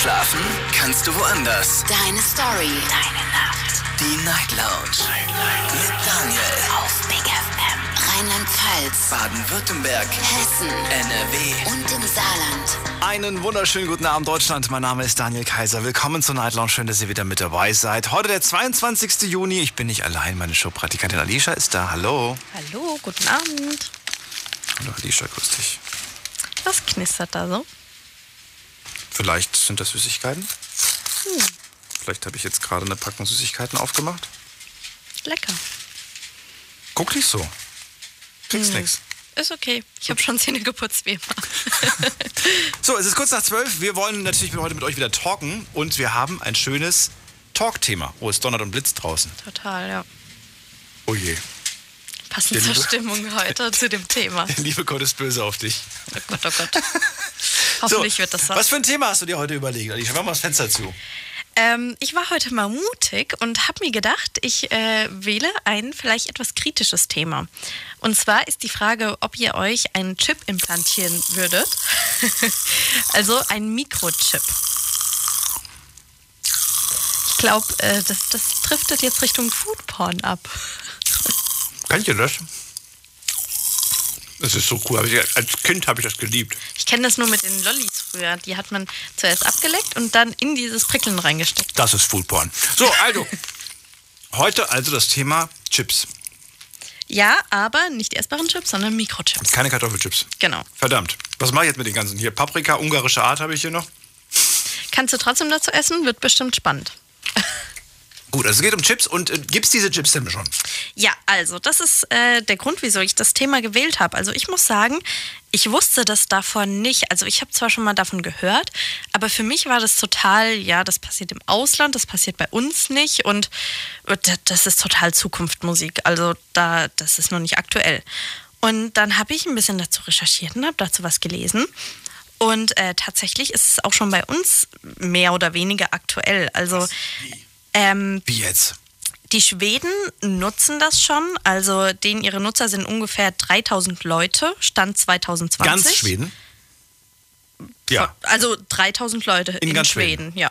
Schlafen kannst du woanders. Deine Story. Deine Nacht. Die Night Lounge. Mit Daniel. Auf Big FM. Rheinland-Pfalz. Baden-Württemberg. Hessen. NRW. Und im Saarland. Einen wunderschönen guten Abend, Deutschland. Mein Name ist Daniel Kaiser. Willkommen zur Night Lounge. Schön, dass ihr wieder mit dabei seid. Heute der 22. Juni. Ich bin nicht allein. Meine Showpraktikantin Alicia ist da. Hallo. Hallo, guten Abend. Hallo Alicia, grüß dich. Was knistert da so? Vielleicht sind das Süßigkeiten? Vielleicht habe ich jetzt gerade eine Packung Süßigkeiten aufgemacht. Lecker. Guck nicht so. Kriegst Hm. nix. Ist okay. Ich habe schon Zähne geputzt, wie immer. So, es ist kurz nach zwölf. Wir wollen natürlich heute mit euch wieder talken und wir haben ein schönes Talkthema. Oh, es donnert und blitzt draußen. Total, ja. Oh je. Passend zur Stimmung heute zu dem Thema. Der liebe Gott ist böse auf dich. Oh Gott, oh Gott. Hoffentlich wird das Was was. für ein Thema hast du dir heute überlegt? Alicia, mach mal das Fenster zu. Ähm, ich war heute mal mutig und habe mir gedacht, ich äh, wähle ein vielleicht etwas kritisches Thema. Und zwar ist die Frage, ob ihr euch einen Chip implantieren würdet. also ein Mikrochip. Ich glaube, äh, das, das driftet jetzt Richtung Foodporn ab. Kennt ihr das? Das ist so cool. Als Kind habe ich das geliebt. Ich kenne das nur mit den Lollis früher. Die hat man zuerst abgeleckt und dann in dieses Prickeln reingesteckt. Das ist Foodporn. So, also. heute also das Thema Chips. Ja, aber nicht essbaren Chips, sondern Mikrochips. Keine Kartoffelchips. Genau. Verdammt. Was mache ich jetzt mit den ganzen? Hier Paprika, ungarische Art habe ich hier noch. Kannst du trotzdem dazu essen, wird bestimmt spannend. Gut, also es geht um Chips und äh, gibt es diese Chips denn schon? Ja, also das ist äh, der Grund, wieso ich das Thema gewählt habe. Also ich muss sagen, ich wusste das davon nicht. Also ich habe zwar schon mal davon gehört, aber für mich war das total, ja, das passiert im Ausland, das passiert bei uns nicht und äh, da- das ist total Zukunftmusik. Also da, das ist noch nicht aktuell. Und dann habe ich ein bisschen dazu recherchiert und habe dazu was gelesen. Und äh, tatsächlich ist es auch schon bei uns mehr oder weniger aktuell. Also ähm, Wie jetzt? die Schweden nutzen das schon. Also denen ihre Nutzer sind ungefähr 3000 Leute, Stand 2020. Ganz Schweden? Ja. Also 3000 Leute in, ganz Schweden, ja.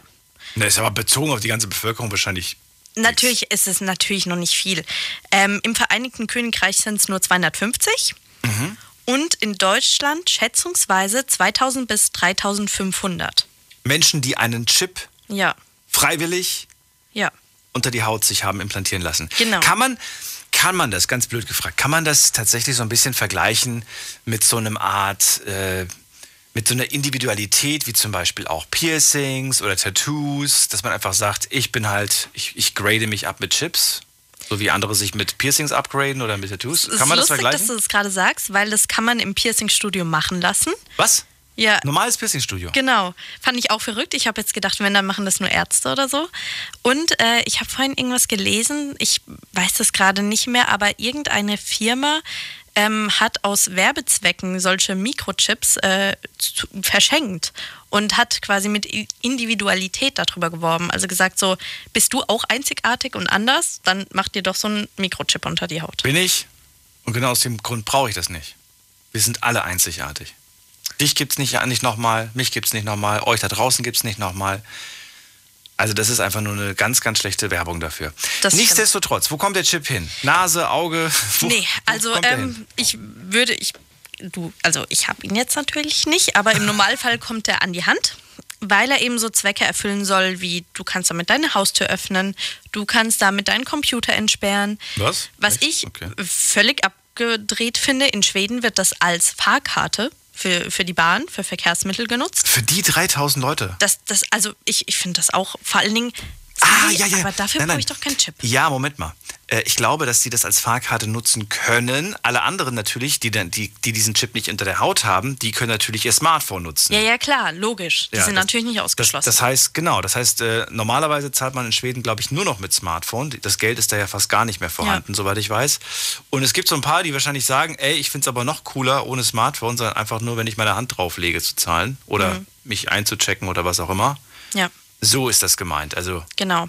Das ist aber bezogen auf die ganze Bevölkerung wahrscheinlich. Natürlich ist es natürlich noch nicht viel. Ähm, Im Vereinigten Königreich sind es nur 250 Mhm. und in Deutschland schätzungsweise 2000 bis 3500. Menschen, die einen Chip Ja, freiwillig ja. unter die Haut sich haben implantieren lassen. Genau. Kann man, kann man das, ganz blöd gefragt, kann man das tatsächlich so ein bisschen vergleichen mit so einem Art, äh, mit so einer Individualität, wie zum Beispiel auch Piercings oder Tattoos, dass man einfach sagt, ich bin halt, ich, ich grade mich ab mit Chips, so wie andere sich mit Piercings upgraden oder mit Tattoos. Kann man das lustig, vergleichen? dass du das gerade sagst, weil das kann man im Piercing-Studio machen lassen. Was? Ja, Normales Piercingstudio. Genau, fand ich auch verrückt. Ich habe jetzt gedacht, wenn, dann machen das nur Ärzte oder so. Und äh, ich habe vorhin irgendwas gelesen, ich weiß das gerade nicht mehr, aber irgendeine Firma ähm, hat aus Werbezwecken solche Mikrochips äh, zu, verschenkt und hat quasi mit Individualität darüber geworben. Also gesagt so, bist du auch einzigartig und anders, dann mach dir doch so einen Mikrochip unter die Haut. Bin ich. Und genau aus dem Grund brauche ich das nicht. Wir sind alle einzigartig. Dich gibt's nicht, nicht nochmal, mich gibt's nicht nochmal, euch da draußen gibt's nicht nochmal. Also das ist einfach nur eine ganz, ganz schlechte Werbung dafür. Das stimmt. Nichtsdestotrotz, wo kommt der Chip hin? Nase, Auge? Wo, Nee, wo also ähm, hin? ich würde, ich, du, also ich habe ihn jetzt natürlich nicht, aber im Normalfall kommt er an die Hand, weil er eben so Zwecke erfüllen soll, wie du kannst damit deine Haustür öffnen, du kannst damit deinen Computer entsperren. Was? Was Echt? ich Okay. völlig abgedreht finde, in Schweden wird das als Fahrkarte für, für die Bahn, für Verkehrsmittel genutzt. Für die 3000 Leute. Das, das, also ich, ich finde das auch vor allen Dingen. Ah, ja, ja. Aber dafür brauche ich doch keinen Chip. Ja, Moment mal. Äh, Ich glaube, dass die das als Fahrkarte nutzen können. Alle anderen natürlich, die, dann- die, die diesen Chip nicht unter der Haut haben, die können natürlich ihr Smartphone nutzen. Ja, ja, klar, logisch. Die Ja, sind das- natürlich nicht ausgeschlossen. Das, das heißt, genau, das heißt, äh, normalerweise zahlt man in Schweden, glaube ich, nur noch mit Smartphone. Das Geld ist da ja fast gar nicht mehr vorhanden, soweit ich weiß. Und es gibt so ein paar, die wahrscheinlich sagen, ey, ich finde es aber noch cooler ohne Smartphone, sondern einfach nur, wenn ich meine Hand drauflege, zu zahlen oder Mhm. mich einzuchecken oder was auch immer. ja, So ist das gemeint. Also, genau.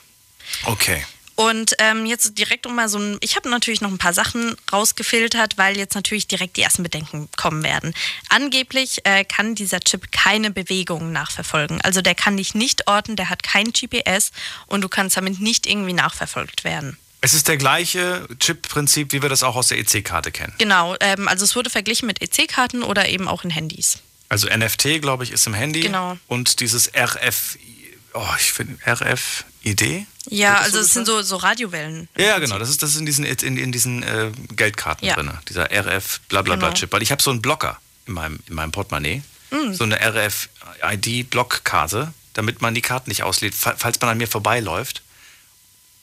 okay. Und ähm, jetzt direkt um mal so ein, ich habe natürlich noch ein paar Sachen rausgefiltert, weil jetzt natürlich direkt die ersten Bedenken kommen werden. Angeblich äh, kann dieser Chip keine Bewegungen nachverfolgen. Also der kann dich nicht orten, der hat kein GPS und du kannst damit nicht irgendwie nachverfolgt werden. Es ist der gleiche Chip-Prinzip, wie wir das auch aus der EC-Karte kennen. Genau, ähm, also es wurde verglichen mit EC-Karten oder eben auch in Handys. Also NFT, glaube ich, ist im Handy. Genau. Und dieses RF, oh, ich finde RFID. Ja, Wird das also so es sind so, so Radiowellen. Ja, ja, genau. Das ist, das ist in diesen, in, in diesen äh, Geldkarten Ja. drin. Dieser RF blablabla Genau. Chip. Weil ich habe so einen Blocker in meinem, in meinem Portemonnaie. So eine RFID-Blockkarte, damit man die Karten nicht auslädt, fa- falls man an mir vorbeiläuft.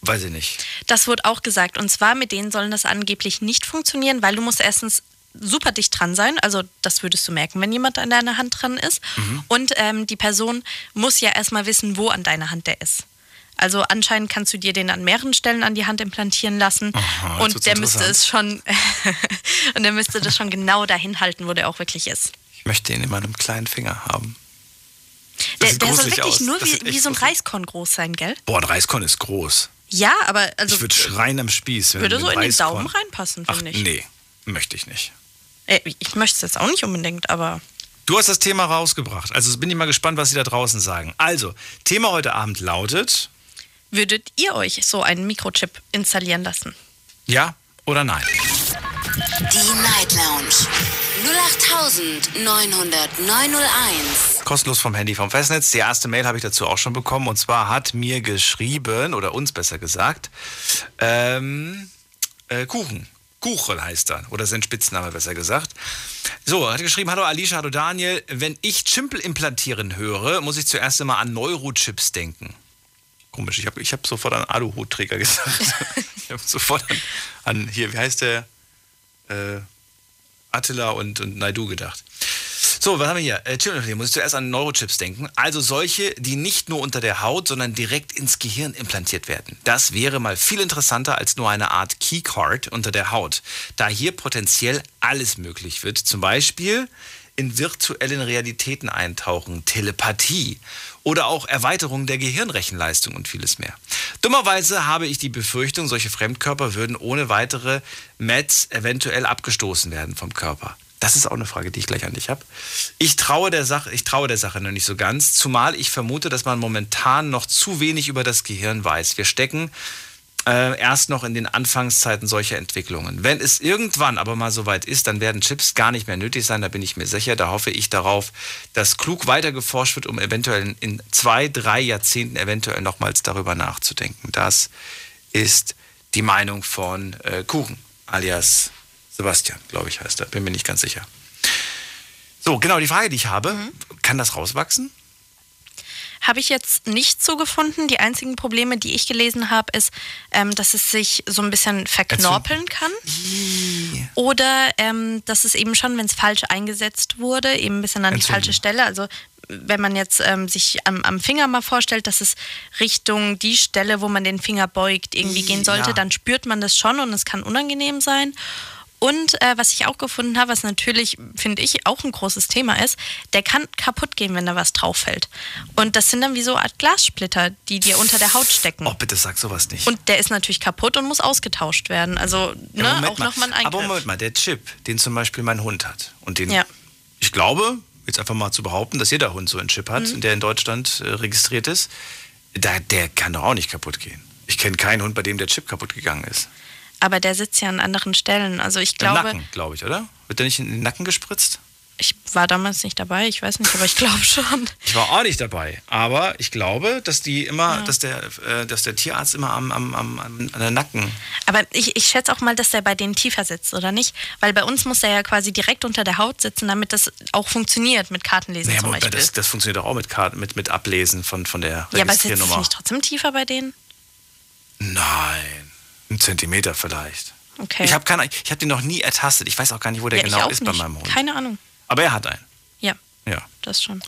Weiß ich nicht. Das wurde auch gesagt. Und zwar mit denen sollen das angeblich nicht funktionieren, weil du musst erstens super dicht dran sein. Also das würdest du merken, wenn jemand an deiner Hand dran ist. Und ähm, die Person muss ja erstmal wissen, wo an deiner Hand der ist. Also anscheinend kannst du dir den an mehreren Stellen an die Hand implantieren lassen. Aha, und der müsste es schon und der müsste das schon genau dahin halten, wo der auch wirklich ist. Ich möchte ihn in meinem kleinen Finger haben. Das Der, der soll wirklich aus. nur wie, wie so ein Reiskorn groß sein, gell? Boah, ein Reiskorn ist groß. Ja, aber also Ich würde schreien am Spieß. Wenn würde so in den Daumen reinpassen, Ach, finde ich. nee, möchte ich nicht. Äh, Ich möchte es jetzt auch nicht unbedingt, aber Du hast das Thema rausgebracht. Also bin ich mal gespannt, was Sie da draußen sagen. Also, Thema heute Abend lautet: würdet ihr euch so einen Mikrochip installieren lassen? Ja oder nein? Die Night Lounge 08901. Kostenlos vom Handy vom Festnetz. Die erste Mail habe ich dazu auch schon bekommen. Und zwar hat mir geschrieben, oder uns besser gesagt, ähm, äh, Kuchen. Kuchen heißt er. Oder sein Spitzname besser gesagt. So, er hat geschrieben, hallo Alicia, hallo Daniel. Wenn ich Chimpel implantieren höre, muss ich zuerst immer an Neurochips denken. Komisch, ich habe ich hab sofort an Aluhutträger gesagt. ich habe sofort an, an, hier, wie heißt der? Äh, Attila und, und Naidu gedacht. So, was haben wir hier? Äh, Chip- muss ich zuerst an Neurochips denken. Also solche, die nicht nur unter der Haut, sondern direkt ins Gehirn implantiert werden. Das wäre mal viel interessanter als nur eine Art Keycard unter der Haut, da hier potenziell alles möglich wird. Zum Beispiel in virtuellen Realitäten eintauchen, Telepathie oder auch Erweiterung der Gehirnrechenleistung und vieles mehr. Dummerweise habe ich die Befürchtung, solche Fremdkörper würden ohne weitere Mets eventuell abgestoßen werden vom Körper. Das ist auch eine Frage, die ich gleich an dich habe. Ich traue der Sache, ich traue der Sache noch nicht so ganz, zumal ich vermute, dass man momentan noch zu wenig über das Gehirn weiß. Wir stecken äh, erst noch in den Anfangszeiten solcher Entwicklungen. Wenn es irgendwann aber mal soweit ist, dann werden Chips gar nicht mehr nötig sein, da bin ich mir sicher. Da hoffe ich darauf, dass klug weiter geforscht wird, um eventuell in- in zwei, drei Jahrzehnten eventuell nochmals darüber nachzudenken. Das ist die Meinung von äh, Kuchen, alias Sebastian, glaube ich, heißt er. Bin mir nicht ganz sicher. So, genau, die Frage, die ich habe, kann das rauswachsen? Habe ich jetzt nicht so gefunden. Die einzigen Probleme, die ich gelesen habe, ist, ähm, dass es sich so ein bisschen verknorpeln kann. Oder ähm, dass es eben schon, wenn es falsch eingesetzt wurde, eben ein bisschen an die falsche Stelle. Also wenn man jetzt ähm, sich am, am Finger mal vorstellt, dass es Richtung die Stelle, wo man den Finger beugt, irgendwie gehen sollte, Ja. dann spürt man das schon und es kann unangenehm sein. Und äh, was ich auch gefunden habe, was natürlich, finde ich, auch ein großes Thema ist, der kann kaputt gehen, wenn da was drauf fällt. Und das sind dann wie so Art Glassplitter, die dir unter der Haut stecken. Oh, bitte sag sowas nicht. Und der ist natürlich kaputt und muss ausgetauscht werden. Also Ja, ne, Moment auch nochmal ein Eingriff. Aber Moment mal, der Chip, den zum Beispiel mein Hund hat und den, Ja. ich glaube, jetzt einfach mal zu behaupten, dass jeder Hund so einen Chip hat, Mhm. der in Deutschland äh, registriert ist, da, der kann doch auch nicht kaputt gehen. Ich kenne keinen Hund, bei dem der Chip kaputt gegangen ist. Aber der sitzt ja an anderen Stellen. Also ich Im glaube, Nacken, glaube ich, oder? Wird der nicht in den Nacken gespritzt? ich war damals nicht dabei, ich weiß nicht, aber ich glaube schon. Ich war auch nicht dabei, aber ich glaube, dass die immer, dass der, äh, dass der Tierarzt immer am, am, am, an der Nacken. Aber ich, ich schätze auch mal, dass der bei denen tiefer sitzt, oder nicht? Weil bei uns muss der ja quasi direkt unter der Haut sitzen, damit das auch funktioniert mit Kartenlesen Naja, zum aber Beispiel. das, das funktioniert doch auch mit Karten, mit, mit Ablesen von, von der ja, aber sitzt es Registriernummer. nicht trotzdem tiefer bei denen? Nein, ein Zentimeter vielleicht. Okay. Ich habe keine, ich habe den noch nie ertastet. Ich weiß auch gar nicht, wo der ja, genau ist nicht. bei meinem Hund. Keine Ahnung. Aber er hat einen. Ja, Ja. das schon.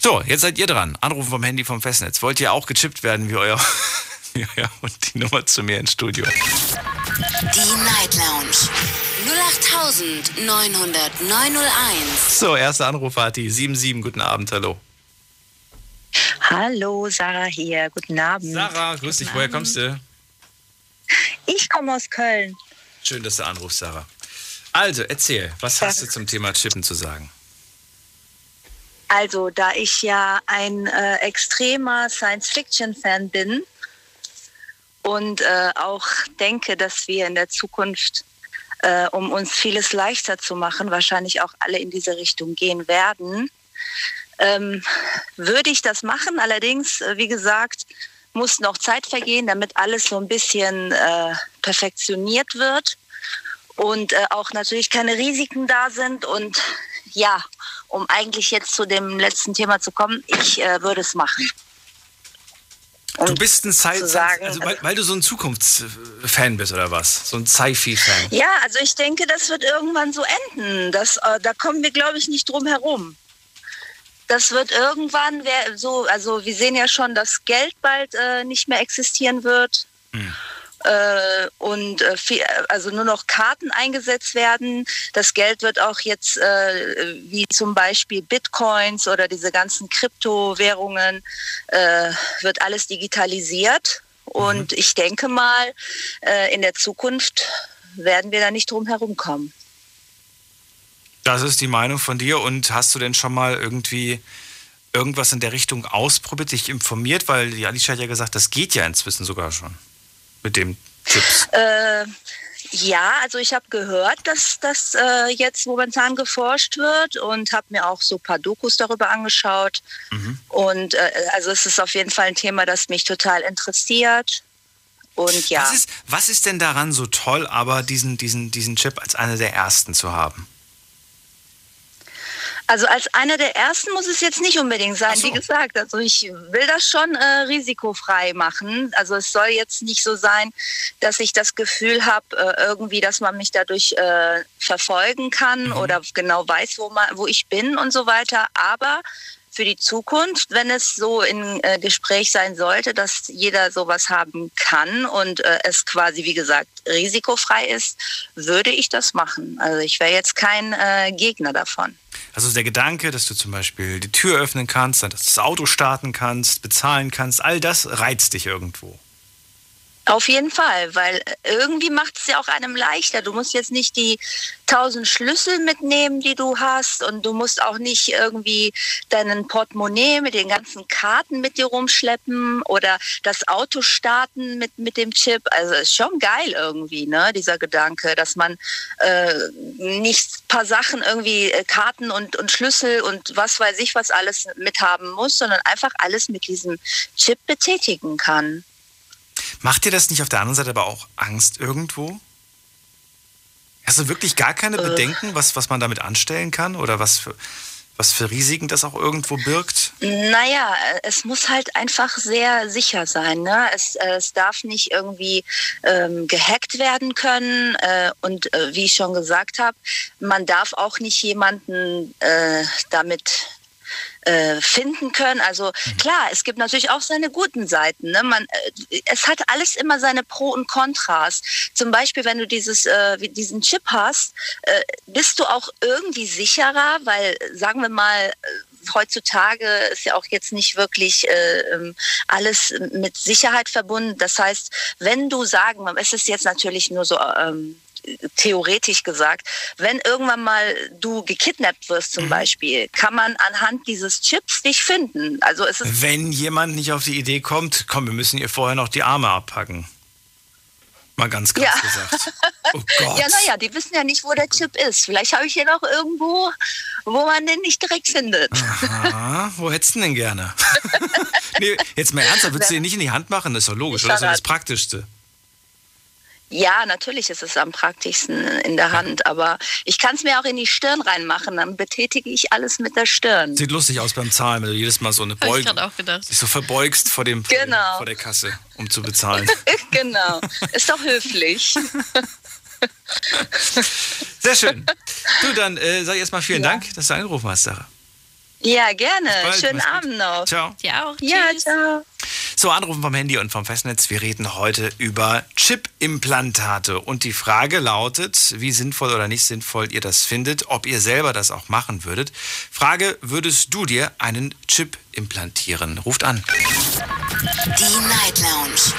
So, jetzt seid ihr dran. Anrufen vom Handy vom Festnetz. Wollt ihr auch gechippt werden wie euer, wie euer Hund? Die Nummer zu mir ins Studio. Die Night Lounge 08901. So, erster Anrufer hat die 77. Guten Abend, hallo. Hallo, Sarah hier. Guten Abend. Sarah, grüß dich. Woher kommst du? Ich komme aus Köln. Schön, dass du anrufst, Sarah. Also, erzähl, was hast du zum Thema Chippen zu sagen? Also, da ich ja ein äh, extremer Science-Fiction-Fan bin und äh, auch denke, dass wir in der Zukunft, äh, um uns vieles leichter zu machen, wahrscheinlich auch alle in diese Richtung gehen werden, ähm, würde ich das machen. Allerdings, äh, wie gesagt, muss noch Zeit vergehen, damit alles so ein bisschen äh, perfektioniert wird und äh, auch natürlich keine Risiken da sind und ja, um eigentlich jetzt zu dem letzten Thema zu kommen, ich äh, würde es machen. Um du bist ein Sci sagen, also weil, weil, du so ein Zukunftsfan bist oder was? So ein Sci-Fi-Fan. Ja, also ich denke, das wird irgendwann so enden. Das, äh, da kommen wir, glaube ich, nicht drum herum. Das wird irgendwann so, also wir sehen ja schon, dass Geld bald äh, nicht mehr existieren wird. Hm äh, und äh, viel, also nur noch Karten eingesetzt werden. Das Geld wird auch jetzt, äh, wie zum Beispiel Bitcoins oder diese ganzen Kryptowährungen, äh, wird alles digitalisiert. Und mhm. ich denke mal, äh, in der Zukunft werden wir da nicht drum herum kommen. Das ist die Meinung von dir. Und hast du denn schon mal irgendwie irgendwas in der Richtung ausprobiert, dich informiert? Weil die Alicia hat ja gesagt, das geht ja inzwischen sogar schon mit dem Chips? Äh, ja, also ich habe gehört, dass das äh, jetzt momentan geforscht wird und habe mir auch so ein paar Dokus darüber angeschaut. Mhm. Und äh, also es ist auf jeden Fall ein Thema, das mich total interessiert. Und ja. Was ist, was ist denn daran so toll, aber diesen, diesen, diesen Chip als einer der ersten zu haben? Also als einer der ersten muss es jetzt nicht unbedingt sein. So. Wie gesagt, also ich will das schon äh, risikofrei machen. Also es soll jetzt nicht so sein, dass ich das Gefühl habe, äh, irgendwie, dass man mich dadurch äh, verfolgen kann mhm. oder genau weiß, wo, man, wo ich bin und so weiter. Aber für die Zukunft, wenn es so in äh, Gespräch sein sollte, dass jeder sowas haben kann und äh, es quasi, wie gesagt, risikofrei ist, würde ich das machen. Also ich wäre jetzt kein äh, Gegner davon. Also der Gedanke, dass du zum Beispiel die Tür öffnen kannst, dass du das Auto starten kannst, bezahlen kannst, all das reizt dich irgendwo. Auf jeden Fall, weil irgendwie macht es ja auch einem leichter. Du musst jetzt nicht die tausend Schlüssel mitnehmen, die du hast und du musst auch nicht irgendwie deinen Portemonnaie mit den ganzen Karten mit dir rumschleppen oder das Auto starten mit, mit dem Chip. Also ist schon geil irgendwie, ne, dieser Gedanke, dass man äh, nicht ein paar Sachen irgendwie, äh, Karten und, und Schlüssel und was weiß ich was alles mithaben muss, sondern einfach alles mit diesem Chip betätigen kann. Macht dir das nicht auf der anderen Seite aber auch Angst irgendwo? Hast du wirklich gar keine äh. Bedenken, was, was man damit anstellen kann oder was für, was für Risiken das auch irgendwo birgt? Naja, es muss halt einfach sehr sicher sein. Ne? Es, es darf nicht irgendwie ähm, gehackt werden können. Äh, und äh, wie ich schon gesagt habe, man darf auch nicht jemanden äh, damit äh, finden können. Also mhm. klar, es gibt natürlich auch seine guten Seiten. Ne? Man, äh, es hat alles immer seine Pro und Kontras. Zum Beispiel, wenn du dieses, äh, diesen Chip hast, äh, bist du auch irgendwie sicherer, weil sagen wir mal, heutzutage ist ja auch jetzt nicht wirklich äh, ähm, alles mit Sicherheit verbunden. Das heißt, wenn du sagen, es ist jetzt natürlich nur so ähm, theoretisch gesagt, wenn irgendwann mal du gekidnappt wirst zum mhm. Beispiel, kann man anhand dieses Chips dich finden. Also es ist wenn jemand nicht auf die Idee kommt, komm, wir müssen ihr vorher noch die Arme abpacken. Mal ganz krass ja. gesagt. Oh Gott. Ja, naja, die wissen ja nicht, wo der Chip ist. Vielleicht habe ich ihn auch irgendwo, wo man den nicht direkt findet. Aha, wo hättest du denn gerne? nee, jetzt mal ernsthaft, würdest du den nicht in die Hand machen? Das ist doch logisch, oder? Das ist das Praktischste. Ja, natürlich ist es am praktischsten in der Hand, aber ich kann es mir auch in die Stirn reinmachen, dann betätige ich alles mit der Stirn. Sieht lustig aus beim Zahlen, wenn du jedes Mal so eine Beugung dich so verbeugst vor, dem, genau. vor der Kasse, um zu bezahlen. genau, ist doch höflich. Sehr schön. Du, dann äh, sag ich erstmal vielen ja. Dank, dass du angerufen hast, Sarah. Ja, gerne. Schönen Abend noch. Ciao. Ja, auch. Ja, ciao. So, Anrufen vom Handy und vom Festnetz. Wir reden heute über Chip-Implantate. Und die Frage lautet, wie sinnvoll oder nicht sinnvoll ihr das findet, ob ihr selber das auch machen würdet. Frage, würdest du dir einen Chip implantieren? Ruft an. Die Night Lounge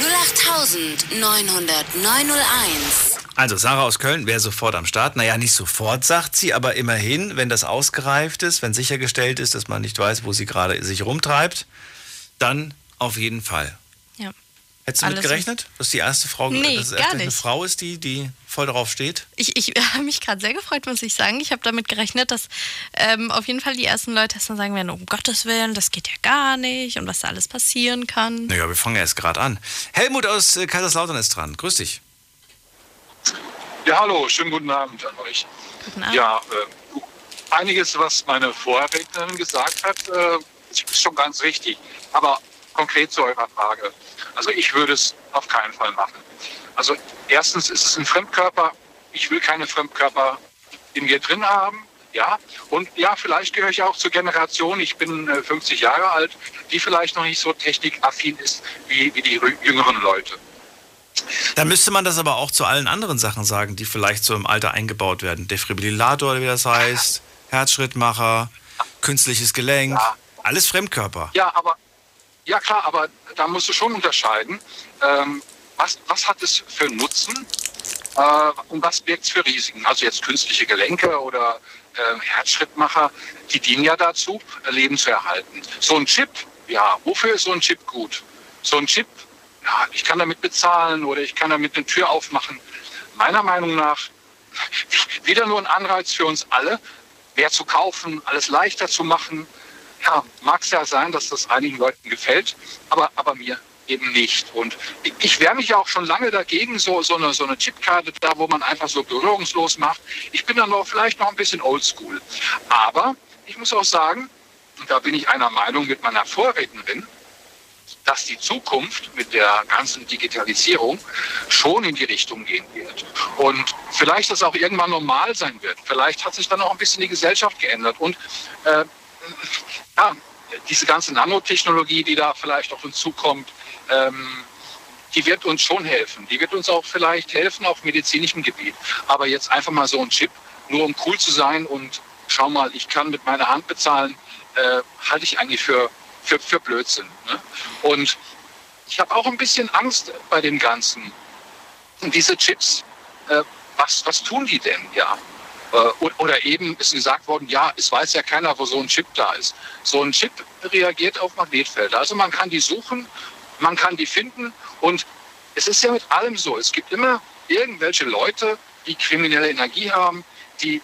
08901. Also Sarah aus Köln wäre sofort am Start. Naja, nicht sofort, sagt sie, aber immerhin, wenn das ausgereift ist, wenn sichergestellt ist, dass man nicht weiß, wo sie gerade sich rumtreibt, dann auf jeden Fall. Ja. Hättest du Alles mit gerechnet, dass die erste Frau, Nee, dass es gar erst eine nicht. Frau ist, die, die voll darauf steht? Ich, ich habe mich gerade sehr gefreut, muss ich sagen. Ich habe damit gerechnet, dass ähm, auf jeden Fall die ersten Leute erstmal sagen werden, um Gottes Willen, das geht ja gar nicht und was da alles passieren kann. Naja, wir fangen ja erst gerade an. Helmut aus äh, Kaiserslautern ist dran. Grüß dich. Ja, hallo, schönen guten Abend an euch. Guten Abend. Ja, äh, einiges, was meine Vorrednerin gesagt hat, äh, ist schon ganz richtig. Aber konkret zu eurer Frage. Also ich würde es auf keinen Fall machen. Also erstens ist es ein Fremdkörper. Ich will keine Fremdkörper in mir drin haben. Ja, und ja, vielleicht gehöre ich auch zur Generation, ich bin äh, 50 Jahre alt, die vielleicht noch nicht so technikaffin ist wie, wie die jüngeren Leute. Dann müsste man das aber auch zu allen anderen Sachen sagen, die vielleicht so im Alter eingebaut werden. Defibrillator, wie das heißt, Herzschrittmacher, künstliches Gelenk, Ja. alles Fremdkörper. Ja, aber ja klar, aber da musst du schon unterscheiden, ähm, was, was hat es für einen Nutzen äh, und was birgt es für Risiken. Also jetzt künstliche Gelenke oder äh, Herzschrittmacher, die dienen ja dazu, Leben zu erhalten. So ein Chip, ja, wofür ist so ein Chip gut? So ein Chip, ja, ich kann damit bezahlen oder ich kann damit eine Tür aufmachen. Meiner Meinung nach wieder nur ein Anreiz für uns alle, mehr zu kaufen, alles leichter zu machen. Ja, mag es ja sein, dass das einigen Leuten gefällt, aber, aber mir eben nicht. Und ich, wehre mich ja auch schon lange dagegen, so, so, eine, so eine Chipkarte da, wo man einfach so berührungslos macht. Ich bin dann noch vielleicht noch ein bisschen oldschool. Aber ich muss auch sagen, und da bin ich einer Meinung mit meiner Vorrednerin, dass die Zukunft mit der ganzen Digitalisierung schon in die Richtung gehen wird. Und vielleicht das auch irgendwann normal sein wird. Vielleicht hat sich dann auch ein bisschen die Gesellschaft geändert. Und äh, ja, diese ganze Nanotechnologie, die da vielleicht auf uns zukommt, ähm, die wird uns schon helfen. Die wird uns auch vielleicht helfen auf medizinischem Gebiet. Aber jetzt einfach mal so ein Chip, nur um cool zu sein und schau mal, ich kann mit meiner Hand bezahlen, äh, halte ich eigentlich für, für, für Blödsinn. Ne? Und ich habe auch ein bisschen Angst bei dem Ganzen. Diese Chips, äh, was, was tun die denn? Ja. Äh, Oder eben ist gesagt worden, ja, es weiß ja keiner, wo so ein Chip da ist. So ein Chip reagiert auf Magnetfelder. Also man kann die suchen, man kann die finden und es ist ja mit allem so. Es gibt immer irgendwelche Leute, die kriminelle Energie haben, die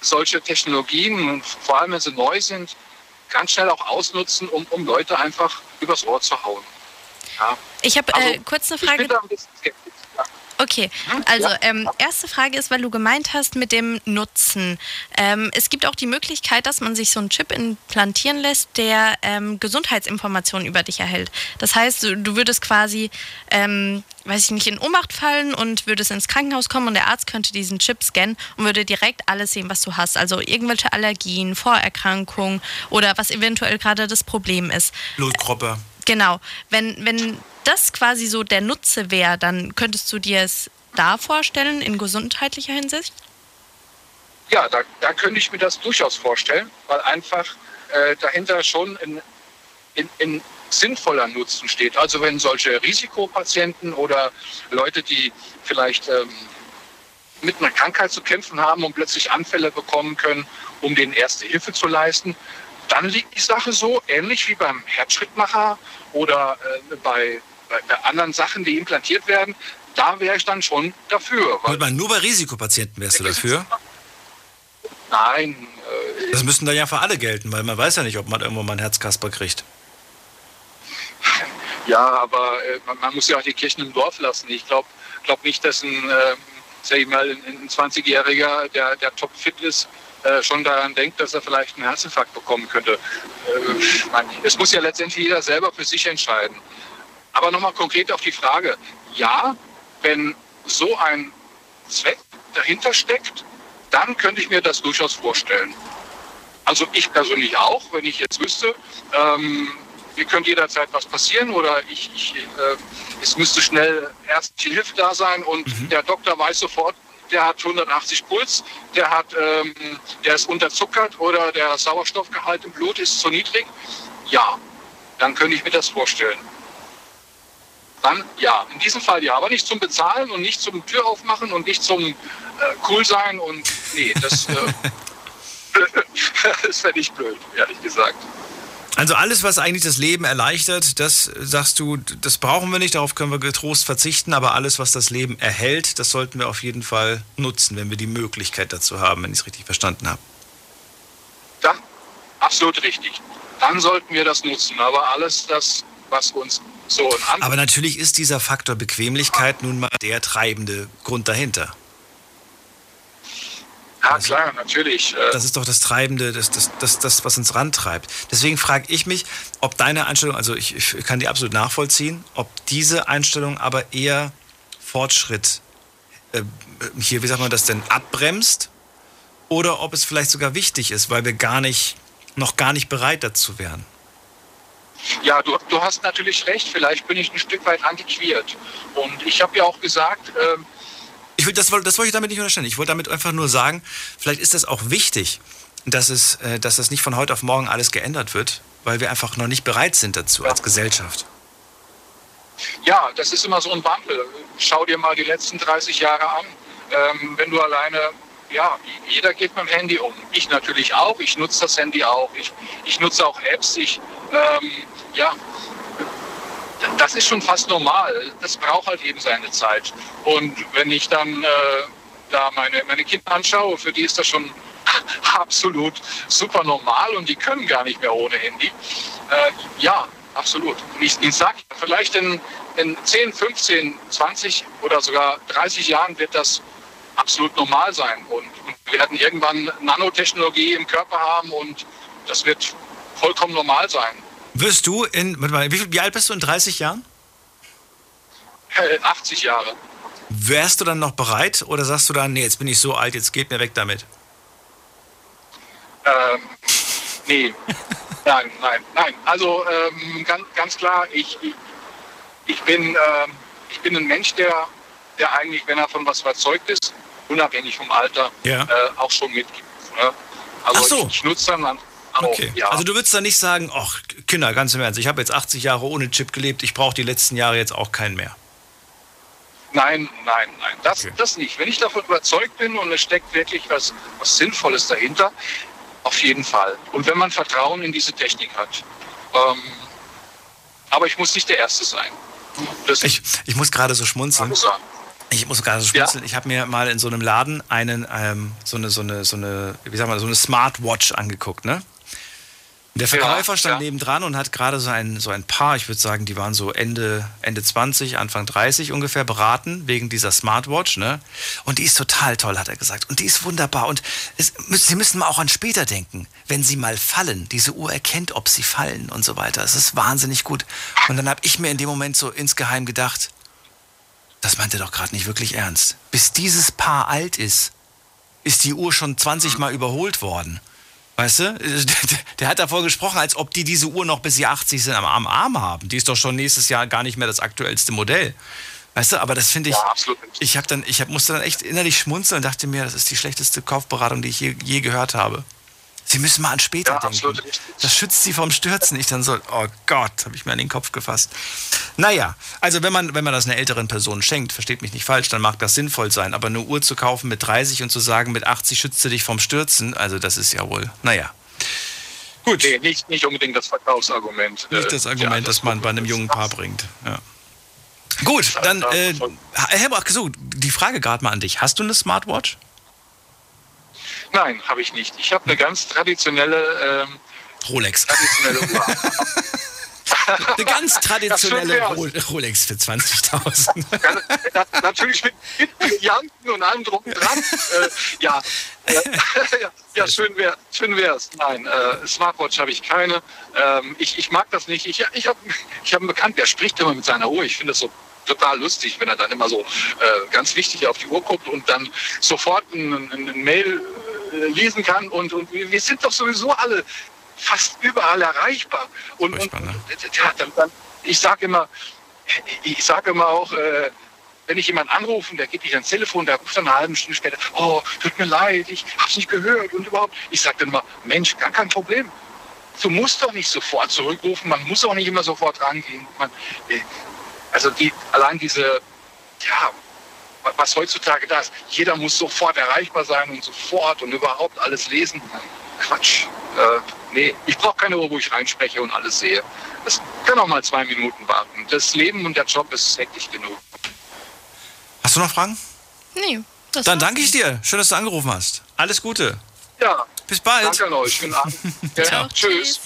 solche Technologien, vor allem wenn sie neu sind, ganz schnell auch ausnutzen, um, um Leute einfach übers Ohr zu hauen. Ja. Ich habe Also, äh, kurz eine Ich bin Frage. Okay, also ähm, erste Frage ist, weil du gemeint hast mit dem Nutzen. Ähm, es gibt auch die Möglichkeit, dass man sich so einen Chip implantieren lässt, der ähm, Gesundheitsinformationen über dich erhält. Das heißt, du, du würdest quasi, ähm, weiß ich nicht, in Ohnmacht fallen und würdest ins Krankenhaus kommen und der Arzt könnte diesen Chip scannen und würde direkt alles sehen, was du hast. Also irgendwelche Allergien, Vorerkrankungen oder was eventuell gerade das Problem ist. Blutgruppe. Genau. Wenn, wenn das quasi so der Nutze wäre, dann könntest du dir es da vorstellen, in gesundheitlicher Hinsicht? Ja, da, da könnte ich mir das durchaus vorstellen, weil einfach äh, dahinter schon ein, ein, ein sinnvoller Nutzen steht. Also wenn solche Risikopatienten oder Leute, die vielleicht ähm, mit einer Krankheit zu kämpfen haben und plötzlich Anfälle bekommen können, um denen erste Hilfe zu leisten, dann liegt die Sache so, ähnlich wie beim Herzschrittmacher oder äh, bei, bei, bei anderen Sachen, die implantiert werden, da wäre ich dann schon dafür. Weil, man, nur bei Risikopatienten wärst du dafür? nein, äh, Das müssten dann ja für alle gelten, weil man weiß ja nicht, ob man irgendwann mal ein Herzkasper kriegt. Ja, aber äh, man, man muss ja auch die Kirchen im Dorf lassen. Ich glaube glaub nicht, dass ein, sag ich mal, ein, ein 20-Jähriger, der, der topfit ist, äh, schon daran denkt, dass er vielleicht einen Herzinfarkt bekommen könnte. Äh, mein, es muss ja letztendlich jeder selber für sich entscheiden. Aber nochmal konkret auf die Frage. Ja, wenn so ein Zweck dahinter steckt, dann könnte ich mir das durchaus vorstellen. Also ich persönlich auch, wenn ich jetzt wüsste, ähm, mir könnte jederzeit was passieren oder ich, ich, äh, es müsste schnell ärztliche Hilfe da sein und der Doktor weiß sofort, der hat 180 Puls, der, hat, ähm, der ist unterzuckert oder der Sauerstoffgehalt im Blut ist zu niedrig. Ja, dann könnte ich mir das vorstellen. Dann ja, in diesem Fall ja, aber nicht zum Bezahlen und nicht zum Tür aufmachen und nicht zum äh, cool sein und nee, das, äh, das wäre nicht blöd, ehrlich gesagt. Also alles, was eigentlich das Leben erleichtert, das sagst du, das brauchen wir nicht, darauf können wir getrost verzichten, aber alles, was das Leben erhält, das sollten wir auf jeden Fall nutzen, wenn wir die Möglichkeit dazu haben, wenn ich es richtig verstanden habe. Ja, absolut richtig. Dann sollten wir das nutzen, aber alles das, was uns so Aber natürlich ist dieser Faktor Bequemlichkeit nun mal der treibende Grund dahinter. Ja, also, klar, natürlich. Äh, das ist doch das Treibende, das, das, das, das was uns rantreibt. Deswegen frage ich mich, ob deine Einstellung, also ich, ich kann die absolut nachvollziehen, ob diese Einstellung aber eher Fortschritt äh, hier, wie sagt man das denn, abbremst oder ob es vielleicht sogar wichtig ist, weil wir gar nicht, noch gar nicht bereit dazu wären. Ja, du, du hast natürlich recht, vielleicht bin ich ein Stück weit antiquiert. Und ich habe ja auch gesagt, äh, ich will, das, das wollte ich damit nicht unterstellen. Ich wollte damit einfach nur sagen, vielleicht ist das auch wichtig, dass, es, äh, dass das nicht von heute auf morgen alles geändert wird, weil wir einfach noch nicht bereit sind dazu als Gesellschaft. Ja, das ist immer so ein Wandel. Schau dir mal die letzten 30 Jahre an. Ähm, wenn du alleine, ja, jeder geht mit dem Handy um. Ich natürlich auch. Ich nutze das Handy auch. Ich, ich nutze auch Apps. Ich, ähm, ja, das ist schon fast normal. Das braucht halt eben seine Zeit. Und wenn ich dann äh, da meine, meine Kinder anschaue, für die ist das schon absolut super normal und die können gar nicht mehr ohne Handy. Äh, ja, absolut. ich, ich sage, vielleicht in, in 10, 15, 20 oder sogar 30 Jahren wird das absolut normal sein. Und, und wir werden irgendwann Nanotechnologie im Körper haben und das wird vollkommen normal sein. Wirst du in, warte mal, wie, wie alt bist du in 30 Jahren? 80 Jahre. Wärst du dann noch bereit oder sagst du dann, nee, jetzt bin ich so alt, jetzt geht mir weg damit? Ähm, nee, nein, nein, nein. Also ähm, ganz, ganz klar, ich, ich, ich, bin, ähm, ich bin ein Mensch, der, der eigentlich, wenn er von was überzeugt ist, unabhängig vom Alter, ja. äh, auch schon mitgibt. Ne? Also Ach so. ich, ich nutze dann Okay. Ja. Also du würdest da nicht sagen, ach Kinder, ganz im Ernst, ich habe jetzt 80 Jahre ohne Chip gelebt, ich brauche die letzten Jahre jetzt auch keinen mehr. Nein, nein, nein, das, okay. das nicht. Wenn ich davon überzeugt bin und es steckt wirklich was, was Sinnvolles dahinter, auf jeden Fall. Und wenn man Vertrauen in diese Technik hat. Ähm, aber ich muss nicht der Erste sein. Das ich, ich muss gerade so schmunzeln. Ich muss gerade so schmunzeln. Ja. Ich habe mir mal in so einem Laden einen, ähm, so eine, so eine, so eine, wie sag mal, so eine Smartwatch angeguckt, ne? Der Verkäufer stand ja. nebendran und hat gerade so ein, so ein Paar, ich würde sagen, die waren so Ende, Ende 20, Anfang 30 ungefähr, beraten wegen dieser Smartwatch. Ne? Und die ist total toll, hat er gesagt. Und die ist wunderbar. Und es, Sie müssen mal auch an später denken. Wenn Sie mal fallen, diese Uhr erkennt, ob Sie fallen und so weiter. Es ist wahnsinnig gut. Und dann habe ich mir in dem Moment so insgeheim gedacht, das meint er doch gerade nicht wirklich ernst. Bis dieses Paar alt ist, ist die Uhr schon 20 Mal überholt worden. Weißt du? Der hat davor gesprochen, als ob die diese Uhr noch bis sie 80 sind am Arm haben. Die ist doch schon nächstes Jahr gar nicht mehr das aktuellste Modell. Weißt du, aber das finde ich. Ja, absolut. Ich habe dann, ich hab, musste dann echt innerlich schmunzeln und dachte mir, das ist die schlechteste Kaufberatung, die ich je, je gehört habe. Sie müssen mal an später ja, denken. Das schützt sie vom Stürzen. Ich dann so, oh Gott, habe ich mir an den Kopf gefasst. Naja, also wenn man, wenn man das einer älteren Person schenkt, versteht mich nicht falsch, dann mag das sinnvoll sein. Aber eine Uhr zu kaufen mit 30 und zu sagen, mit 80 schützt sie dich vom Stürzen, also das ist ja wohl, naja. Gut. Nee, nicht, nicht unbedingt das Verkaufsargument. Nicht das Argument, ja, das das man bei einem jungen Paar bringt. Ja. Gut, dann, äh, Herr so, die Frage gerade mal an dich. Hast du eine Smartwatch? Nein, habe ich nicht. Ich habe eine ganz traditionelle ähm, Rolex. Traditionelle Uhr. Eine ganz traditionelle Rolex für 20.000. Ja, natürlich mit, Brillanten und allem drum dran. Äh, ja, äh, ja, schön wäre schön wär's. Nein, äh, Smartwatch habe ich keine. Ähm, ich, ich mag das nicht. Ich, ich habe ich hab einen Bekannten, der spricht immer mit seiner Uhr. Ich finde das so total lustig, wenn er dann immer so äh, ganz wichtig auf die Uhr guckt und dann sofort ein, ein, ein Mail äh, lesen kann. Und, und wir sind doch sowieso alle fast überall erreichbar. Und, und ne? ja, dann, dann, ich sage immer, ich sage immer auch, äh, wenn ich jemanden anrufe, der geht nicht ans Telefon, der ruft dann eine halbe Stunde später, oh, tut mir leid, ich habe es nicht gehört und überhaupt. Ich sage dann immer, Mensch, gar kein Problem. Du musst doch nicht sofort zurückrufen, man muss auch nicht immer sofort rangehen. Man, äh, Also die, allein diese, ja, was heutzutage da ist, jeder muss sofort erreichbar sein und sofort und überhaupt alles lesen. Quatsch. Äh, nee, ich brauche keine Uhr, wo ich reinspreche und alles sehe. Das kann auch mal zwei Minuten warten. Das Leben und der Job ist hektisch genug. Hast du noch Fragen? Nee. das Dann danke ich dir. Schön, dass du angerufen hast. Alles Gute. Ja, Bis bald. danke an euch. Schönen Abend. Ja, Ciao. Tschüss.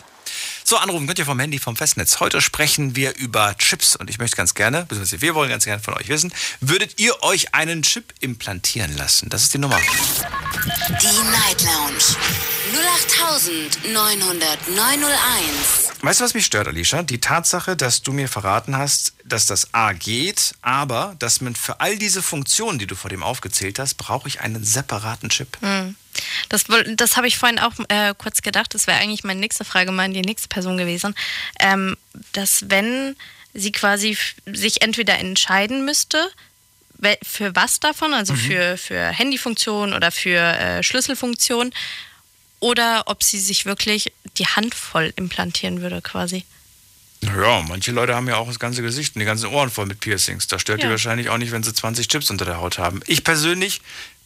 So, anrufen könnt ihr vom Handy, vom Festnetz. Heute sprechen wir über Chips und ich möchte ganz gerne, beziehungsweise wir wollen ganz gerne von euch wissen, würdet ihr euch einen Chip implantieren lassen? Das ist die Nummer. Die Night Lounge 08901. Weißt du, was mich stört, Alicia? Die Tatsache, dass du mir verraten hast, dass das A geht, aber dass man für all diese Funktionen, die du vor dem aufgezählt hast, brauche ich einen separaten Chip. Das, das habe ich vorhin auch äh, kurz gedacht. Das wäre eigentlich meine nächste Frage mal an die nächste Person gewesen. Ähm, dass wenn sie quasi sich entweder entscheiden müsste, für was davon, also für, für Handyfunktion oder für äh, Schlüsselfunktion, oder ob sie sich wirklich die Hand voll implantieren würde quasi. Naja, manche Leute haben ja auch das ganze Gesicht und die ganzen Ohren voll mit Piercings. Da stört die Ja. wahrscheinlich auch nicht, wenn sie 20 Chips unter der Haut haben. Ich persönlich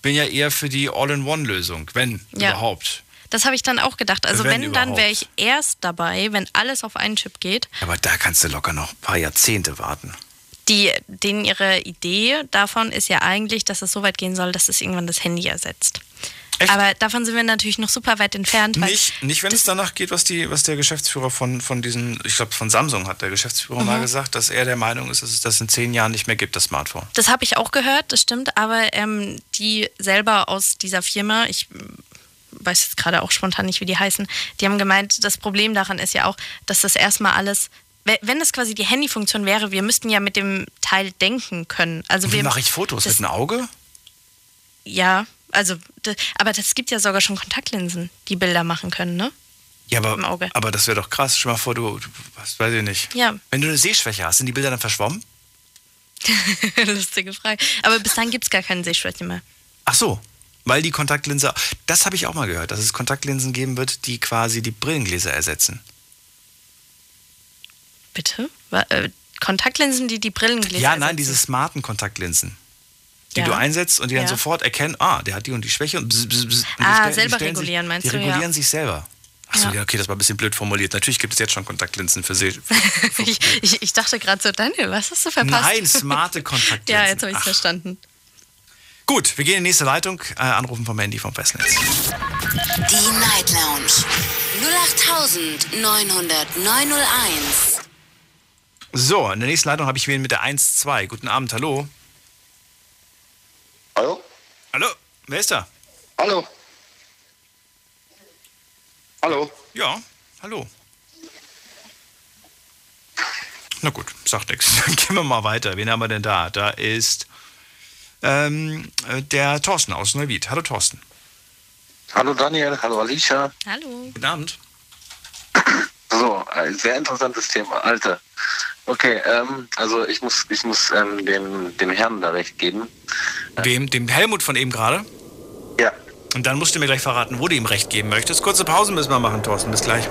bin ja eher für die All-in-One-Lösung, wenn Ja. überhaupt. Das habe ich dann auch gedacht. Also Wenn wenn, dann wäre ich erst dabei, wenn alles auf einen Chip geht. Aber da kannst du locker noch ein paar Jahrzehnte warten. Die, denen ihre Idee davon ist ja eigentlich, dass es so weit gehen soll, dass es irgendwann das Handy ersetzt. Echt? Aber davon sind wir natürlich noch super weit entfernt. Nicht, nicht wenn es danach geht, was, die, was der Geschäftsführer von, von diesen, ich glaube von Samsung hat der Geschäftsführer Mhm. mal gesagt, dass er der Meinung ist, dass es das in zehn Jahren nicht mehr gibt, das Smartphone. Das habe ich auch gehört, das stimmt, aber ähm, die selber aus dieser Firma, ich weiß jetzt gerade auch spontan nicht, wie die heißen, die haben gemeint, das Problem daran ist ja auch, dass das erstmal alles, we- wenn das quasi die Handyfunktion wäre, wir müssten ja mit dem Teil denken können. Also Wie mache ich Fotos? Mit einem Auge? Ja, also, aber das gibt ja sogar schon Kontaktlinsen, die Bilder machen können, ne? Ja, aber, aber das wäre doch krass. Stell mal vor, du, du was weiß ich nicht. Ja. Wenn du eine Sehschwäche hast, sind die Bilder dann verschwommen? Lustige Frage. Aber bis dann gibt es gar keine Sehschwäche mehr. Ach so, weil die Kontaktlinse, das habe ich auch mal gehört, dass es Kontaktlinsen geben wird, die quasi die Brillengläser ersetzen. Bitte? Äh, Kontaktlinsen, die die Brillengläser ja, nein, ersetzen? diese smarten Kontaktlinsen. Die Ja. du einsetzt und die dann Ja. sofort erkennen, ah, der hat die und die Schwäche und, bzz, bzz, bzz. und die Ah, die selber regulieren, sich, meinst die du, ja. regulieren sich selber. Achso, Ja. ja, okay, das war ein bisschen blöd formuliert. Natürlich gibt es jetzt schon Kontaktlinsen für Seh. ich, ich, ich dachte gerade so, Daniel, was hast du verpasst? Nein, smarte Kontaktlinsen. Ja, jetzt habe ich es verstanden. Gut, wir gehen in die nächste Leitung. Äh, anrufen vom Handy vom Festnetz. Die Night Lounge 08901. So, in der nächsten Leitung habe ich wen mit der 1-2. Guten Abend, hallo. Hallo? Hallo, wer ist da? Hallo? Hallo? Ja, hallo. Na gut, sagt nichts. Dann gehen wir mal weiter. Wen haben wir denn da? Da ist ähm, äh, der Thorsten aus Neuwied. Hallo Thorsten. Hallo Daniel, hallo Alicia. Hallo. Guten Abend. So, ein sehr interessantes Thema, Alter. Okay, ähm, also ich muss, ich muss ähm, dem, dem Herrn da recht geben. Wem? Dem Helmut von eben gerade. Ja, Und dann musst du mir gleich verraten, wo du ihm recht geben möchtest. Kurze Pause müssen wir machen, Thorsten. Bis gleich.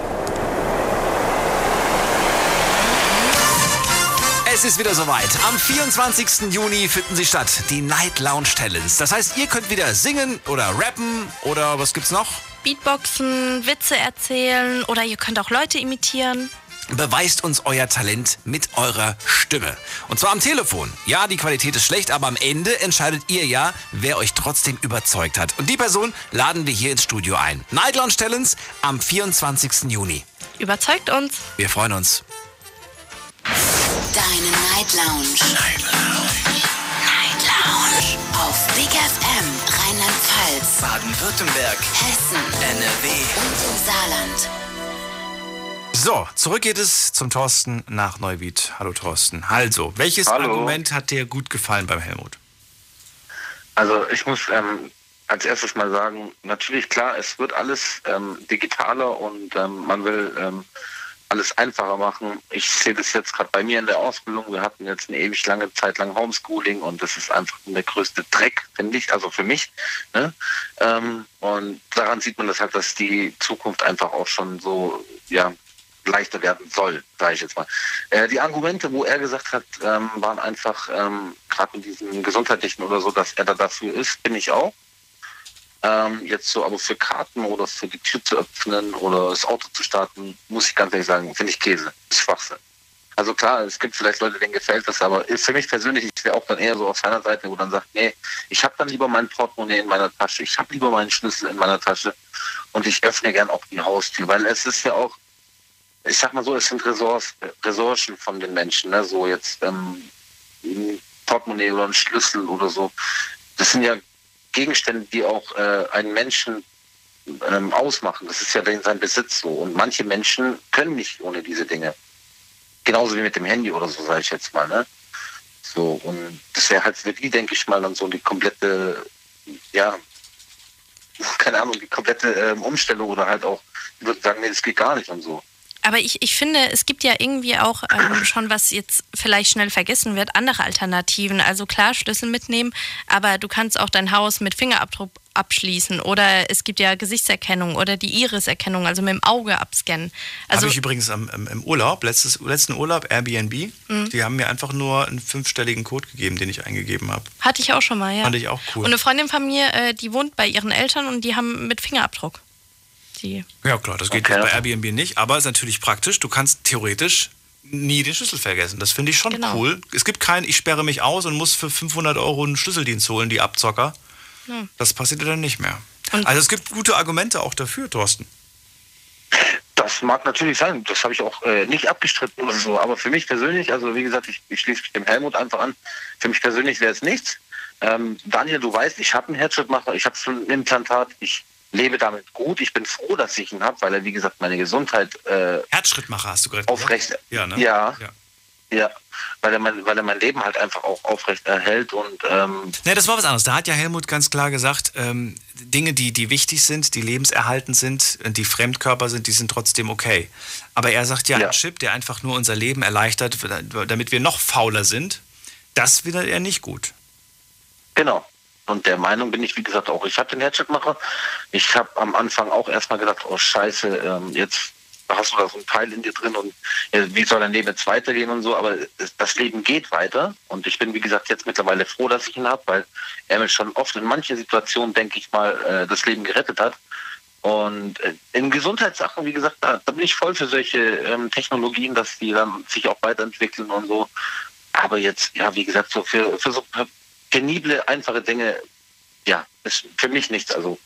Es ist wieder soweit. Am 24. Juni finden sie statt, die Night Lounge Talents. Das heißt, ihr könnt wieder singen oder rappen oder was gibt's noch? Beatboxen, Witze erzählen oder ihr könnt auch Leute imitieren. Beweist uns euer Talent mit eurer Stimme. Und zwar am Telefon. Ja, die Qualität ist schlecht, aber am Ende entscheidet ihr ja, wer euch trotzdem überzeugt hat. Und die Person laden wir hier ins Studio ein. Night Lounge Talents am 24. Juni. Überzeugt uns. Wir freuen uns. Deine Night Lounge. Night Lounge. Night Lounge. Auf Big FM Rheinland-Pfalz, Baden-Württemberg, Hessen NRW. und im Saarland. So, zurück geht es zum Thorsten nach Neuwied. Hallo Thorsten. Also, welches Hallo. Argument hat dir gut gefallen beim Helmut? also ich muss ähm, als erstes mal sagen, natürlich klar, es wird alles ähm, digitaler und ähm, man will ähm, alles einfacher machen. Ich sehe das jetzt gerade bei mir in der Ausbildung. Wir hatten jetzt eine ewig lange Zeit lang Homeschooling und das ist einfach der größte Dreck, finde ich, also für mich. Ne? Ähm, und daran sieht man das halt, dass die Zukunft einfach auch schon so, ja, leichter werden soll, sage ich jetzt mal. Äh, die Argumente, wo er gesagt hat, ähm, waren einfach ähm, gerade mit diesem gesundheitlichen oder so, dass er da dafür ist, bin ich auch. Ähm, jetzt so, aber für Karten oder für die Tür zu öffnen oder das Auto zu starten, muss ich ganz ehrlich sagen, finde ich Käse. Schwachsinn. Also klar, es gibt vielleicht Leute, denen gefällt das, aber für mich persönlich, ich wäre auch dann eher so auf seiner Seite, wo dann sagt, nee, ich habe dann lieber mein Portemonnaie in meiner Tasche, ich habe lieber meinen Schlüssel in meiner Tasche und ich öffne gern auch die Haustür, weil es ist ja auch, ich sag mal so, es sind Ressourcen, Ressourcen von den Menschen, ne? so jetzt ähm, ein Portemonnaie oder ein Schlüssel oder so. Das sind ja Gegenstände, die auch äh, einen Menschen ähm, ausmachen. Das ist ja sein Besitz so. Und manche Menschen können nicht ohne diese Dinge. Genauso wie mit dem Handy oder so, sage ich jetzt mal. Ne? So, und das wäre halt für die, denke ich mal, dann so die komplette, ja, keine Ahnung, die komplette ähm, Umstellung oder halt auch, die würden sagen, nee, das geht gar nicht und so. Aber ich, ich finde, es gibt ja irgendwie auch ähm, schon, was jetzt vielleicht schnell vergessen wird, andere Alternativen. Also klar, Schlüssel mitnehmen, aber du kannst auch dein Haus mit Fingerabdruck abschließen oder es gibt ja Gesichtserkennung oder die Iris-Erkennung, also mit dem Auge abscannen. Also Habe ich übrigens am, im Urlaub, letztes, letzten Urlaub, Airbnb, Mhm. die haben mir einfach nur einen fünfstelligen Code gegeben, den ich eingegeben habe. hatte ich auch schon mal, ja. Fand ich auch cool. Und eine Freundin von mir, äh, die wohnt bei ihren Eltern und die haben mit Fingerabdruck. Die, Ja klar, das geht Okay. bei Airbnb nicht, aber ist natürlich praktisch. Du kannst theoretisch nie den Schlüssel vergessen. Das finde ich schon Genau. cool. Es gibt kein, ich sperre mich aus und muss für 500 Euro einen Schlüsseldienst holen, die Abzocker. Ja. Das passiert ja dann nicht mehr. Und- also es gibt gute Argumente auch dafür, Thorsten. Das mag natürlich sein, das habe ich auch äh, nicht abgestritten oder so, aber für mich persönlich, also wie gesagt, ich, ich schließe mich dem Helmut einfach an, für mich persönlich wäre es nichts. Ähm, Daniel, du weißt, ich habe einen Herzschrittmacher, ich habe schon ein Implantat, ich lebe damit gut, ich bin froh, dass ich ihn habe, weil er, wie gesagt, meine Gesundheit äh, Herzschrittmacher hast du gerade aufrecht, Ja, ne? ja, ja. ja, weil er, mein, weil er mein Leben halt einfach auch aufrecht erhält und ähm, Ne, das war was anderes. Da hat ja Helmut ganz klar gesagt, ähm, Dinge, die, die wichtig sind, die lebenserhaltend sind, die Fremdkörper sind, die sind trotzdem okay. Aber er sagt ja, Ja. ein Chip, der einfach nur unser Leben erleichtert, damit wir noch fauler sind, das wieder eher nicht gut. Genau. Und der Meinung bin ich, wie gesagt, auch. Ich habe den Herzschrittmacher. Ich habe am Anfang auch erstmal gedacht, oh Scheiße, ähm, jetzt hast du da so ein Teil in dir drin und äh, wie soll dein Leben jetzt weitergehen und so. Aber das Leben geht weiter. Und ich bin, wie gesagt, jetzt mittlerweile froh, dass ich ihn habe, weil er mir schon oft in manchen Situationen, denke ich mal, äh, das Leben gerettet hat. Und äh, in Gesundheitssachen, wie gesagt, da, da bin ich voll für solche ähm, Technologien, dass die dann sich auch weiterentwickeln und so. Aber jetzt, ja, wie gesagt, so für, für so penible, einfache Dinge, ja, ist für mich nichts. Also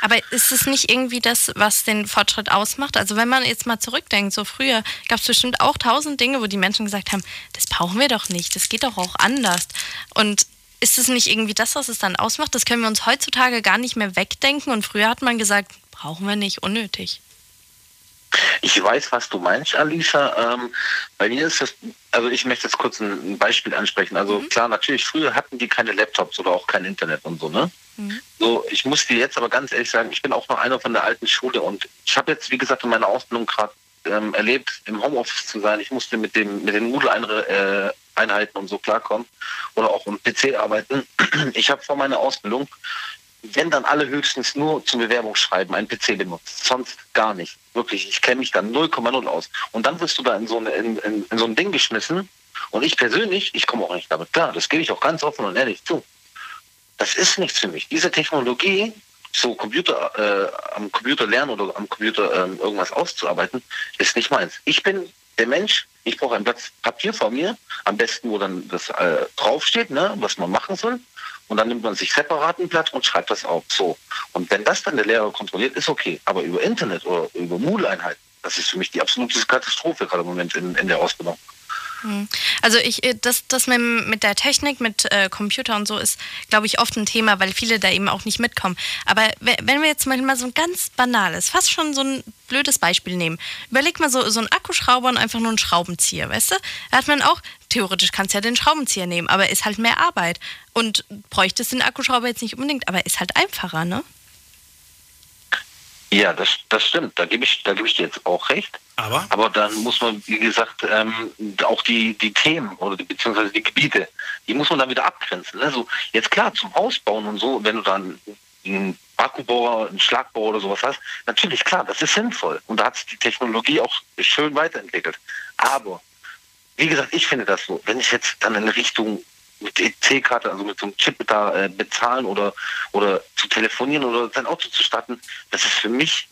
aber ist es nicht irgendwie das, was den Fortschritt ausmacht? Also wenn man jetzt mal zurückdenkt, so früher gab es bestimmt auch tausend Dinge, wo die Menschen gesagt haben, das brauchen wir doch nicht, das geht doch auch anders. Und ist es nicht irgendwie das, was es dann ausmacht? Das können wir uns heutzutage gar nicht mehr wegdenken. Und früher hat man gesagt, brauchen wir nicht, unnötig. Ich weiß, was du meinst, Alicia. Ähm, bei mir ist es, also ich möchte jetzt kurz ein, ein Beispiel ansprechen. Also klar, natürlich, früher hatten die keine Laptops oder auch kein Internet und so, ne? So, ich muss dir jetzt aber ganz ehrlich sagen, ich bin auch noch einer von der alten Schule und ich habe jetzt, wie gesagt, in meiner Ausbildung gerade ähm, erlebt, im Homeoffice zu sein. Ich musste mit dem mit den Moodle-Einheiten und so klarkommen oder auch im PC arbeiten. Ich habe vor meiner Ausbildung, wenn dann alle höchstens nur zum Bewerbungsschreiben einen PC benutzt, sonst gar nicht. Wirklich, ich kenne mich dann 0,0 aus. Und dann wirst du da in so, eine, in, in, in so ein Ding geschmissen. Und ich persönlich, ich komme auch nicht damit klar. Das gebe ich auch ganz offen und ehrlich zu das ist nichts für mich. Diese Technologie, so Computer, äh, am Computer lernen oder am Computer ähm, irgendwas auszuarbeiten, ist nicht meins. Ich bin der Mensch, ich brauche ein Blatt Papier vor mir, am besten, wo dann das äh, draufsteht, ne, was man machen soll. Und dann nimmt man sich separat ein Blatt und schreibt das auf. So. Und wenn das dann der Lehrer kontrolliert, ist okay. Aber über Internet oder über Moodle-Einheiten, das ist für mich die absolute Katastrophe gerade im Moment in, in der Ausbildung. Also ich, äh, das, das mit, der Technik, mit äh, Computer und so ist, glaube ich, oft ein Thema, weil viele da eben auch nicht mitkommen. Aber we- wenn wir jetzt mal mal so ein ganz banales, fast schon so ein blödes Beispiel nehmen. Überleg mal so, so einen Akkuschrauber und einfach nur einen Schraubenzieher, weißt du? Da hat man auch, theoretisch kannst du ja den Schraubenzieher nehmen, aber ist halt mehr Arbeit. Und bräuchtest den Akkuschrauber jetzt nicht unbedingt, aber ist halt einfacher, ne? Ja, das, das stimmt. Da gebe ich, da gebe ich dir jetzt auch recht. Aber Aber dann muss man, wie gesagt, ähm, auch die, die Themen oder die, beziehungsweise die Gebiete, die muss man dann wieder abgrenzen. Also jetzt klar, zum Haus bauen und so, wenn du dann ein Akkubohrer, einen Schlagbohrer oder sowas hast, natürlich klar, das ist sinnvoll. Und da hat sich die Technologie auch schön weiterentwickelt. Aber, wie gesagt, ich finde das so, wenn ich jetzt dann in Richtung mit EC-Karte, also mit so einem Chip da äh, bezahlen oder, oder zu telefonieren oder sein Auto zu starten, das ist für mich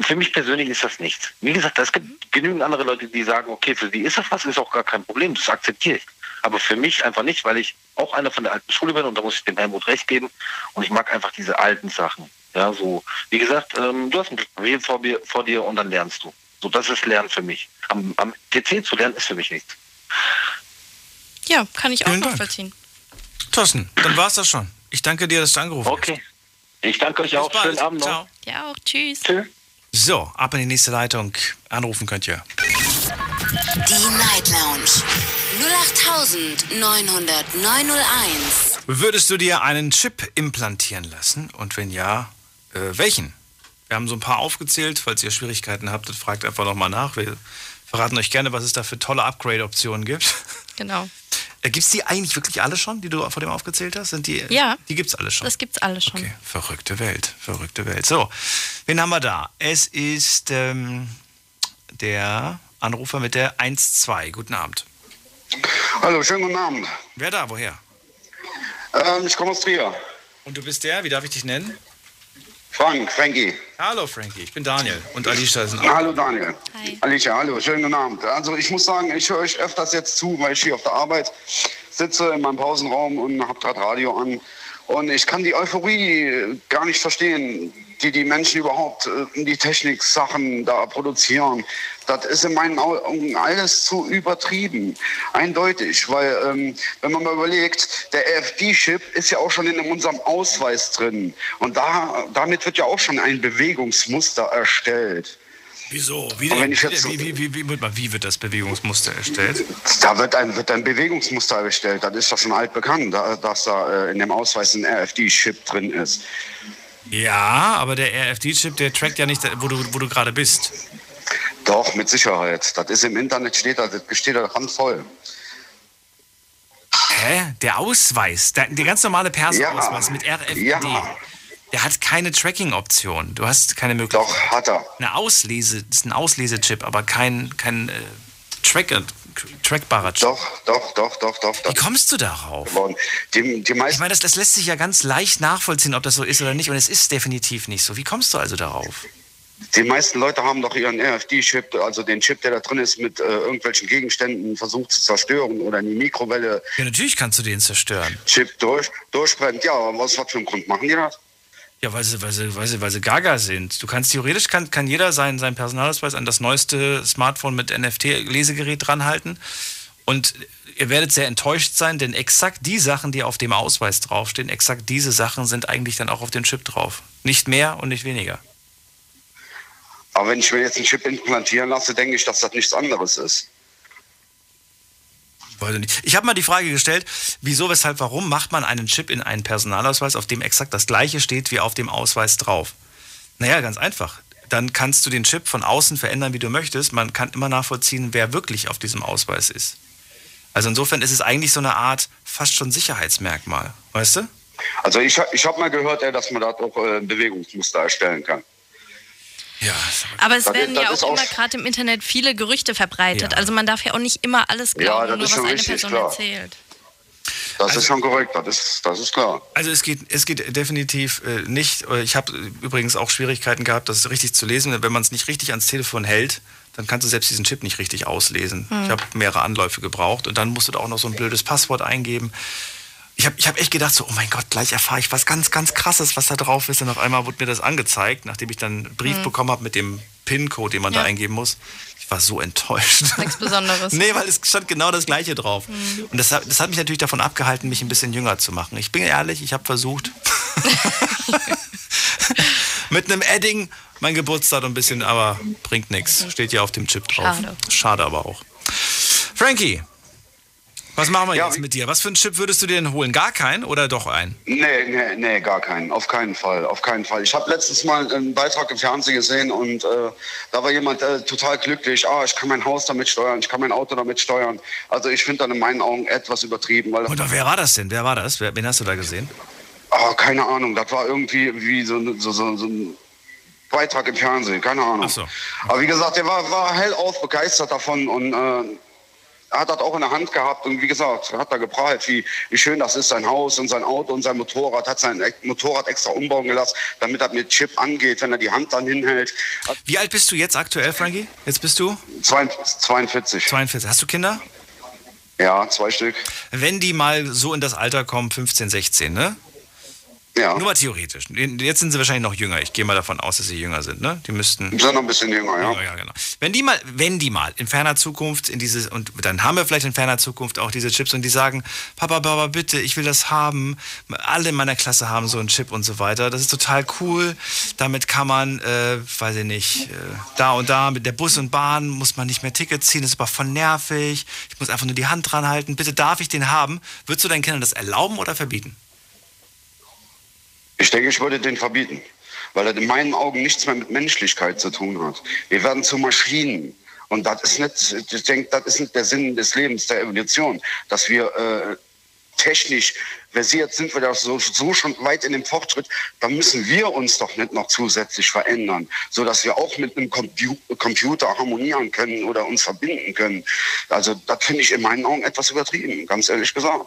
für mich persönlich ist das nichts. Wie gesagt, es gibt genügend andere Leute, die sagen, okay, für sie ist das was, ist auch gar kein Problem, das akzeptiere ich. Aber für mich einfach nicht, weil ich auch einer von der alten Schule bin und da muss ich dem Helmut recht geben und ich mag einfach diese alten Sachen. Ja, so, wie gesagt, ähm, du hast ein Problem vor, vor dir und dann lernst du. So, das ist Lernen für mich. Am, am PC zu lernen ist für mich nichts. Ja, kann ich auch Vielen Dank. nachvollziehen. Thorsten, dann war's das schon. Ich danke dir, dass du angerufen hast. Okay. Ich danke euch auch. Bis bald. Schönen Abend noch. Ciao. Ja, auch. Tschüss. Tschüss. So, ab in die nächste Leitung. Anrufen könnt ihr. Die Night Lounge 0890901. Würdest du dir einen Chip implantieren lassen? Und wenn ja, äh, welchen? Wir haben so ein paar aufgezählt. Falls ihr Schwierigkeiten habt, dann fragt einfach nochmal nach. Wir verraten euch gerne, was es da für tolle Upgrade-Optionen gibt. Genau. Äh, Gibt es die eigentlich wirklich alle schon, die du vor dem aufgezählt hast? Sind die, Ja. Die gibt es alle schon. Das gibt's alle schon. Okay, verrückte Welt, verrückte Welt. So, wen haben wir da? Es ist ähm, der Anrufer mit der 1-2. Guten Abend. Hallo, schönen guten Abend. Wer da? Woher? Ähm, ich komme aus Trier. Und du bist der? Wie darf ich dich nennen? Frank, Frankie. Hallo Frankie, ich bin Daniel. Und Alicia sind auch. Hallo Daniel. Hi. Alicia, hallo, schönen guten Abend. Also ich muss sagen, ich höre euch öfters jetzt zu, weil ich hier auf der Arbeit sitze in meinem Pausenraum und habe gerade Radio an. Und ich kann die Euphorie gar nicht verstehen, die die Menschen überhaupt äh, in die Technik-Sachen da produzieren. Das ist in meinen Augen alles zu übertrieben. Eindeutig, weil ähm, wenn man mal überlegt, der RFD-Chip ist ja auch schon in unserem Ausweis drin. Und da, damit wird ja auch schon ein Bewegungsmuster erstellt. Wieso? Wie, ich wie, wie, wie, wird das Bewegungsmuster erstellt? Da wird ein, wird ein Bewegungsmuster erstellt. Das ist doch schon alt bekannt, da- dass da äh, in dem Ausweis ein RFD-Chip drin ist. Ja, aber der RFD-Chip, der trackt ja nicht, wo du, wo du gerade bist. Doch, mit Sicherheit. Das ist im Internet, steht da, das steht da randvoll. Hä? Der Ausweis, der, der ganz normale Personalausweis Ja. mit RFD, Ja. der hat keine Tracking-Option. Du hast keine Möglichkeit. Doch, hat er. Eine Auslese, das ist ein Auslesechip, aber kein, kein äh, Tracker, trackbarer Chip. Doch, doch, doch, doch, doch. Wie kommst du darauf? Die, die Ich meine, das, das lässt sich ja ganz leicht nachvollziehen, ob das so ist oder nicht. Und es ist definitiv nicht so. Wie kommst du also darauf? die meisten Leute haben doch ihren RFD-Chip, also den Chip, der da drin ist, mit äh, irgendwelchen Gegenständen versucht zu zerstören oder in die Mikrowelle Ja, natürlich kannst du den zerstören. Chip durch, durchbrennt. Ja, aber aus was für einem Grund machen die das? Ja, weil sie, weil sie, weil sie, weil sie gaga sind. Du kannst theoretisch kann, kann jeder seinen, seinen Personalausweis an das neueste Smartphone mit NFT-Lesegerät dranhalten. Und ihr werdet sehr enttäuscht sein, denn exakt die Sachen, die auf dem Ausweis draufstehen, exakt diese Sachen sind eigentlich dann auch auf dem Chip drauf. Nicht mehr und nicht weniger. Aber wenn ich mir jetzt einen Chip implantieren lasse, denke ich, dass das nichts anderes ist. Weiß ich nicht. Ich habe mal die Frage gestellt, wieso, weshalb, warum macht man einen Chip in einen Personalausweis, auf dem exakt das gleiche steht wie auf dem Ausweis drauf? Naja, ganz einfach. Dann kannst du den Chip von außen verändern, wie du möchtest. Man kann immer nachvollziehen, wer wirklich auf diesem Ausweis ist. Also insofern ist es eigentlich so eine Art fast schon Sicherheitsmerkmal, weißt du? Also ich, ich habe mal gehört, dass man da auch äh, Bewegungsmuster erstellen kann. Ja. Aber es werden ja auch immer gerade im Internet viele Gerüchte verbreitet. Ja. Also man darf ja auch nicht immer alles Ja, glauben, das nur was eine richtig, Person klar. erzählt. Das Also ist schon korrekt, das ist, das ist klar. Also es geht, es geht definitiv äh, nicht. Äh, Ich habe übrigens auch Schwierigkeiten gehabt, das richtig zu lesen. Wenn man es nicht richtig ans Telefon hält, dann kannst du selbst diesen Chip nicht richtig auslesen. Ich habe mehrere Anläufe gebraucht und dann musst du da auch noch so ein blödes Passwort eingeben. Ich habe ich hab echt gedacht, so, oh mein Gott, gleich erfahre ich was ganz, ganz Krasses, was da drauf ist. Und auf einmal wurde mir das angezeigt, nachdem ich dann einen Brief bekommen habe mit dem PIN-Code, den man da Ja. eingeben muss. Ich war so enttäuscht. Nichts Besonderes. Nee, weil es stand genau das Gleiche drauf. Und das, hat- das hat mich natürlich davon abgehalten, mich ein bisschen jünger zu machen. Ich bin ehrlich, ich habe versucht, mit einem Edding mein Geburtsdatum ein bisschen, aber bringt nichts. Steht ja auf dem Chip drauf. Schade. Schade aber auch. Frankie, was machen wir Ja, jetzt mit dir? Was für einen Chip würdest du dir denn holen? Gar keinen oder doch einen? Nee, nee, nee, gar keinen. Auf keinen Fall. Auf keinen Fall. Ich habe letztens mal einen Beitrag im Fernsehen gesehen und äh, da war jemand äh, total glücklich. Ah, ich kann mein Haus damit steuern, ich kann mein Auto damit steuern. Also ich finde dann in meinen Augen etwas übertrieben, weil Und wer war das denn? Wer war das? Wen hast du da gesehen? Ah, keine Ahnung, das war irgendwie wie so, so, so, so ein Beitrag im Fernsehen, keine Ahnung. So. Aber wie gesagt, der war, war hellauf begeistert davon und äh, er hat das auch in der Hand gehabt und wie gesagt, hat da geprahlt, wie, wie schön das ist, sein Haus und sein Auto und sein Motorrad, hat sein Motorrad extra umbauen gelassen, damit er mit Chip angeht, wenn er die Hand dann hinhält. Wie alt bist du jetzt aktuell, Frankie? Jetzt bist du 42. 42. Hast du Kinder? Ja, zwei Stück. Wenn die mal so in das Alter kommen, 15, 16, ne? Ja. Nur mal theoretisch. Jetzt sind sie wahrscheinlich noch jünger. Ich gehe mal davon aus, dass sie jünger sind, ne? Die müssten. Die sind noch ein bisschen jünger, ja. Ja, genau. Wenn die mal, wenn die mal in ferner Zukunft in dieses, und dann haben wir vielleicht in ferner Zukunft auch diese Chips und die sagen, Papa, Papa, bitte, ich will das haben. Alle in meiner Klasse haben so einen Chip und so weiter. Das ist total cool. Damit kann man, äh, weiß ich nicht, äh, da und da mit der Bus und Bahn muss man nicht mehr Tickets ziehen, das ist aber voll nervig. Ich muss einfach nur die Hand dran halten. Bitte darf ich den haben? Würdest du deinen Kindern das erlauben oder verbieten? Ich denke, ich würde den verbieten, weil er in meinen Augen nichts mehr mit Menschlichkeit zu tun hat. Wir werden zu Maschinen. Und das ist nicht, ich denke, das ist nicht der Sinn des Lebens, der Evolution, dass wir äh, technisch versiert sind, wir da so, so schon weit in dem Fortschritt, dann müssen wir uns doch nicht noch zusätzlich verändern, so dass wir auch mit einem Compu Computer harmonieren können oder uns verbinden können. Also das finde ich in meinen Augen etwas übertrieben, ganz ehrlich gesagt.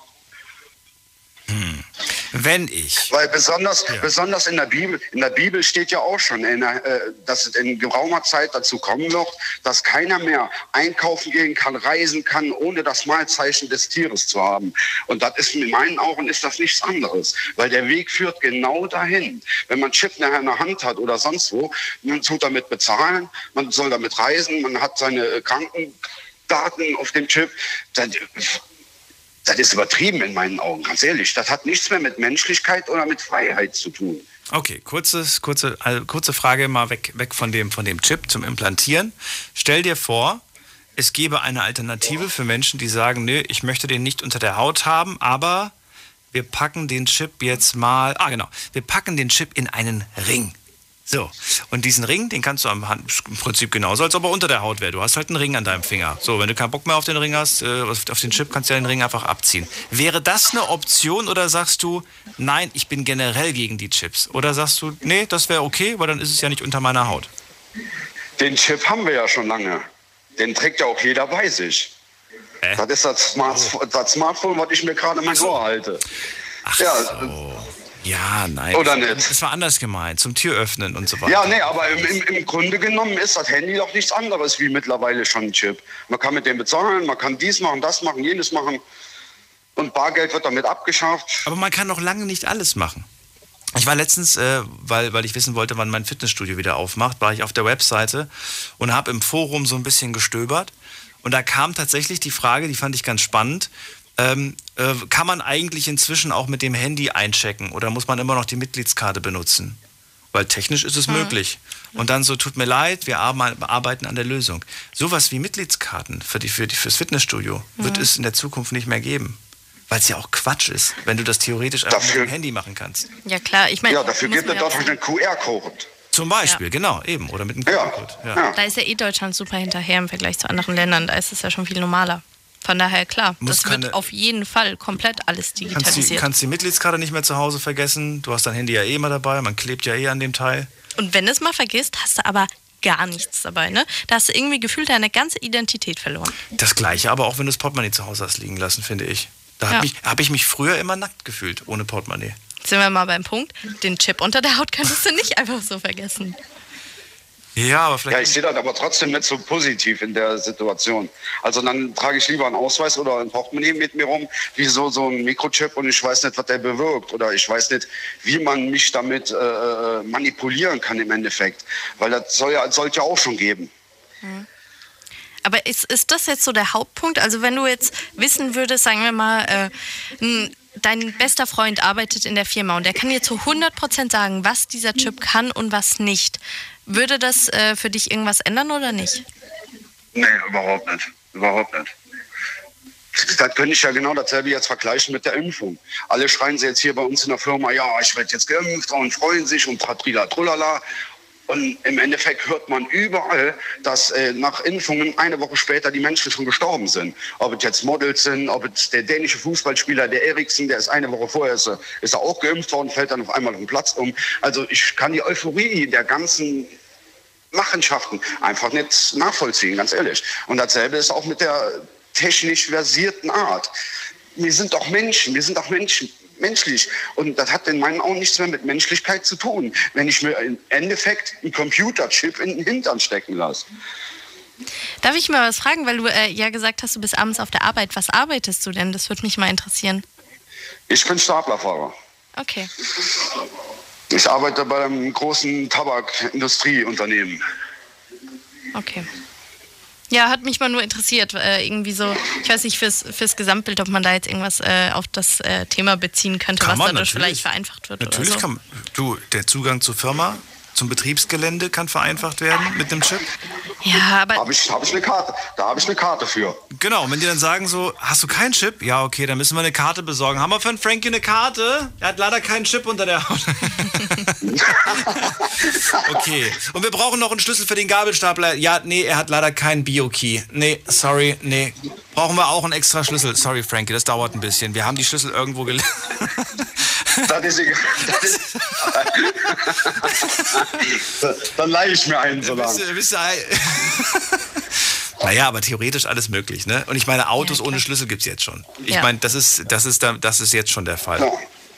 Wenn ich. Weil besonders, besonders in der Bibel, in der Bibel steht ja auch schon, in der, äh, dass es in geraumer Zeit dazu kommen wird, dass keiner mehr einkaufen gehen kann, reisen kann, ohne das Malzeichen des Tieres zu haben. Und das ist in meinen Augen ist das nichts anderes, weil der Weg führt genau dahin. Wenn man Chip nachher in der Hand hat oder sonst wo, man tut damit bezahlen, man soll damit reisen, man hat seine Krankendaten auf dem Chip. Dann, das ist übertrieben in meinen Augen, ganz ehrlich. Das hat nichts mehr mit Menschlichkeit oder mit Freiheit zu tun. Okay, kurzes, kurze, also kurze Frage mal weg, weg von, dem, von dem Chip zum Implantieren. Stell dir vor, es gäbe eine Alternative für Menschen, die sagen, nö, ich möchte den nicht unter der Haut haben, aber wir packen den Chip jetzt mal, ah genau, wir packen den Chip in einen Ring. So, und diesen Ring, den kannst du am Hand, im Prinzip genauso, als ob er unter der Haut wäre. Du hast halt einen Ring an deinem Finger. So, wenn du keinen Bock mehr auf den Ring hast, äh, auf den Chip, kannst du ja den Ring einfach abziehen. Wäre das eine Option oder sagst du, nein, ich bin generell gegen die Chips? Oder sagst du, nee, das wäre okay, weil dann ist es ja nicht unter meiner Haut? Den Chip haben wir ja schon lange. Den trägt ja auch jeder bei sich. Hä? Das ist das, Smart das Smartphone, was ich mir gerade in mein so. Ohr halte. Ach Ja, so. Ja, nein. Oder das, nicht? Das war anders gemeint, zum Tür öffnen und so weiter. Ja, nee, aber im, im, im Grunde genommen ist das Handy doch nichts anderes wie mittlerweile schon ein Chip. Man kann mit dem bezahlen, man kann dies machen, das machen, jenes machen. Und Bargeld wird damit abgeschafft. Aber man kann noch lange nicht alles machen. Ich war letztens, äh, weil, weil ich wissen wollte, wann mein Fitnessstudio wieder aufmacht, war ich auf der Webseite und habe im Forum so ein bisschen gestöbert. Und da kam tatsächlich die Frage, die fand ich ganz spannend. Ähm, äh, kann man eigentlich inzwischen auch mit dem Handy einchecken oder muss man immer noch die Mitgliedskarte benutzen? Weil technisch ist es möglich. Und dann so, tut mir leid, wir arbe- arbeiten an der Lösung. Sowas wie Mitgliedskarten für die, für die, fürs Fitnessstudio wird es in der Zukunft nicht mehr geben. Weil es ja auch Quatsch ist, wenn du das theoretisch einfach Dafür- mit dem Handy machen kannst. Ja klar, ich meine, Ja, dafür gibt man es ja doch auch einen QR-Code. Zum Beispiel, genau, eben. Oder mit einem Ja, QR-Code. ja. Da ist ja eh Deutschland super hinterher im Vergleich zu anderen Ländern. Da ist es ja schon viel normaler. Von daher, klar, Muss das wird auf jeden Fall komplett alles Kannst die, digitalisiert. kannst die Mitgliedskarte nicht mehr zu Hause vergessen. Du hast dein Handy ja eh immer dabei. Man klebt ja eh an dem Teil. Und wenn du es mal vergisst, hast du aber gar nichts dabei. Ne? Da hast du irgendwie gefühlt deine ganze Identität verloren. Das Gleiche aber auch, wenn du das Portemonnaie zu Hause hast liegen lassen, finde ich. Da Ja. habe ich, hab ich mich früher immer nackt gefühlt, ohne Portemonnaie. Jetzt sind wir mal beim Punkt. Den Chip unter der Haut könntest du nicht einfach so vergessen. Ja, aber vielleicht. Ja, ich sehe das aber trotzdem nicht so positiv in der Situation. Also dann trage ich lieber einen Ausweis oder ein Portemonnaie mit mir rum, wie so, so ein Mikrochip und ich weiß nicht, was der bewirkt. Oder ich weiß nicht, wie man mich damit äh, manipulieren kann im Endeffekt. Weil das soll ja, sollte ja auch schon geben. Aber ist, ist das jetzt so der Hauptpunkt? Also wenn du jetzt wissen würdest, sagen wir mal, äh, dein bester Freund arbeitet in der Firma und der kann dir zu 100% sagen, was dieser Chip kann und was nicht. Würde das äh, für dich irgendwas ändern oder nicht? Nee, überhaupt nicht. Überhaupt nicht. Das könnte ich ja genau dasselbe jetzt vergleichen mit der Impfung. Alle schreien sie jetzt hier bei uns in der Firma, ja, ich werde jetzt geimpft und freuen sich und Patrila Trullala. Und im Endeffekt hört man überall, dass äh, nach Impfungen eine Woche später die Menschen schon gestorben sind. Ob es jetzt Models sind, ob es der dänische Fußballspieler, der Eriksen, der ist eine Woche vorher, ist, ist er auch geimpft worden, fällt dann auf einmal auf den Platz um. Also ich kann die Euphorie der ganzen Machenschaften einfach nicht nachvollziehen, ganz ehrlich. Und dasselbe ist auch mit der technisch versierten Art. Wir sind doch Menschen, wir sind doch Menschen, menschlich. Und das hat in meinen Augen nichts mehr mit Menschlichkeit zu tun, wenn ich mir im Endeffekt einen Computerchip in den Hintern stecken lasse. Darf ich mal was fragen, weil du äh, ja gesagt hast, du bist abends auf der Arbeit. Was arbeitest du denn? Das würde mich mal interessieren. Ich bin Staplerfahrer. Okay. Ich arbeite bei einem großen Tabakindustrieunternehmen. Okay. Ja, hat mich mal nur interessiert. Äh, irgendwie so, ich weiß nicht, fürs, fürs Gesamtbild, ob man da jetzt irgendwas äh, auf das äh, Thema beziehen könnte, Kann was man, dadurch natürlich. vielleicht vereinfacht wird. Natürlich oder so. kann du, der Zugang zur Firma, zum Betriebsgelände kann vereinfacht werden mit einem Chip. Ja, aber Habe ich, hab ich eine Karte. Da habe ich eine Karte für. Genau, wenn die dann sagen so, hast du keinen Chip? Ja, okay, dann müssen wir eine Karte besorgen. Haben wir für einen Frankie eine Karte? Er hat leider keinen Chip unter der Haut. okay. Und wir brauchen noch einen Schlüssel für den Gabelstapler. Ja, nee, er hat leider keinen Bio-Key. Nee, sorry, nee. Brauchen wir auch einen extra Schlüssel. Sorry, Frankie, das dauert ein bisschen. Wir haben die Schlüssel irgendwo gelegt. Das ist egal. Das ist Dann leihe ich mir einen so lange. Wisst ihr, Naja, aber theoretisch alles möglich, ne? Und ich meine, Autos Ja, ohne Schlüssel gibt's jetzt schon. Ich Ja. meine, das ist, das, ist da, das ist jetzt schon der Fall. Ja.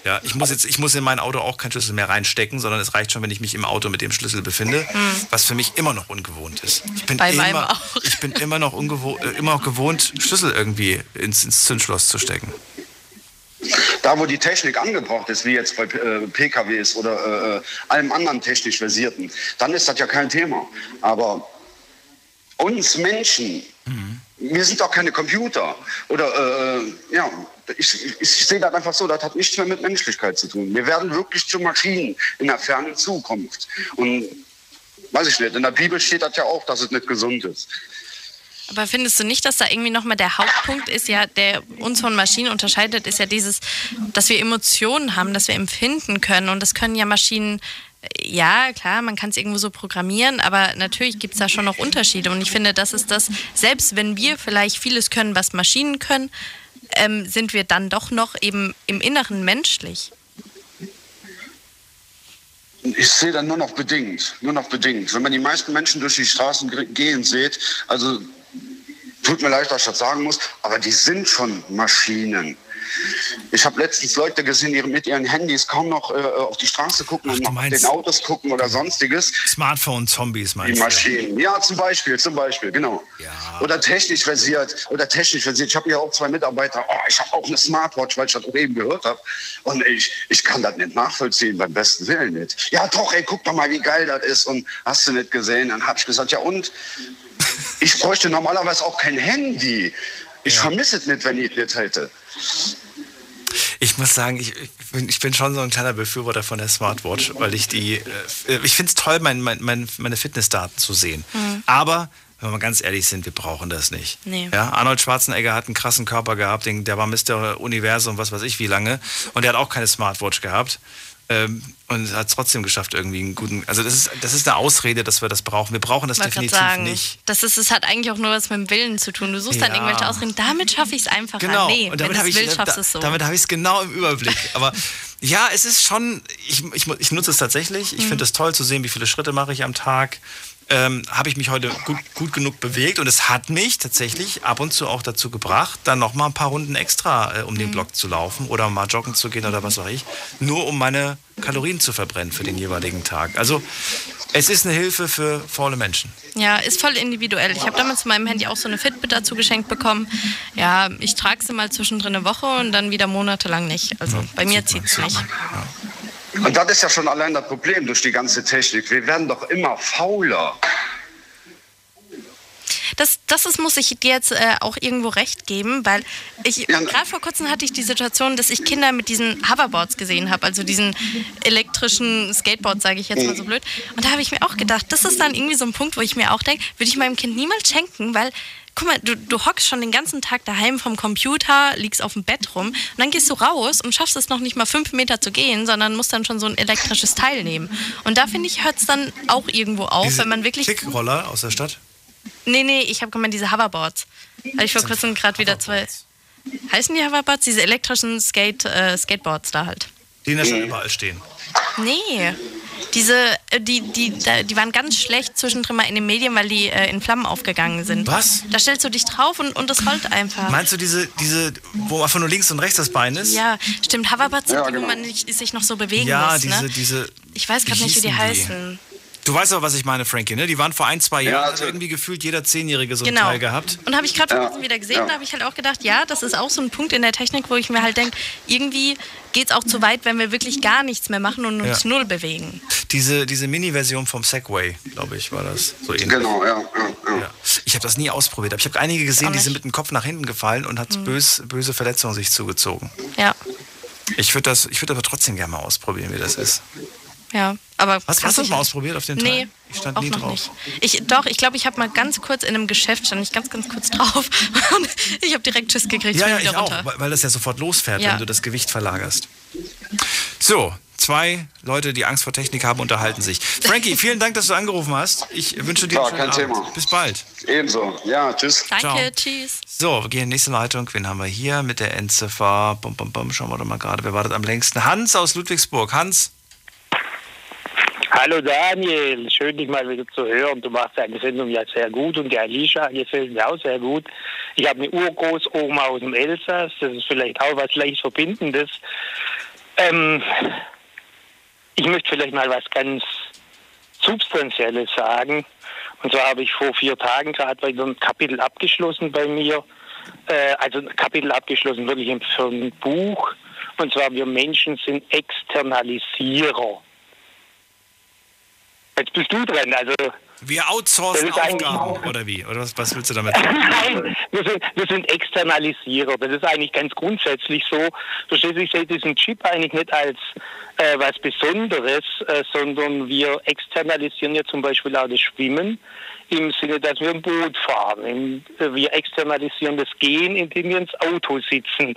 Ja, ich muss jetzt, ich muss in mein Auto auch keinen Schlüssel mehr reinstecken, sondern es reicht schon, wenn ich mich im Auto mit dem Schlüssel befinde, was für mich immer noch ungewohnt ist. Ich bin Bei meinem immer, auch. ich bin immer noch ungewohnt, äh, immer noch gewohnt, Schlüssel irgendwie ins, ins Zündschloss zu stecken. Da, wo die Technik angebracht ist, wie jetzt bei äh, PKWs oder äh, allem anderen technisch versierten, dann ist das ja kein Thema. Aber uns Menschen, wir sind doch keine Computer. Oder, äh, ja, ich, ich, ich sehe das einfach so, das hat nichts mehr mit Menschlichkeit zu tun. Wir werden wirklich zu Maschinen in der fernen Zukunft. Und weiß ich nicht, in der Bibel steht das ja auch, dass es nicht gesund ist. Aber findest du nicht, dass da irgendwie nochmal der Hauptpunkt ist, ja, der uns von Maschinen unterscheidet, ist ja dieses, dass wir Emotionen haben, dass wir empfinden können. Und das können ja Maschinen, äh, ja, klar, man kann es irgendwo so programmieren, aber natürlich gibt es da schon noch Unterschiede. Und ich finde, das ist das, selbst wenn wir vielleicht vieles können, was Maschinen können, ähm, sind wir dann doch noch eben im Inneren menschlich. Ich sehe dann nur noch bedingt, nur noch bedingt. Wenn man die meisten Menschen durch die Straßen gehen sieht, also tut mir leid, dass ich das sagen muss, aber die sind schon Maschinen. Ich habe letztens Leute gesehen, die mit ihren Handys kaum noch äh, auf die Straße gucken Ach, und nach den Autos gucken oder sonstiges. Smartphone-Zombies Die meinst du? Maschinen. Ja, zum Beispiel, zum Beispiel, genau. Ja. Oder technisch versiert, oder technisch versiert. Ich habe ja auch zwei Mitarbeiter. Oh, ich habe auch eine Smartwatch, weil ich das auch eben gehört habe. Und ich, ich kann das nicht nachvollziehen, beim besten Willen nicht. Ja, doch, ey, guck doch mal, wie geil das ist. Und hast du nicht gesehen? Dann habe ich gesagt, ja und? Ich bräuchte normalerweise auch kein Handy. Ich vermisse es nicht, wenn ich es hätte. Ich muss sagen, ich, ich, bin, schon so ein kleiner Befürworter von der Smartwatch, weil ich die, äh, ich finde es toll, mein, mein, mein, meine Fitnessdaten zu sehen. Aber, wenn wir mal ganz ehrlich sind, wir brauchen das nicht. Nee. Ja, Arnold Schwarzenegger hat einen krassen Körper gehabt, der war Mr. Universum, was weiß ich wie lange. Und der hat auch keine Smartwatch gehabt. Ähm, und hat es trotzdem geschafft, irgendwie einen guten. Also, das ist, das ist eine Ausrede, dass wir das brauchen. Wir brauchen das definitiv sagen, nicht. Das, ist, das hat eigentlich auch nur was mit dem Willen zu tun. Du suchst dann Ja. irgendwelche Ausreden, damit schaffe ich es einfach. Genau. Nee, und damit habe ich, da, es so. damit habe ich es genau im Überblick. Aber ja, es ist schon, ich, ich, ich nutze es tatsächlich. Ich Mhm. finde es toll zu sehen, wie viele Schritte mache ich am Tag. Ähm, habe ich mich heute gut, gut genug bewegt und es hat mich tatsächlich ab und zu auch dazu gebracht, dann noch mal ein paar Runden extra äh, um Mhm. den Block zu laufen oder mal joggen zu gehen oder was auch ich, nur um meine Kalorien zu verbrennen für den jeweiligen Tag. Also es ist eine Hilfe für faule Menschen. Ja, ist voll individuell. Ich habe damals zu meinem Handy auch so eine Fitbit dazu geschenkt bekommen. Ja, ich trage sie mal zwischendrin eine Woche und dann wieder monatelang nicht. Also bei mir zieht es nicht. Und das ist ja schon allein das Problem durch die ganze Technik. Wir werden doch immer fauler. Das, das ist, muss ich dir jetzt äh, auch irgendwo recht geben, weil ich Ja, ne- gerade vor kurzem hatte ich die Situation, dass ich Kinder mit diesen Hoverboards gesehen habe, also diesen elektrischen Skateboards, sage ich jetzt mal so blöd. Und da habe ich mir auch gedacht, das ist dann irgendwie so ein Punkt, wo ich mir auch denke, würde ich meinem Kind niemals schenken, weil guck mal, du, du hockst schon den ganzen Tag daheim vom Computer, liegst auf dem Bett rum und dann gehst du raus und schaffst es noch nicht mal fünf Meter zu gehen, sondern musst dann schon so ein elektrisches Teil nehmen. Und da finde ich, hört es dann auch irgendwo auf, Diese wenn man wirklich. Kickroller aus der Stadt? Nee, nee, ich habe gemeint, diese Hoverboards. Habe ich vor kurzem gerade wieder zwei. Heißen die Hoverboards? Diese elektrischen Skate, äh, Skateboards da halt. Die in der Stadt überall stehen. Nee. Diese, äh, die, die, die waren ganz schlecht zwischendrin mal in den Medien, weil die äh, in Flammen aufgegangen sind. Was? Da stellst du dich drauf und, und das rollt einfach. Meinst du diese, diese, wo einfach nur links und rechts das Bein ist? ja, stimmt. Hoverboards sind Ja, die, wo genau. man nicht, sich noch so bewegen Ja, muss. diese, ne? diese. Ich weiß gerade nicht, wie die hießen heißen. Du weißt aber, was ich meine, Frankie, ne? Die waren vor ein, zwei Ja, Jahren, hat also- irgendwie gefühlt jeder Zehnjährige so ein Genau. Teil gehabt. Und habe ich gerade vor Ja, kurzem wieder gesehen, ja. da habe ich halt auch gedacht, ja, das ist auch so ein Punkt in der Technik, wo ich mir halt denke, irgendwie geht es auch zu weit, wenn wir wirklich gar nichts mehr machen und uns Ja. null bewegen. Diese, diese Mini-Version vom Segway, glaube ich, war das. So ähnlich. Genau, ja, ja, ja. Ja. Ich habe das nie ausprobiert, aber ich habe einige gesehen, die sind mit dem Kopf nach hinten gefallen und hat bös, böse Verletzungen sich zugezogen. Ja, Ich würde das, ich würde aber trotzdem gerne mal ausprobieren, wie das ist. ja. Aber Hast, kann hast du ich das mal nicht. ausprobiert auf den Teil? Nee, ich stand auch nie noch drauf. nicht. Ich, doch, ich glaube, ich habe mal ganz kurz in einem Geschäft, stand ich ganz, ganz kurz drauf und ich habe direkt Schiss gekriegt, Ja, ja, ich auch, runter. weil weil das ja sofort losfährt, Ja. wenn du das Gewicht verlagerst. So, zwei Leute, die Angst vor Technik haben, unterhalten sich. Frankie, vielen Dank, dass du angerufen hast. Ich wünsche dir Ja, kein Abend. Thema. Bis bald. Ebenso. Ja, tschüss. Danke, Ciao. tschüss. So, wir gehen in die nächste Leitung. Wen haben wir hier mit der Endziffer? Bum, bum, bum. Schauen wir doch mal gerade, wer wartet am längsten? Hans aus Ludwigsburg. Hans, Hallo Daniel, schön dich mal wieder zu hören. Du machst deine Sendung ja sehr gut und die Alicia gefällt mir auch sehr gut. Ich habe eine Urgroßoma aus dem Elsass, das ist vielleicht auch was leicht Verbindendes. Ähm, ich möchte vielleicht mal was ganz Substanzielles sagen. Und zwar habe ich vor vier Tagen gerade wieder ein Kapitel abgeschlossen bei mir. Äh, also ein Kapitel abgeschlossen wirklich für ein Buch. Und zwar wir Menschen sind Externalisierer. Jetzt bist du dran. Also wir outsourcen Aufgaben, oder wie? Oder was, was willst du damit sagen? Nein, wir sind, wir sind Externalisierer. Das ist eigentlich ganz grundsätzlich so. Verstehst du, ich sehe diesen Chip eigentlich nicht als äh, was Besonderes, äh, sondern wir externalisieren ja zum Beispiel auch das Schwimmen im Sinne, dass wir ein Boot fahren. Im, äh, wir externalisieren das Gehen, indem wir ins Auto sitzen.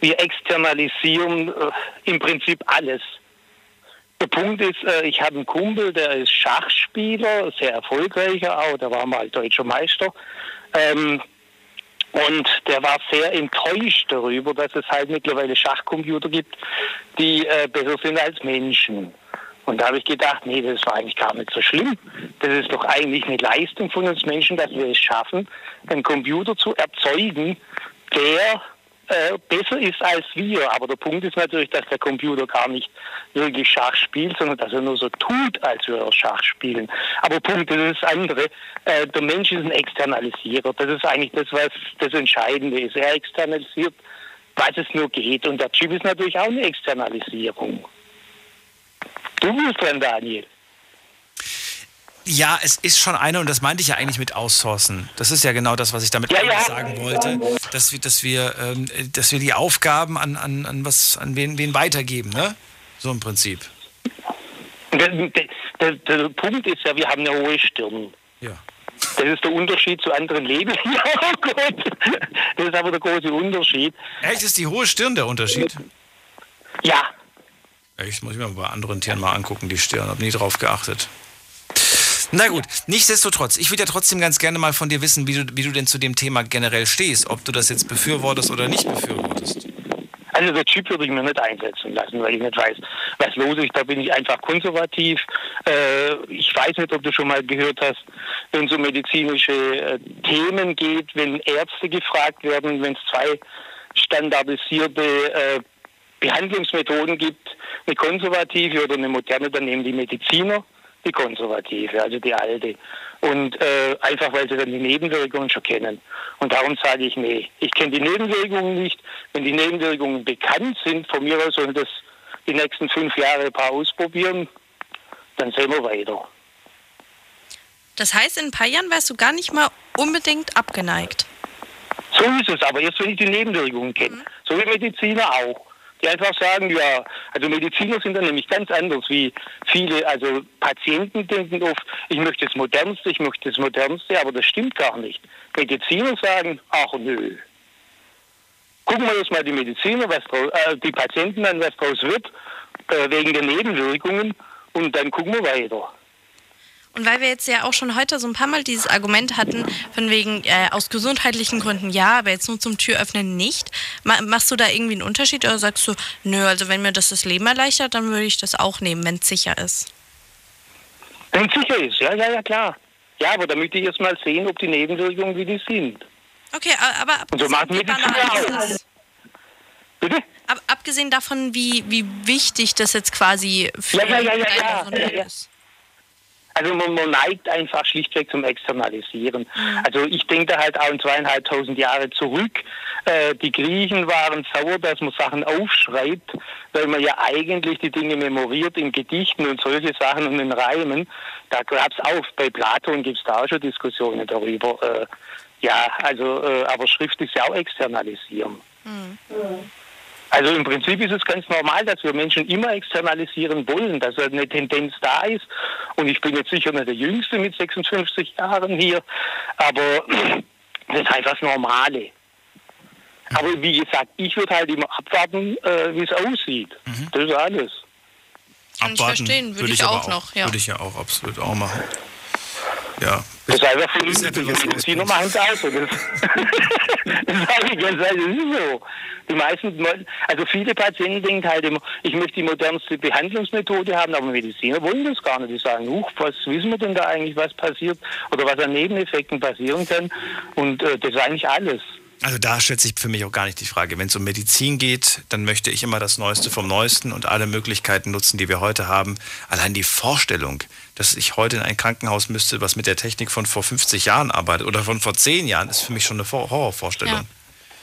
Wir externalisieren äh, im Prinzip alles. Der Punkt ist, äh, ich habe einen Kumpel, der ist Schachspieler, sehr erfolgreicher auch, der war mal deutscher Meister. Ähm, und der war sehr enttäuscht darüber, dass es halt mittlerweile Schachcomputer gibt, die äh, besser sind als Menschen. Und da habe ich gedacht, nee, das war eigentlich gar nicht so schlimm. Das ist doch eigentlich eine Leistung von uns Menschen, dass wir es schaffen, einen Computer zu erzeugen, der äh, besser ist als wir. Aber der Punkt ist natürlich, dass der Computer gar nicht wirklich Schach spielt, sondern dass er nur so tut, als würde er Schach spielen. Aber Punkt, ist das andere. Äh, der Mensch ist ein Externalisierer. Das ist eigentlich das, was das Entscheidende ist. Er externalisiert, was es nur geht. Und der Chip ist natürlich auch eine Externalisierung. Du bist dran, Daniel. Ja, es ist schon eine, und das meinte ich ja eigentlich mit Outsourcen. Das ist ja genau das, was ich damit Ja, ja. sagen wollte, dass wir, dass wir, ähm, dass wir die Aufgaben an, an, an was, an wen, wen weitergeben, ne? So im Prinzip. Der, der, der, der Punkt ist ja, wir haben eine hohe Stirn. Ja. Das ist der Unterschied zu anderen Leben. Ja, oh Gott. Das ist aber der große Unterschied. Echt, ist die hohe Stirn der Unterschied? Ja, Echt, muss ich mir bei anderen Tieren mal angucken, die Stirn. Hab nie drauf geachtet. Na gut, nichtsdestotrotz, ich würde ja trotzdem ganz gerne mal von dir wissen, wie du, wie du denn zu dem Thema generell stehst, ob du das jetzt befürwortest oder nicht befürwortest. also der Chip würde ich mir nicht einsetzen lassen, weil ich nicht weiß, was los ist. Da bin ich einfach konservativ. Äh, ich weiß nicht, ob du schon mal gehört hast, wenn es um medizinische äh, Themen geht, wenn Ärzte gefragt werden, wenn es zwei standardisierte äh, Behandlungsmethoden gibt, eine konservative oder eine moderne, dann nehmen die Mediziner die konservative, also die alte. Und äh, einfach, weil sie dann die Nebenwirkungen schon kennen. Und darum sage ich, nee, ich kenne die Nebenwirkungen nicht. Wenn die Nebenwirkungen bekannt sind, von mir aus sollen das die nächsten fünf Jahre ein paar ausprobieren, dann sehen wir weiter. Das heißt, in ein paar Jahren wärst du gar nicht mal unbedingt abgeneigt. So ist es, aber erst wenn ich die Nebenwirkungen kenne. So wie Mediziner auch. Die einfach sagen, ja, also Mediziner sind dann nämlich ganz anders wie viele, also Patienten denken oft, ich möchte das Modernste, ich möchte das Modernste, aber das stimmt gar nicht. Mediziner sagen, ach nö. Gucken wir uns mal die Mediziner, was draus, äh, die Patienten an, was draus wird, äh, wegen der Nebenwirkungen und dann gucken wir weiter. Und weil wir jetzt ja auch schon heute so ein paar Mal dieses Argument hatten, von wegen äh, aus gesundheitlichen Gründen ja, aber jetzt nur zum Türöffnen nicht, ma machst du da irgendwie einen Unterschied oder sagst du, nö, also wenn mir das das Leben erleichtert, dann würde ich das auch nehmen, wenn es sicher ist? Wenn es sicher ist, ja, ja, ja, klar. Ja, aber da möchte ich erst mal sehen, ob die Nebenwirkungen wie die sind. Okay, aber Und so machen Mediziner banal auch. Bitte? Ab, abgesehen davon, wie, wie wichtig das jetzt quasi für Ja, ja, ja, ja, ja, ja, ja. ist. Also man, man neigt einfach schlichtweg zum Externalisieren. Mhm. Also ich denke da halt auch in zweieinhalbtausend Jahre zurück. Äh, die Griechen waren sauer, dass man Sachen aufschreibt, weil man ja eigentlich die Dinge memoriert in Gedichten und solche Sachen und in Reimen. Da gab es auch, bei Platon gibt es da auch schon Diskussionen darüber. Äh, ja, also, äh, aber Schrift ist ja auch externalisieren. Also im Prinzip ist es ganz normal, dass wir Menschen immer externalisieren wollen, dass eine Tendenz da ist. Und ich bin jetzt sicher nicht der Jüngste mit 56 Jahren hier, aber das ist einfach das Normale. Aber wie gesagt, ich würde halt immer abwarten, äh, wie es aussieht. Das ist alles. Kann ich verstehen, würde ich aber auch noch, ja. Würde ich ja auch absolut auch machen. Ja. Das ist einfach für Bis Apple was machen es auch so. Das, das sage ich ganz ehrlich, das ist so. Die meisten, also viele Patienten denken halt immer, ich möchte die modernste Behandlungsmethode haben, aber Mediziner wollen das gar nicht. Die sagen, huch, was wissen wir denn da eigentlich, was passiert oder was an Nebeneffekten passieren kann. Und äh, das ist eigentlich alles. Also da stellt sich für mich auch gar nicht die Frage. Wenn es um Medizin geht, dann möchte ich immer das Neueste vom Neuesten und alle Möglichkeiten nutzen, die wir heute haben. Allein die Vorstellung, dass ich heute in ein Krankenhaus müsste, was mit der Technik von vor 50 Jahren arbeitet oder von vor 10 Jahren, ist für mich schon eine Vor- Horrorvorstellung. Ja.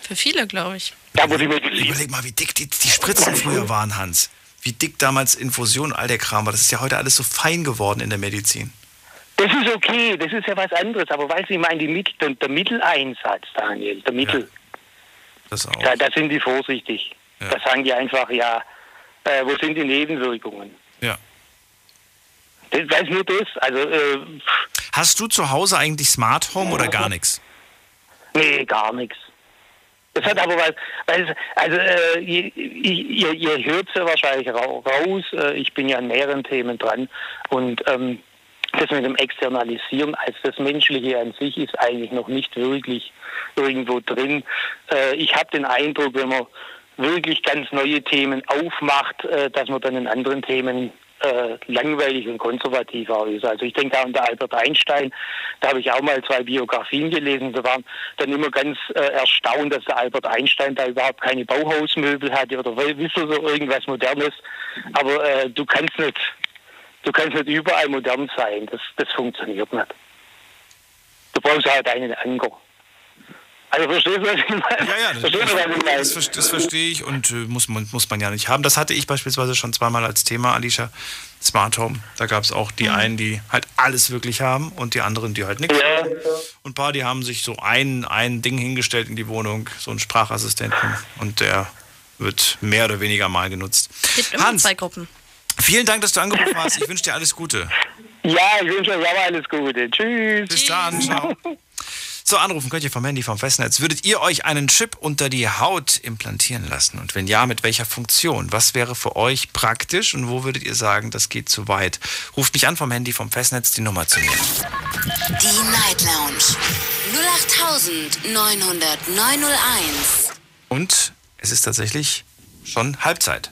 Für viele, glaube ich. Ja, die Überleg mal, wie dick die, die Spritzen früher waren, Hans. Wie dick damals Infusion und all der Kram war. Das ist ja heute alles so fein geworden in der Medizin. das ist okay, das ist ja was anderes. Aber weißt du, ich meine, die Mittel, der, der Mitteleinsatz, Daniel, der Mittel. Das auch. Da, da sind die vorsichtig. Ja. Da sagen die einfach, ja, äh, wo sind die Nebenwirkungen? Das, ist nur das. Also, äh, Hast du zu Hause eigentlich Smart Home oder gar nichts? nee, gar nichts. Das hat aber was, weil, also, äh, ihr, ihr, ihr hört es ja wahrscheinlich rau- raus. Äh, ich bin ja an mehreren Themen dran. Und ähm, das mit dem Externalisieren als das Menschliche an sich ist eigentlich noch nicht wirklich irgendwo drin. Äh, ich habe den Eindruck, wenn man wirklich ganz neue Themen aufmacht, äh, dass man dann in anderen Themen äh, langweilig und konservativer ist. Also ich denke an der Albert Einstein, da habe ich auch mal zwei Biografien gelesen, da waren dann immer ganz äh, erstaunt, dass der Albert Einstein da überhaupt keine Bauhausmöbel hatte oder wisst ihr so irgendwas Modernes. Aber äh, du kannst nicht, du kannst nicht überall modern sein. Das, das funktioniert nicht. Du brauchst halt einen Anker. Also verstehst du, was ich meine? Ja, ja, das, verstehst du, was ich meine? das, das, das verstehe ich und äh, muss, man, muss man ja nicht haben. Das hatte ich beispielsweise schon zweimal als Thema, Alicia. Smart Home. Da gab es auch die einen, die halt alles wirklich haben und die anderen, die halt nichts. Ja. Und ein paar, die haben sich so ein, ein Ding hingestellt in die Wohnung, so einen Sprachassistenten und der wird mehr oder weniger mal genutzt. Gibt immer Hans, zwei Gruppen. vielen Dank, dass du angerufen hast. Ich wünsche dir alles Gute. Ja, ich wünsche euch auch alles Gute. Tschüss. Bis dann, ciao. So, anrufen könnt ihr vom Handy, vom Festnetz. Würdet ihr euch einen Chip unter die Haut implantieren lassen? Und wenn ja, mit welcher Funktion? Was wäre für euch praktisch und wo würdet ihr sagen, das geht zu weit? Ruft mich an vom Handy, vom Festnetz, die Nummer zu mir. Die Night Lounge 0890901. Und es ist tatsächlich schon Halbzeit.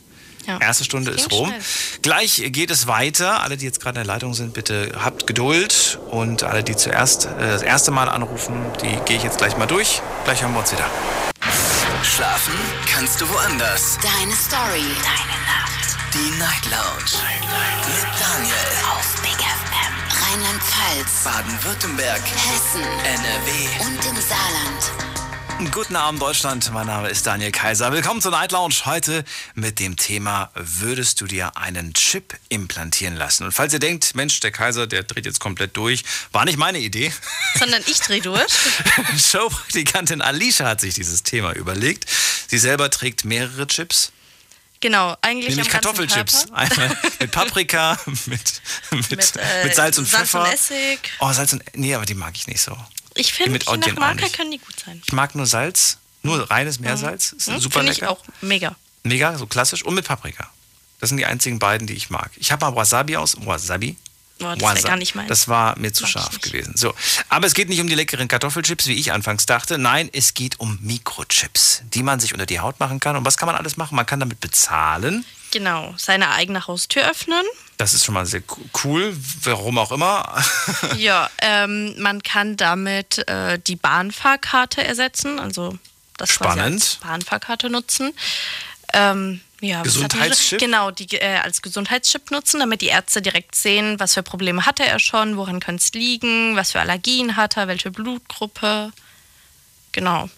Ja. Erste Stunde ist rum. schnell. Gleich geht es weiter. Alle, die jetzt gerade in der Leitung sind, bitte habt Geduld. Und alle, die zuerst äh, das erste Mal anrufen, die gehe ich jetzt gleich mal durch. Gleich hören wir uns wieder. Schlafen kannst du woanders. Deine Story. Deine Nacht. Die Night Lounge. Mit Daniel. Auf Big FM. Rheinland-Pfalz. Baden-Württemberg. Hessen. NRW. Und im Saarland. Guten Abend, Deutschland. Mein Name ist Daniel Kaiser. Willkommen zur Night Lounge. Heute mit dem Thema: Würdest du dir einen Chip implantieren lassen? Und falls ihr denkt, Mensch, der Kaiser, der dreht jetzt komplett durch, war nicht meine Idee. Sondern ich dreh durch. Showpraktikantin Alicia hat sich dieses Thema überlegt. Sie selber trägt mehrere Chips. Genau, eigentlich Nämlich Kartoffelchips. Einmal mit Paprika, mit, mit, mit, äh, Salz und Salz Pfeffer. und Essig. Oh, Salz und. Nee, aber die mag ich nicht so. Ich finde, Mit je nach Marke können die gut sein. Ich mag nur Salz, nur reines Meersalz. Ist Hm, super Finde ich lecker. auch mega. Mega, so klassisch. Und mit Paprika. Das sind die einzigen beiden, die ich mag. Ich habe mal Wasabi aus. Wasabi? Boah, das gar nicht meins. Das war mir zu Mag scharf gewesen. So. Aber es geht nicht um die leckeren Kartoffelchips, wie ich anfangs dachte. Nein, es geht um Mikrochips, die man sich unter die Haut machen kann. Und was kann man alles machen? Man kann damit bezahlen. Genau, seine eigene Haustür öffnen. Das ist schon mal sehr co- cool, warum auch immer. ja, ähm, man kann damit äh, die Bahnfahrkarte ersetzen, also das Spannend. Bahnfahrkarte nutzen. Ähm, ja? Gesundheitschip? Genau, die äh, als Gesundheitschip nutzen, damit die Ärzte direkt sehen, was für Probleme hatte er schon, woran könnte es liegen, was für Allergien hat er, welche Blutgruppe. Genau.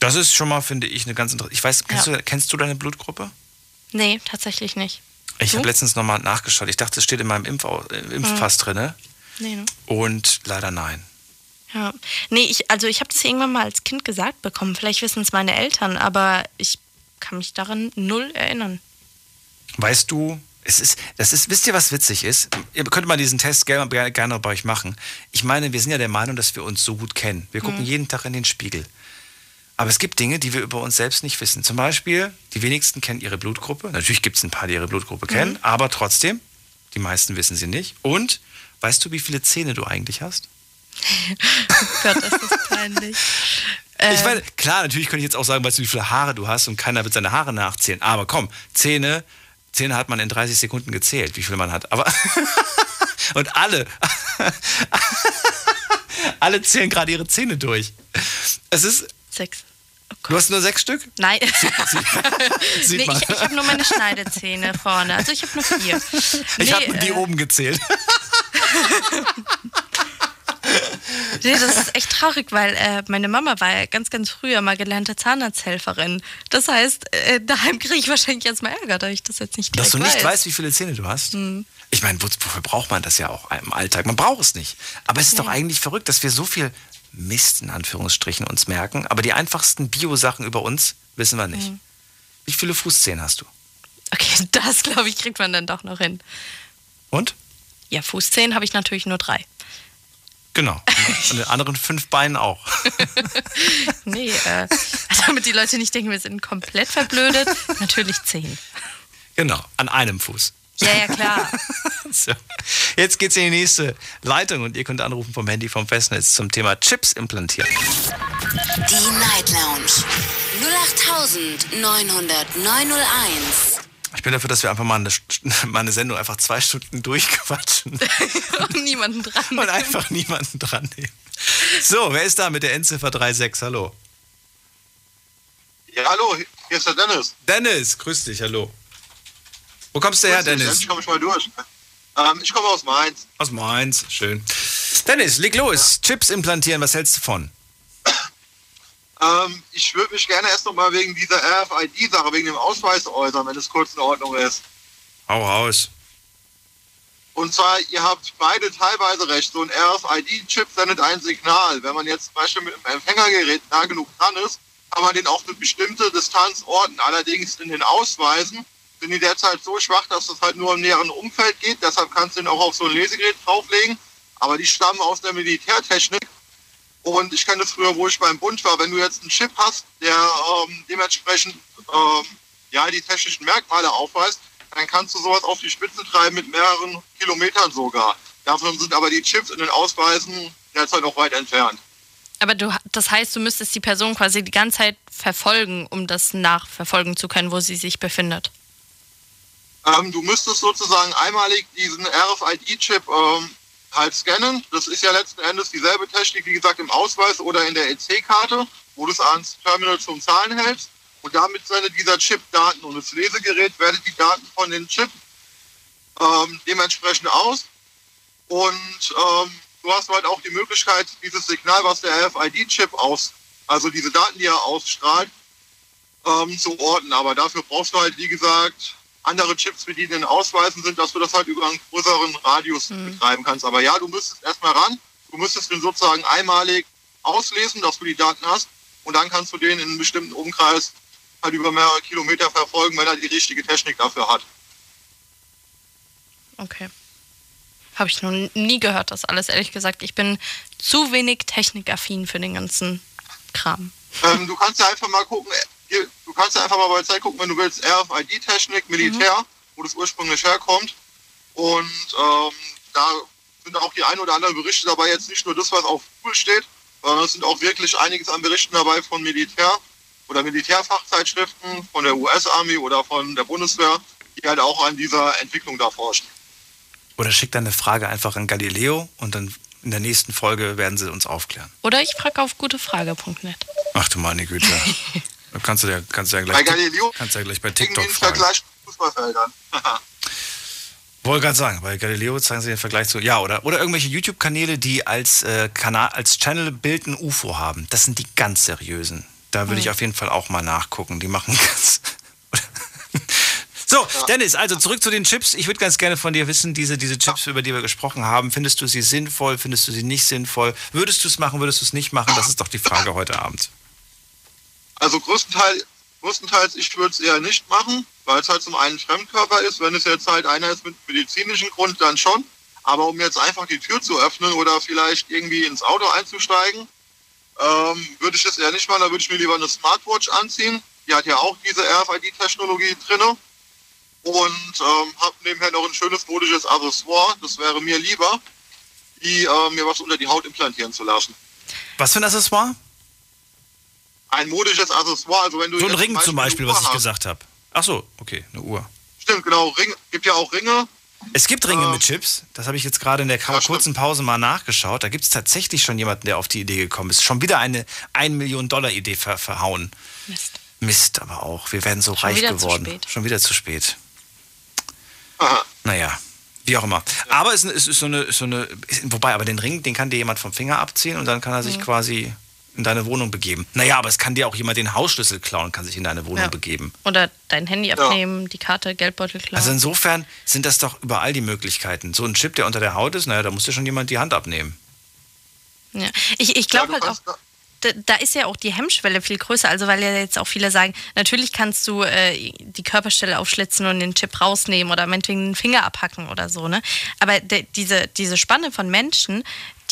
Das ist schon mal, finde ich, eine ganz interessante. Ich weiß, kennst, Ja. du, kennst du deine Blutgruppe? Nee, tatsächlich nicht. Ich habe letztens nochmal nachgeschaut. Ich dachte, es steht in meinem Impfau- äh, Impfpass drinne. Nee, ne? Und leider nein. Ja. Nee, ich, also ich habe das irgendwann mal als Kind gesagt bekommen. Vielleicht wissen es meine Eltern, aber ich kann mich daran null erinnern. Weißt du, es ist, das ist, wisst ihr, was witzig ist? Ihr könnt mal diesen Test gerne, gerne bei euch machen. Ich meine, wir sind ja der Meinung, dass wir uns so gut kennen. Wir gucken jeden Tag in den Spiegel. Aber es gibt Dinge, die wir über uns selbst nicht wissen. Zum Beispiel, die wenigsten kennen ihre Blutgruppe. Natürlich gibt es ein paar, die ihre Blutgruppe kennen, aber trotzdem, die meisten wissen sie nicht. Und weißt du, wie viele Zähne du eigentlich hast? Gott, ist das peinlich. Äh, Ich meine, klar, natürlich könnte ich jetzt auch sagen, weißt du, wie viele Haare du hast und keiner wird seine Haare nachzählen. Aber komm, Zähne, Zähne hat man in 30 Sekunden gezählt, wie viele man hat. Aber und alle, alle zählen gerade ihre Zähne durch. Es ist, Sechs. du hast nur sechs Stück? Nein. Sieht nee, ich, ich habe nur meine Schneidezähne vorne. Also ich habe nur vier. Ich Nee, habe die äh, oben gezählt. Nee, das ist echt traurig, weil äh, meine Mama war ja ganz, ganz früher mal gelernte Zahnarzthelferin. Das heißt, äh, daheim kriege ich wahrscheinlich jetzt mal Ärger, da ich das jetzt nicht Dass du nicht weiß. weißt, wie viele Zähne du hast. Ich meine, wo- wofür braucht man das ja auch im Alltag? Man braucht es nicht. Aber es ist doch eigentlich verrückt, dass wir so viel Mist in Anführungsstrichen uns merken, aber die einfachsten Bio-Sachen über uns wissen wir nicht. Wie viele Fußzehen hast du? Okay, das glaube ich, kriegt man dann doch noch hin. Und? Ja, Fußzehen habe ich natürlich nur drei. Genau. Und den anderen fünf Beinen auch. Nee, äh, damit die Leute nicht denken, wir sind komplett verblödet. Natürlich zehn. Genau, an einem Fuß. Ja, ja, klar. So. Jetzt geht's in die nächste Leitung und ihr könnt anrufen vom Handy vom Festnetz zum Thema Chips implantieren. Die Night Lounge 0890901. Ich bin dafür, dass wir einfach mal eine, mal eine Sendung einfach zwei Stunden durchquatschen Und niemanden dran. und einfach niemanden dran nehmen. So, wer ist da mit der Endziffer 36? Hallo. Ja, hallo, hier ist der Dennis. Dennis, grüß dich, hallo. Wo kommst du her, Dennis? Endlich komme ich mal durch. Ähm, ich komme aus Mainz. Aus Mainz, schön. Dennis, leg los. Chips implantieren, was hältst du von? Ähm, ich würde mich gerne erst noch mal wegen dieser RFID-Sache, wegen dem Ausweis äußern, wenn es kurz in Ordnung ist. Hau raus. Und zwar, ihr habt beide teilweise recht. So ein RFID-Chip sendet ein Signal. Wenn man jetzt zum Beispiel mit einem Empfängergerät nah genug dran ist, kann man den auf eine bestimmte Distanz orten. Allerdings in den Ausweisen sind die derzeit so schwach, dass das halt nur im näheren Umfeld geht. Deshalb kannst du den auch auf so ein Lesegerät drauflegen. Aber die stammen aus der Militärtechnik. Und ich kenne das früher, wo ich beim Bund war. Wenn du jetzt einen Chip hast, der ähm, dementsprechend ähm, ja, die technischen Merkmale aufweist, dann kannst du sowas auf die Spitze treiben mit mehreren Kilometern sogar. Davon sind aber die Chips in den Ausweisen derzeit noch weit entfernt. Aber du, das heißt, du müsstest die Person quasi die ganze Zeit verfolgen, um das nachverfolgen zu können, wo sie sich befindet. Ähm, du müsstest sozusagen einmalig diesen RFID-Chip ähm, halt scannen. Das ist ja letzten Endes dieselbe Technik, wie gesagt, im Ausweis oder in der EC-Karte, wo du es ans Terminal zum Zahlen hältst. Und damit sendet dieser Chip Daten und das Lesegerät wertet die Daten von den Chip ähm, dementsprechend aus. Und ähm, du hast halt auch die Möglichkeit, dieses Signal, was der RFID-Chip aus, also diese Daten, die er ausstrahlt, ähm, zu orten. Aber dafür brauchst du halt, wie gesagt, andere Chips, die in den Ausweisen sind, dass du das halt über einen größeren Radius betreiben kannst. Aber ja, du müsstest erstmal ran. Du müsstest den sozusagen einmalig auslesen, dass du die Daten hast. Und dann kannst du den in einem bestimmten Umkreis halt über mehrere Kilometer verfolgen, wenn er die richtige Technik dafür hat. Okay. Habe ich noch nie gehört, das alles, ehrlich gesagt. Ich bin zu wenig technikaffin für den ganzen Kram. Ähm, du kannst ja einfach mal gucken, hier, du kannst ja einfach mal bei der Zeit gucken, wenn du willst, RFID-Technik, Militär, Mhm. wo das ursprünglich herkommt. Und ähm, da sind auch die ein oder anderen Berichte dabei, jetzt nicht nur das, was auf Google steht, sondern es sind auch wirklich einiges an Berichten dabei von Militär oder Militärfachzeitschriften von der US-Army oder von der Bundeswehr, die halt auch an dieser Entwicklung da forschen. Oder schick deine Frage einfach an Galileo und dann in der nächsten Folge werden sie uns aufklären. Oder ich frage auf gutefrage.net. Ach du meine Güte. Kannst du ja, kannst du ja Bei gleich, Galileo kannst du ja gleich bei TikTok fragen. Vergleich Fußballfeldern. Wollte gerade sagen, bei Galileo zeigen sie den Vergleich zu. Ja, oder, oder irgendwelche YouTube-Kanäle, die als äh, Kanal, als Channel-Bild ein UFO haben. Das sind die ganz seriösen. Da würde ich auf jeden Fall auch mal nachgucken. Die machen ganz. so, Dennis, also zurück zu den Chips. Ich würde ganz gerne von dir wissen, diese, diese Chips, über die wir gesprochen haben, findest du sie sinnvoll, findest du sie nicht sinnvoll? Würdest du es machen, würdest du es nicht machen? Das ist doch die Frage heute Abend. Also größtenteils, größtenteils ich würde es eher nicht machen, weil es halt zum einen Fremdkörper ist. Wenn es jetzt halt einer ist mit medizinischem Grund, dann schon. Aber um jetzt einfach die Tür zu öffnen oder vielleicht irgendwie ins Auto einzusteigen, ähm, würde ich das eher nicht machen. Da würde ich mir lieber eine Smartwatch anziehen. Die hat ja auch diese RFID-Technologie drinne. Und ähm, habe nebenher noch ein schönes modisches Accessoire. Das wäre mir lieber, wie äh, mir was unter die Haut implantieren zu lassen. Was für ein Accessoire? Ein modisches Accessoire. Also wenn du So ein Ring zum Beispiel, was ich hast. gesagt habe. Ach so, okay, eine Uhr. Stimmt, genau. Ring, gibt ja auch Ringe. Es gibt Ringe Ähm, mit Chips. Das habe ich jetzt gerade in der Ja, kurzen Pause mal nachgeschaut. Da gibt es tatsächlich schon jemanden, der auf die Idee gekommen ist. Schon wieder eine 1 Million Dollar Idee ver verhauen. Mist. Mist aber auch. Wir werden so Schon reich geworden. Schon wieder zu spät. Aha. Naja, wie auch immer. Aber es ist, ist so eine, ist so eine. Wobei, aber den Ring, den kann dir jemand vom Finger abziehen und dann kann er sich Mhm. quasi in deine Wohnung begeben. Naja, aber es kann dir auch jemand den Hausschlüssel klauen, kann sich in deine Wohnung Ja. begeben. Oder dein Handy abnehmen, die Karte, Geldbeutel klauen. Also insofern sind das doch überall die Möglichkeiten. So ein Chip, der unter der Haut ist, naja, da muss dir schon jemand die Hand abnehmen. Ja. Ich, ich glaube halt auch, da, da ist ja auch die Hemmschwelle viel größer. Also weil ja jetzt auch viele sagen, natürlich kannst du äh, die Körperstelle aufschlitzen und den Chip rausnehmen oder meinetwegen den Finger abhacken oder so, ne? Aber de, diese, diese Spanne von Menschen,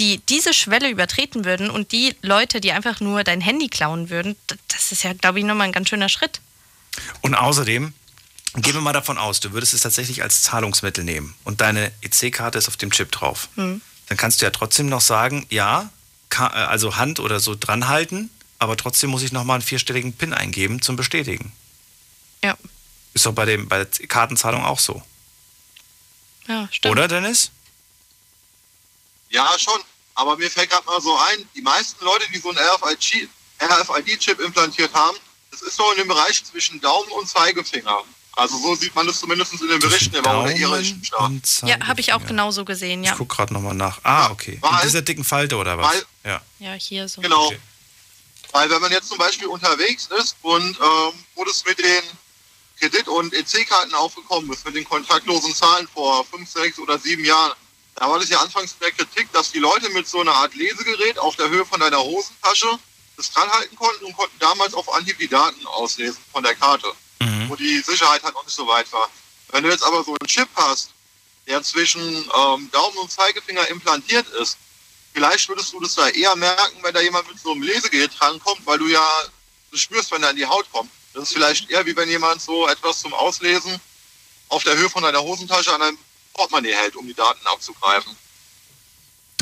die diese Schwelle übertreten würden und die Leute, die einfach nur dein Handy klauen würden, das ist ja, glaube ich, nochmal ein ganz schöner Schritt. Und außerdem, gehen wir mal davon aus, du würdest es tatsächlich als Zahlungsmittel nehmen und deine EC-Karte ist auf dem Chip drauf. Hm. Dann kannst du ja trotzdem noch sagen, ja, äh, also Hand oder so dranhalten, aber trotzdem muss ich nochmal einen vierstelligen PIN eingeben zum Bestätigen. Ja. Ist doch bei, dem, bei der Kartenzahlung auch so. Ja, stimmt. Oder, Dennis? Ja, schon. Aber mir fällt gerade mal so ein, die meisten Leute, die so einen RFID RFID-Chip implantiert haben, das ist so in dem Bereich zwischen Daumen und Zeigefinger. Also so sieht man das zumindest in den Berichten immer unter irischen Staaten. Ja, habe ich auch genauso gesehen, ja. Ich gucke gerade nochmal nach. Ah, okay. In weil- dieser dicken Falte oder was? weil- ja. Ja, hier so. Genau. Weil wenn man jetzt zum Beispiel unterwegs ist und ähm, wo das mit den Kredit- und EC-Karten aufgekommen ist, mit den kontaktlosen Zahlen vor fünf, sechs oder sieben Jahren, da war das ja anfangs der Kritik, dass die Leute mit so einer Art Lesegerät auf der Höhe von deiner Hosentasche das dranhalten konnten und konnten damals auf Anhieb die Daten auslesen von der Karte, wo die Sicherheit halt noch nicht so weit war. Wenn du jetzt aber so einen Chip hast, der zwischen ähm, Daumen und Zeigefinger implantiert ist, vielleicht würdest du das da eher merken, wenn da jemand mit so einem Lesegerät drankommt, weil du ja das spürst, wenn er in die Haut kommt. Das ist vielleicht eher wie wenn jemand so etwas zum Auslesen auf der Höhe von deiner Hosentasche an einem Portemonnaie hält, um die Daten abzugreifen.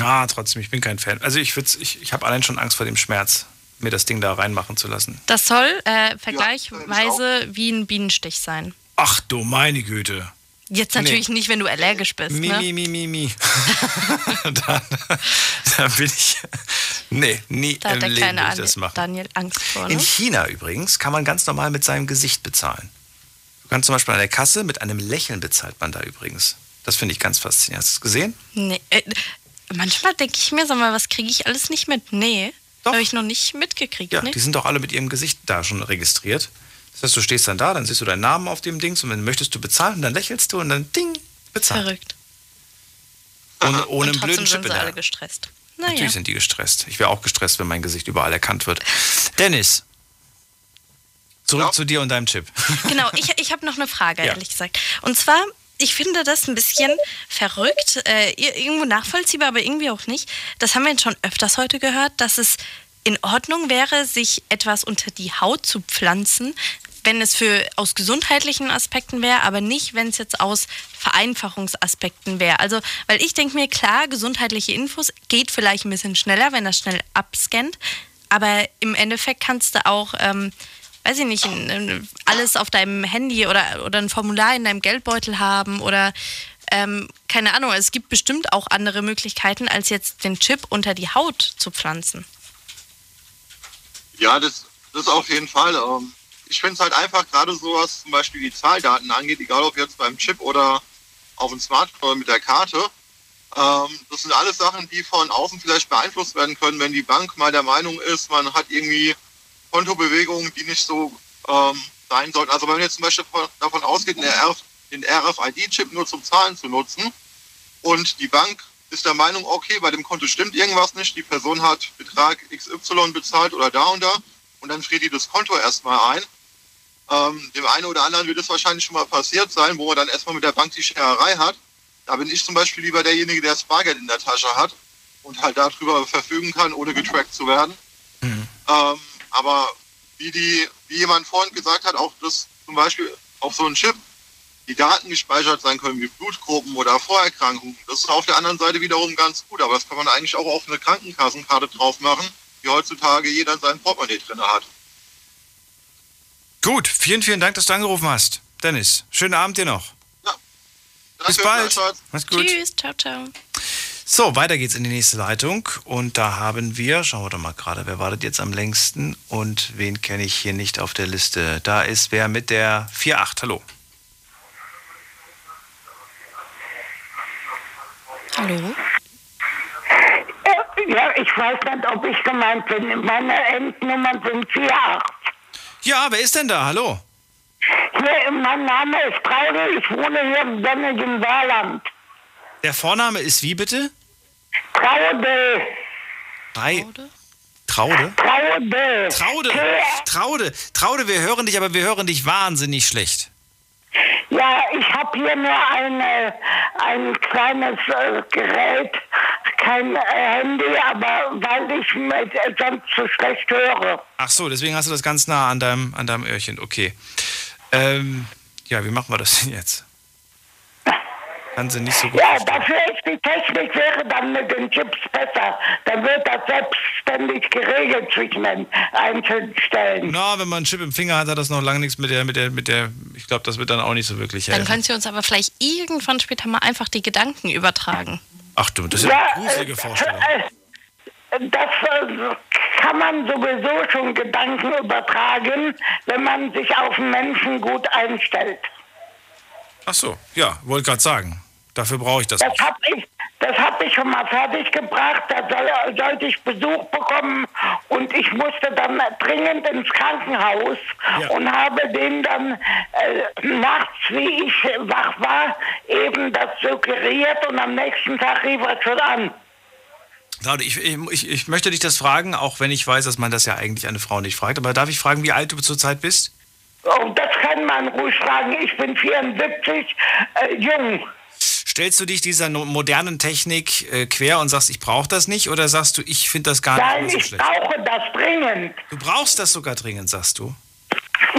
Ah, trotzdem, ich bin kein Fan. Also ich, ich, ich habe allein schon Angst vor dem Schmerz, mir das Ding da reinmachen zu lassen. Das soll äh, vergleichsweise wie ein Bienenstich sein. Ach du meine Güte. Jetzt natürlich nicht, wenn du allergisch bist. Mi, Ne? mi, mi, mi, mi. da, da bin ich. Nee, nie Da hat im Leben ich das machen. Daniel Angst vor. Ne? In China übrigens kann man ganz normal mit seinem Gesicht bezahlen. Du kannst zum Beispiel an der Kasse mit einem Lächeln bezahlt man da übrigens. Das finde ich ganz faszinierend. Hast du es gesehen? Nee, äh, manchmal denke ich mir, sag mal, was kriege ich alles nicht mit? Nee, habe ich noch nicht mitgekriegt. Ja, ne? die sind doch alle mit ihrem Gesicht da schon registriert. Das heißt, du stehst dann da, dann siehst du deinen Namen auf dem Dings und dann möchtest du bezahlen und dann lächelst du und dann ding, bezahlt. Verrückt. Ohne, ohne Und einen blöden Chip sind in sie alle gestresst. Naja. Natürlich sind die gestresst. Ich wäre auch gestresst, wenn mein Gesicht überall erkannt wird. Dennis. Zurück Ja. zu dir und deinem Chip. Genau, ich, ich habe noch eine Frage, Ja. ehrlich gesagt. Und zwar, ich finde das ein bisschen verrückt, äh, ir- irgendwo nachvollziehbar, aber irgendwie auch nicht. Das haben wir jetzt schon öfters heute gehört, dass es in Ordnung wäre, sich etwas unter die Haut zu pflanzen, wenn es für aus gesundheitlichen Aspekten wäre, aber nicht, wenn es jetzt aus Vereinfachungsaspekten wäre. Also, weil ich denke mir, klar, gesundheitliche Infos geht vielleicht ein bisschen schneller, wenn das schnell abscannt, aber im Endeffekt kannst du auch, ähm, weiß ich nicht, alles auf deinem Handy oder, oder ein Formular in deinem Geldbeutel haben oder ähm, keine Ahnung, es gibt bestimmt auch andere Möglichkeiten, als jetzt den Chip unter die Haut zu pflanzen. Ja, das, das auf jeden Fall. Ähm, ich finde es halt einfach gerade so, was zum Beispiel die Zahldaten angeht, egal ob jetzt beim Chip oder auf dem Smartphone mit der Karte. Ähm, das sind alles Sachen, die von außen vielleicht beeinflusst werden können, wenn die Bank mal der Meinung ist, man hat irgendwie Kontobewegungen, die nicht so ähm, sein sollten. Also wenn man jetzt zum Beispiel von, davon ausgeht, den, RF, den RFID-Chip nur zum Zahlen zu nutzen und die Bank ist der Meinung, okay, bei dem Konto stimmt irgendwas nicht, die Person hat Betrag XY bezahlt oder da und da und dann friert die das Konto erstmal ein. Ähm, dem einen oder anderen wird es wahrscheinlich schon mal passiert sein, wo man dann erstmal mit der Bank die Schererei hat. Da bin ich zum Beispiel lieber derjenige, der das Bargeld in der Tasche hat und halt darüber verfügen kann, ohne getrackt zu werden. Ähm, aber wie, die, wie jemand vorhin gesagt hat, auch das zum Beispiel auf so einen Chip die Daten gespeichert sein können, wie Blutgruppen oder Vorerkrankungen. Das ist auf der anderen Seite wiederum ganz gut, aber das kann man eigentlich auch auf eine Krankenkassenkarte drauf machen, die heutzutage jeder in seinem Portemonnaie drin hat. Gut, vielen, vielen Dank, dass du angerufen hast. Dennis, schönen Abend dir noch. Bis Danke, bald. Mach's gut. Tschüss, ciao, ciao. So, weiter geht's in die nächste Leitung. Und da haben wir, schauen wir doch mal gerade, wer wartet jetzt am längsten und wen kenne ich hier nicht auf der Liste. Da ist wer mit der 48. Hallo. Hallo? Ja, ich weiß nicht, ob ich gemeint bin. Meine Endnummern sind 48. Ja, wer ist denn da? Hallo. Hier, mein Name ist Traude, ich wohne hier im sonnigen Saarland. Der Vorname ist wie bitte? Traude, Drei. Traude? Traude. Traude. Traude. Traude, wir hören dich, aber wir hören dich wahnsinnig schlecht. Ja, ich habe hier nur eine, ein kleines äh, Gerät, kein äh, Handy, aber weil ich mit, äh, sonst zu schlecht höre. Ach so, deswegen hast du das ganz nah an deinem, an deinem Öhrchen. Okay. Ähm, ja, wie machen wir das denn jetzt? Kann sie nicht so gut. Ja, dafür ist die Technik wäre dann mit den Chips besser. Dann wird das selbstständig geregelt zwischen den einzelnen Stellen. Na, wenn man einen Chip im Finger hat, hat das noch lange nichts mit der, mit der, mit der. Ich glaube, das wird dann auch nicht so wirklich Dann helfen. können Sie uns aber vielleicht irgendwann später mal einfach die Gedanken übertragen. Ach du, das ist ja eine gruselige Vorstellung. äh, Das äh, kann man sowieso schon Gedanken übertragen, wenn man sich auf Menschen gut einstellt. Ach so, ja, wollte gerade sagen. Dafür brauche ich das. Das habe ich, das hab ich schon mal fertiggebracht. Da soll, sollte ich Besuch bekommen und ich musste dann dringend ins Krankenhaus und habe den dann äh, nachts, wie ich wach war, eben das suggeriert und am nächsten Tag rief er schon an. Ich, ich, ich möchte dich das fragen, auch wenn ich weiß, dass man das ja eigentlich eine Frau nicht fragt. Aber darf ich fragen, wie alt du zurzeit bist? Oh, das kann man ruhig sagen. Ich bin 74, äh, jung. Stellst du dich dieser modernen Technik äh, quer und sagst, ich brauche das nicht? Oder sagst du, ich finde das gar Nein, nicht so ich schlecht? brauche das dringend. Du brauchst das sogar dringend, sagst du?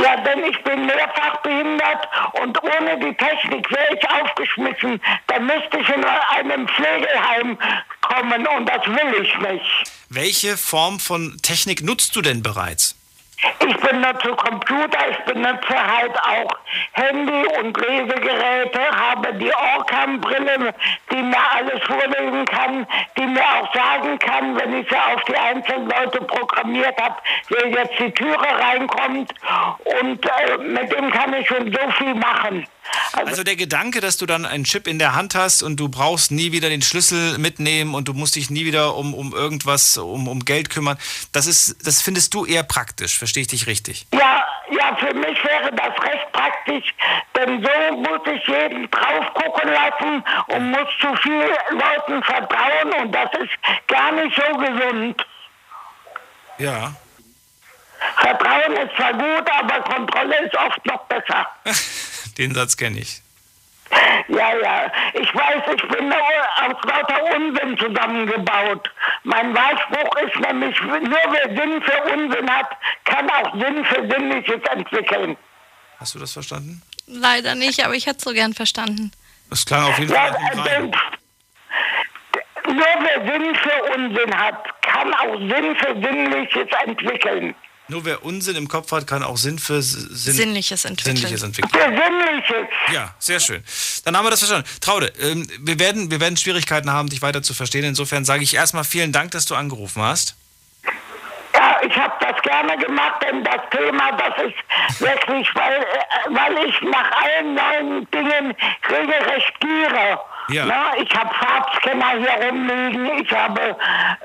Ja, denn ich bin mehrfach behindert und ohne die Technik wäre ich aufgeschmissen. Dann müsste ich in einem Pflegeheim kommen und das will ich nicht. Welche Form von Technik nutzt du denn bereits? Ich benutze Computer, ich benutze halt auch Handy und Lesegeräte, habe die Orcam-Brille, die mir alles vorlesen kann, die mir auch sagen kann, wenn ich sie auf die einzelnen Leute programmiert habe, wer jetzt die Türe reinkommt. Und äh, mit dem kann ich schon so viel machen. Also der Gedanke, dass du dann einen Chip in der Hand hast und du brauchst nie wieder den Schlüssel mitnehmen und du musst dich nie wieder um, um irgendwas, um, um Geld kümmern, das ist, das findest du eher praktisch, verstehe ich dich richtig? Ja, ja, für mich wäre das recht praktisch, denn so muss ich jeden drauf gucken lassen und muss zu vielen Leuten vertrauen und das ist gar nicht so gesund. Ja. Vertrauen ist zwar gut, aber Kontrolle ist oft noch besser. Den Satz kenne ich. Ja, ja. Ich weiß, ich bin nur aus lauter Unsinn zusammengebaut. Mein Wahlspruch ist nämlich, nur wer Sinn für Unsinn hat, kann auch Sinn für Sinnliches entwickeln. Hast du das verstanden? Leider nicht, aber ich hätte es so gern verstanden. Das klang auf jeden Ja, Fall Reim. äh, nur wer Sinn für Unsinn hat, kann auch Sinn für Sinnliches entwickeln. Nur wer Unsinn im Kopf hat, kann auch Sinn für Sinn Sinnliches entwickeln. Sinnliches entwickeln. Für Sinnliches. Ja, sehr schön. Dann haben wir das verstanden. Traude, ähm, wir, werden, wir werden Schwierigkeiten haben, dich weiter zu verstehen. Insofern sage ich erstmal vielen Dank, dass du angerufen hast. Ja, ich habe das gerne gemacht, denn das Thema, das ist wirklich, weil, äh, weil ich nach allen neuen Dingen regelrecht giere. Ja. Na, ich habe Farbscanner hier rumliegen, ich habe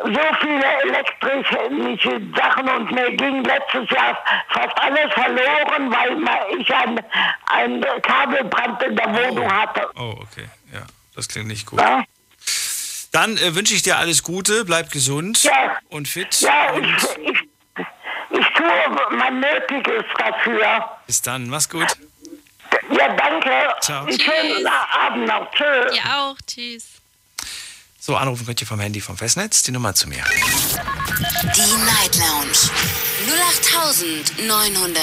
so viele elektrische Sachen und mir ging letztes Jahr fast alles verloren, weil ich ein, ein Kabelbrand in der Wohnung hatte. Oh, okay. Ja, das klingt nicht gut. Ja, Dann äh, wünsche ich dir alles Gute, bleib gesund Ja. und fit. ja und ich, ich, ich tue mein Nötiges dafür. bis dann, mach's gut. Ja, danke. Ciao. Einen schönen Abend noch. Tschüss. Ihr auch. Tschüss. So, anrufen könnt ihr vom Handy vom Festnetz, die Nummer zu mir. Die Night Lounge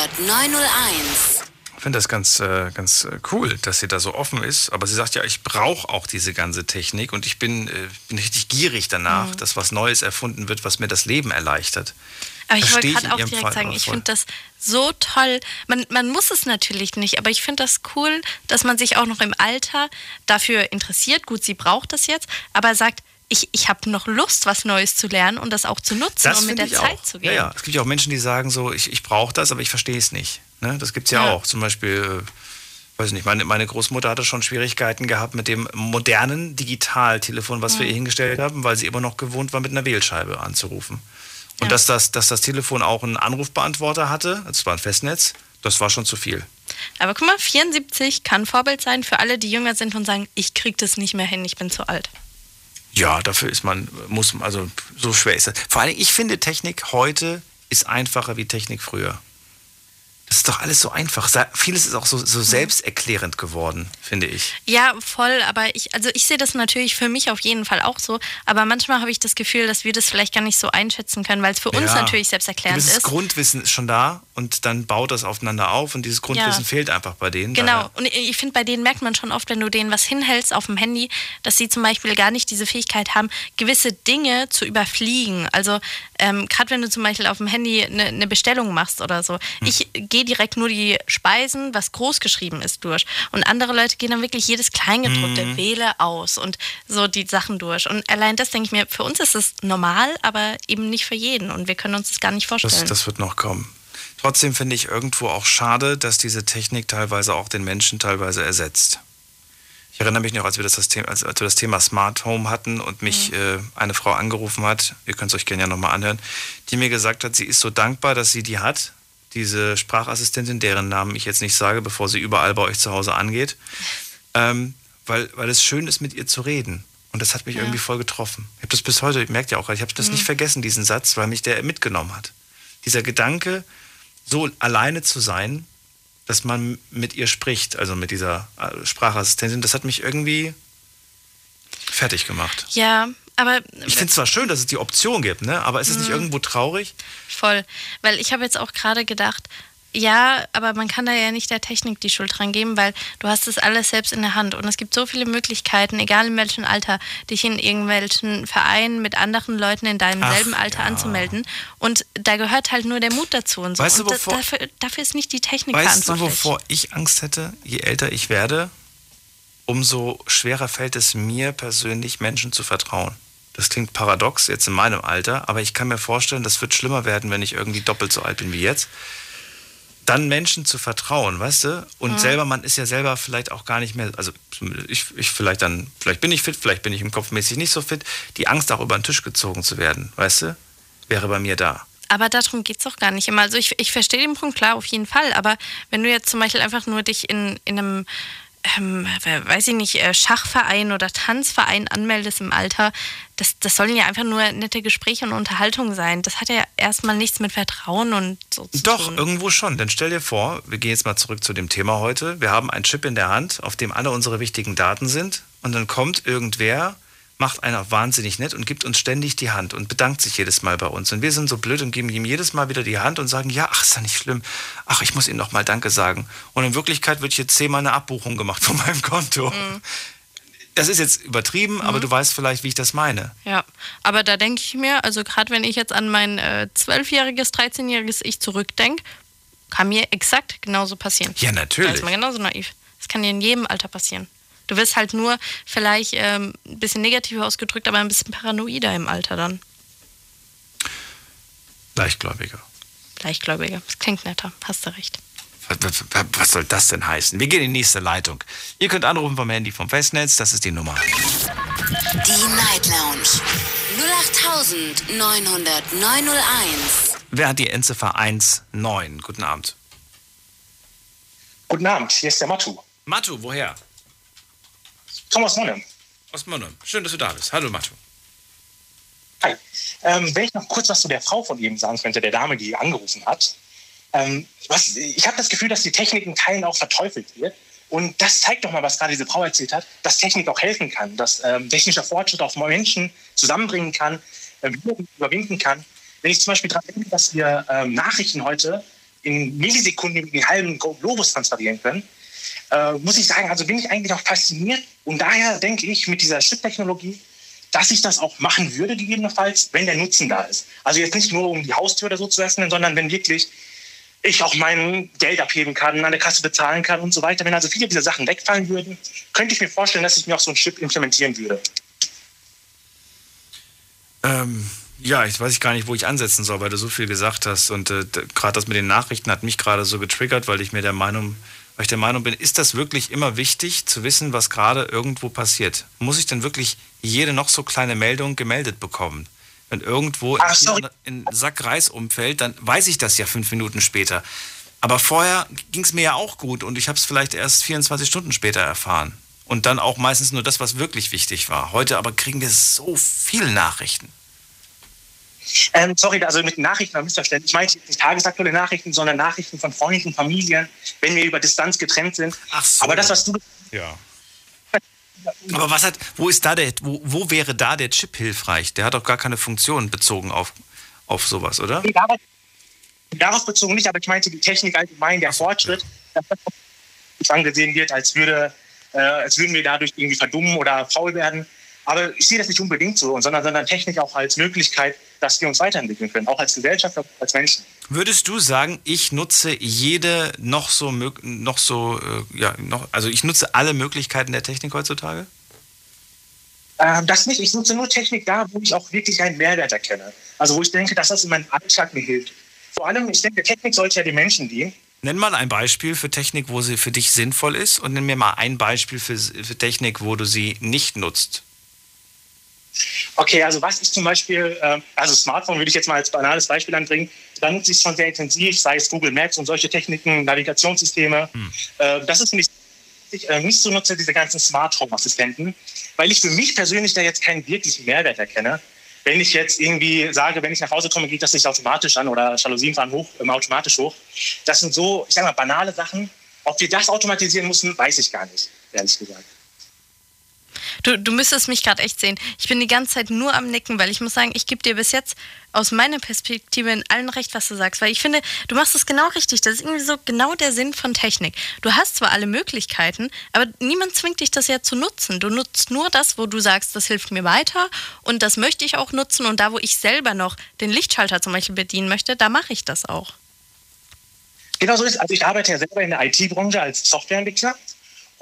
0890901. Ich finde das ganz, äh, ganz äh, cool, dass sie da so offen ist. Aber sie sagt ja, ich brauche auch diese ganze Technik und ich bin, äh, bin richtig gierig danach, Mhm. dass was Neues erfunden wird, was mir das Leben erleichtert. Aber ich wollte gerade auch direkt Fall sagen, ich finde das so toll. Man, man muss es natürlich nicht, aber ich finde das cool, dass man sich auch noch im Alter dafür interessiert. Gut, sie braucht das jetzt, aber sagt, ich, ich habe noch Lust, was Neues zu lernen und das auch zu nutzen und mit der Zeit auch. zu Ja, gehen. ja. Es gibt ja auch Menschen, die sagen so, ich, ich brauche das, aber ich verstehe es nicht. Ne? Das gibt es ja, Ja. auch. Zum Beispiel, äh, weiß nicht, meine, meine Großmutter hatte schon Schwierigkeiten gehabt mit dem modernen Digitaltelefon, was wir Mhm. ihr hingestellt haben, weil sie immer noch gewohnt war, mit einer Wählscheibe anzurufen. Und Ja. dass, das, dass das Telefon auch einen Anrufbeantworter hatte, das war ein Festnetz, das war schon zu viel. Aber guck mal, 74 kann Vorbild sein für alle, die jünger sind und sagen, ich krieg das nicht mehr hin, ich bin zu alt. Ja, dafür ist man, muss, also so schwer ist das. Vor allem, ich finde, Technik heute ist einfacher wie Technik früher. Das ist doch alles so einfach. Vieles ist auch so, so selbsterklärend geworden, finde ich. Ja, voll, aber ich, also ich sehe das natürlich für mich auf jeden Fall auch so, aber manchmal habe ich das Gefühl, dass wir das vielleicht gar nicht so einschätzen können, weil es für uns Ja. natürlich selbsterklärend ist. Grundwissen ist schon da und dann baut das aufeinander auf und dieses Grundwissen Ja. fehlt einfach bei denen. Genau, und ich finde, bei denen merkt man schon oft, wenn du denen was hinhältst auf dem Handy, dass sie zum Beispiel gar nicht diese Fähigkeit haben, gewisse Dinge zu überfliegen. Also ähm, gerade wenn du zum Beispiel auf dem Handy eine ne Bestellung machst oder so. Hm. Ich gehe direkt nur die Speisen, was groß geschrieben ist, durch. Und andere Leute gehen dann wirklich jedes Kleingedruckte, Mhm. wähle aus und so die Sachen durch. Und allein das denke ich mir, für uns ist es normal, aber eben nicht für jeden. Und wir können uns das gar nicht vorstellen. Das, das wird noch kommen. Trotzdem finde ich irgendwo auch schade, dass diese Technik teilweise auch den Menschen teilweise ersetzt. Ich erinnere mich noch, als wir das, das, Thema, als, als wir das Thema Smart Home hatten und mich äh, eine Frau angerufen hat, ihr könnt es euch gerne ja nochmal anhören, die mir gesagt hat, sie ist so dankbar, dass sie die hat, diese Sprachassistentin, deren Namen ich jetzt nicht sage, bevor sie überall bei euch zu Hause angeht, ähm, weil, weil es schön ist, mit ihr zu reden. Und das hat mich Ja. irgendwie voll getroffen. Ich habe das bis heute, merkt ihr auch, ich habe das Mhm. nicht vergessen, diesen Satz, weil mich der mitgenommen hat. Dieser Gedanke, so alleine zu sein, dass man mit ihr spricht, also mit dieser äh, Sprachassistentin, das hat mich irgendwie fertig gemacht. ja, aber Ich finde es zwar schön, dass es die Option gibt, ne? aber ist es nicht Mhm. irgendwo traurig? Voll. Weil ich habe jetzt auch gerade gedacht, ja, aber man kann da ja nicht der Technik die Schuld dran geben, weil du hast das alles selbst in der Hand. Und es gibt so viele Möglichkeiten, egal in welchem Alter, dich in irgendwelchen Vereinen mit anderen Leuten in deinem Ach, selben Alter ja. anzumelden. Und da gehört halt nur der Mut dazu und so. Weißt du, und da- wovor- dafür, dafür ist nicht die Technik Weißt du, verantwortlich. wovor ich Angst hätte? Je älter ich werde, umso schwerer fällt es mir persönlich, Menschen zu vertrauen. Das klingt paradox jetzt in meinem Alter, aber ich kann mir vorstellen, das wird schlimmer werden, wenn ich irgendwie doppelt so alt bin wie jetzt. Dann Menschen zu vertrauen, weißt du? Und Mhm. selber, man ist ja selber vielleicht auch gar nicht mehr, also ich, ich vielleicht dann, vielleicht bin ich fit, vielleicht bin ich im Kopfmäßig nicht so fit. Die Angst auch über den Tisch gezogen zu werden, weißt du, wäre bei mir da. Aber darum geht es doch gar nicht immer. Also ich, ich verstehe den Punkt klar, auf jeden Fall. Aber wenn du jetzt zum Beispiel einfach nur dich in, in einem ähm, weiß ich nicht, äh, Schachverein oder Tanzverein anmeldest im Alter, das, das sollen ja einfach nur nette Gespräche und Unterhaltung sein. Das hat ja erstmal nichts mit Vertrauen und so zu Doch, tun. irgendwo schon. Denn stell dir vor, wir gehen jetzt mal zurück zu dem Thema heute. Wir haben einen Chip in der Hand, auf dem alle unsere wichtigen Daten sind. Und dann kommt irgendwer, macht einer wahnsinnig nett und gibt uns ständig die Hand und bedankt sich jedes Mal bei uns. Und wir sind so blöd und geben ihm jedes Mal wieder die Hand und sagen, ja, ach, ist ja nicht schlimm. Ach, ich muss ihm noch mal Danke sagen. Und in Wirklichkeit wird jetzt zehnmal eine Abbuchung gemacht von meinem Konto. Das ist jetzt übertrieben, aber du weißt vielleicht, wie ich das meine. Ja, aber da denke ich mir, also gerade wenn ich jetzt an mein äh, 12-jähriges, 13-jähriges Ich zurückdenke, kann mir exakt genauso passieren. Ja, natürlich. Da ist man genauso naiv. Das kann dir in jedem Alter passieren. Du wirst halt nur vielleicht ähm, ein bisschen negativer ausgedrückt, aber ein bisschen paranoider im Alter dann. Leichtgläubiger. Leichtgläubiger. Das klingt netter. Hast du recht. Was, was, was soll das denn heißen? Wir gehen in die nächste Leitung. Ihr könnt anrufen vom Handy vom Festnetz, das ist die Nummer. Die Night Lounge 0890901. Wer hat die Endziffer 19? Guten Abend. Guten Abend, hier ist der Matu. Matu, woher? Thomas Monnem. Aus Monnem. Schön, dass du da bist. Hallo Matu. Hi. Ähm, wenn ich noch kurz was zu der Frau von eben sagen könnte, der Dame, die angerufen hat. Ähm, was, ich habe das Gefühl, dass die Technik in Teilen auch verteufelt wird. Und das zeigt doch mal, was gerade diese Frau erzählt hat, dass Technik auch helfen kann, dass ähm, technischer Fortschritt auch Menschen zusammenbringen kann, ähm, überwinden kann. Wenn ich zum Beispiel daran denke, dass wir ähm, Nachrichten heute in Millisekunden über den halben Globus transferieren können, äh, muss ich sagen, also bin ich eigentlich auch fasziniert. Und daher denke ich mit dieser Chip-Technologie, dass ich das auch machen würde, gegebenenfalls, wenn der Nutzen da ist. Also jetzt nicht nur, um die Haustür oder so zu öffnen, sondern wenn wirklich ich auch mein Geld abheben kann, an der Kasse bezahlen kann und so weiter. Wenn also viele dieser Sachen wegfallen würden, könnte ich mir vorstellen, dass ich mir auch so einen Chip implementieren würde. Ähm, ja, ich weiß gar nicht, wo ich ansetzen soll, weil du so viel gesagt hast. Und äh, gerade das mit den Nachrichten hat mich gerade so getriggert, weil ich mir der Meinung, weil ich der Meinung bin, ist das wirklich immer wichtig zu wissen, was gerade irgendwo passiert? Muss ich denn wirklich jede noch so kleine Meldung gemeldet bekommen? Wenn irgendwo Ach, in in Sack Reis umfällt, dann weiß ich das ja fünf Minuten später. Aber vorher ging es mir ja auch gut und ich habe es vielleicht erst 24 Stunden später erfahren. Und dann auch meistens nur das, was wirklich wichtig war. Heute aber kriegen wir so viele Nachrichten. Ähm, sorry, also mit Nachrichten am Missverständnis. Ich meine nicht tagesaktuelle Nachrichten, sondern Nachrichten von Freunden, Familien, wenn wir über Distanz getrennt sind. Ach so. Aber das, was du Ja. Aber was hat, wo ist da der, wo, wo wäre da der Chip hilfreich? Der hat doch gar keine Funktion bezogen auf, auf sowas, oder? Nee, darauf, darauf bezogen nicht, aber ich meinte die Technik allgemein, der Fortschritt, dass das angesehen wird, als, würde, äh, als würden wir dadurch irgendwie verdummen oder faul werden. Aber ich sehe das nicht unbedingt so, sondern, sondern Technik auch als Möglichkeit, dass wir uns weiterentwickeln können, auch als Gesellschaft, als Menschen. Würdest du sagen, ich nutze jede noch so, noch so, äh, ja, noch, also ich nutze alle Möglichkeiten der Technik heutzutage? Ähm, das nicht. Ich nutze nur Technik da, wo ich auch wirklich einen Mehrwert erkenne. Also wo ich denke, dass das in meinem Alltag mir hilft. Vor allem, ich denke, Technik sollte ja den Menschen dienen. Nenn mal ein Beispiel für Technik, wo sie für dich sinnvoll ist und nenn mir mal ein Beispiel für, für Technik, wo du sie nicht nutzt. Okay, also was ist zum Beispiel, äh, also Smartphone würde ich jetzt mal als banales Beispiel anbringen. Da nutze ich es schon sehr intensiv, sei es Google Maps und solche Techniken, Navigationssysteme. Äh, das ist nicht, ich äh, nicht so nutze, diese ganzen Smart Home Assistenten, weil ich für mich persönlich da jetzt keinen wirklichen Mehrwert erkenne. Wenn ich jetzt irgendwie sage, wenn ich nach Hause komme, geht das nicht automatisch an oder Jalousien fahren hoch, ähm, automatisch hoch. Das sind so, ich sage mal, banale Sachen. Ob wir das automatisieren müssen, weiß ich gar nicht, ehrlich gesagt. Du, du müsstest mich gerade echt sehen. Ich bin die ganze Zeit nur am Nicken, weil ich muss sagen, ich gebe dir bis jetzt aus meiner Perspektive in allen recht, was du sagst. Weil ich finde, du machst es genau richtig. Das ist irgendwie so genau der Sinn von Technik. Du hast zwar alle Möglichkeiten, aber niemand zwingt dich, das ja zu nutzen. Du nutzt nur das, wo du sagst, das hilft mir weiter und das möchte ich auch nutzen. Und da, wo ich selber noch den Lichtschalter zum Beispiel bedienen möchte, da mache ich das auch. Genau so ist. Also ich arbeite ja selber in der IT-Branche als Softwareentwickler.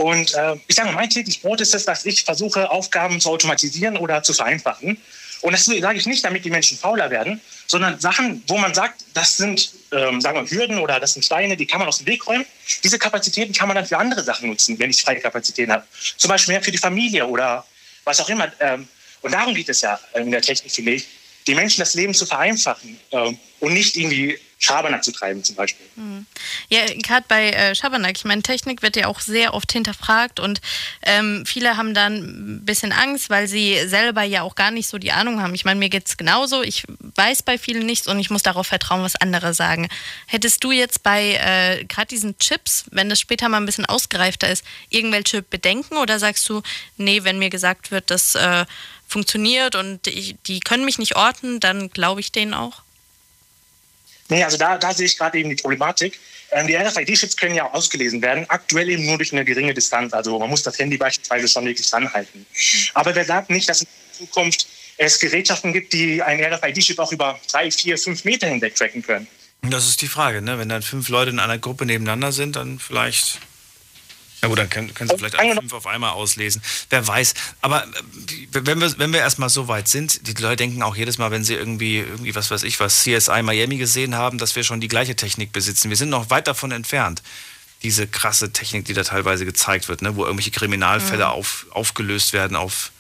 Und äh, ich sage mal, mein tägliches Brot ist es, dass ich versuche, Aufgaben zu automatisieren oder zu vereinfachen. Und das sage ich nicht, damit die Menschen fauler werden, sondern Sachen, wo man sagt, das sind, ähm, sagen wir, Hürden oder das sind Steine, die kann man aus dem Weg räumen. Diese Kapazitäten kann man dann für andere Sachen nutzen, wenn ich freie Kapazitäten habe. Zum Beispiel mehr für die Familie oder was auch immer. Ähm, und darum geht es ja in der Technik, finde ich, die Menschen das Leben zu vereinfachen ähm, und nicht irgendwie Schabernack zu treiben zum Beispiel. Mhm. Ja, gerade bei äh, Schabernack, ich meine, Technik wird ja auch sehr oft hinterfragt und ähm, viele haben dann ein bisschen Angst, weil sie selber ja auch gar nicht so die Ahnung haben. Ich meine, mir geht es genauso, ich weiß bei vielen nichts und ich muss darauf vertrauen, was andere sagen. Hättest du jetzt bei äh, gerade diesen Chips, wenn das später mal ein bisschen ausgereifter ist, irgendwelche Bedenken oder sagst du, nee, wenn mir gesagt wird, das äh, funktioniert und die können mich nicht orten, dann glaube ich denen auch? Nee, also da, da sehe ich gerade eben die Problematik. Ähm, die RFID-Chips können ja ausgelesen werden, aktuell eben nur durch eine geringe Distanz. Also man muss das Handy beispielsweise schon wirklich ranhalten. Aber wer sagt nicht, dass in Zukunft es Gerätschaften gibt, die einen RFID-Chip auch über drei, vier, fünf Meter hinweg tracken können? Das ist die Frage, ne? Wenn dann fünf Leute in einer Gruppe nebeneinander sind, dann vielleicht na gut, dann können, können Sie vielleicht alle fünf auf einmal auslesen. Wer weiß. Aber äh, wenn wir, wenn wir erstmal so weit sind, die Leute denken auch jedes Mal, wenn sie irgendwie, irgendwie, was weiß ich, was CSI Miami gesehen haben, dass wir schon die gleiche Technik besitzen. Wir sind noch weit davon entfernt. Diese krasse Technik, die da teilweise gezeigt wird, ne? wo irgendwelche Kriminalfälle mhm. auf, aufgelöst werden auf.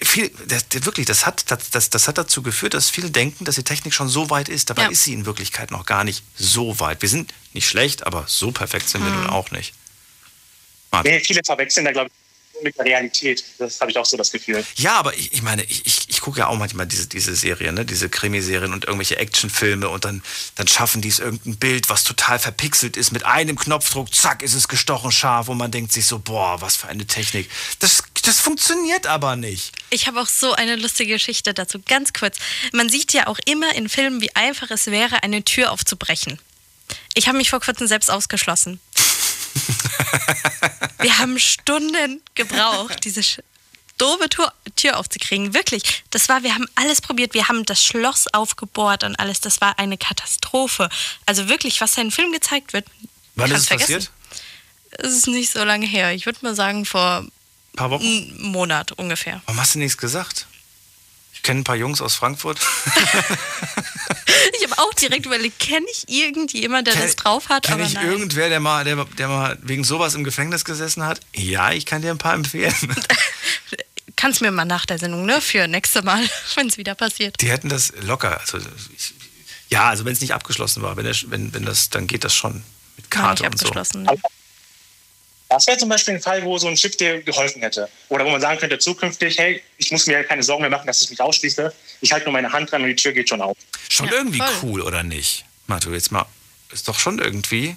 Viel, das, wirklich, das hat, das, das, das hat dazu geführt, dass viele denken, dass die Technik schon so weit ist. Dabei ja. ist sie in Wirklichkeit noch gar nicht so weit. Wir sind nicht schlecht, aber so perfekt sind wir mhm. nun auch nicht. Nee, viele verwechseln da, glaube ich, mit der Realität. Das habe ich auch so das Gefühl. Ja, aber ich, ich meine, ich, ich, ich gucke ja auch manchmal diese, diese Serien, ne? diese Krimiserien und irgendwelche Actionfilme und dann, dann schaffen die es irgendein Bild, was total verpixelt ist. Mit einem Knopfdruck, zack, ist es gestochen scharf und man denkt sich so, boah, was für eine Technik. Das, das funktioniert aber nicht. Ich habe auch so eine lustige Geschichte dazu, ganz kurz. Man sieht ja auch immer in Filmen, wie einfach es wäre, eine Tür aufzubrechen. Ich habe mich vor kurzem selbst ausgeschlossen. Wir haben Stunden gebraucht, diese doofe Tür, Tür aufzukriegen. Wirklich. Das war, wir haben alles probiert. Wir haben das Schloss aufgebohrt und alles. Das war eine Katastrophe. Also wirklich, was da im Film gezeigt wird. Wann ist es passiert? Es ist nicht so lange her. Ich würde mal sagen, vor ein paar Wochen? einem Monat ungefähr. Warum hast du nichts gesagt? Ich kenne ein paar Jungs aus Frankfurt. ich habe auch direkt überlegt, kenne ich irgendjemanden, der kenn, das drauf hat? Kenne ich nein. irgendwer, der mal, der, der mal wegen sowas im Gefängnis gesessen hat? Ja, ich kann dir ein paar empfehlen. Kannst mir mal nach der Sendung, ne? Für nächste Mal, wenn es wieder passiert. Die hätten das locker. Also, ich, ja, also wenn es nicht abgeschlossen war, wenn, der, wenn, wenn das, dann geht das schon mit Karte Nein, nicht und abgeschlossen, so. Ne? Das wäre zum Beispiel ein Fall, wo so ein Chip dir geholfen hätte. Oder wo man sagen könnte, zukünftig, hey, ich muss mir keine Sorgen mehr machen, dass ich mich ausschließe. Ich halte nur meine Hand dran und die Tür geht schon auf. Schon ja, irgendwie voll. cool, oder nicht? Matu, jetzt mal, ist doch schon irgendwie.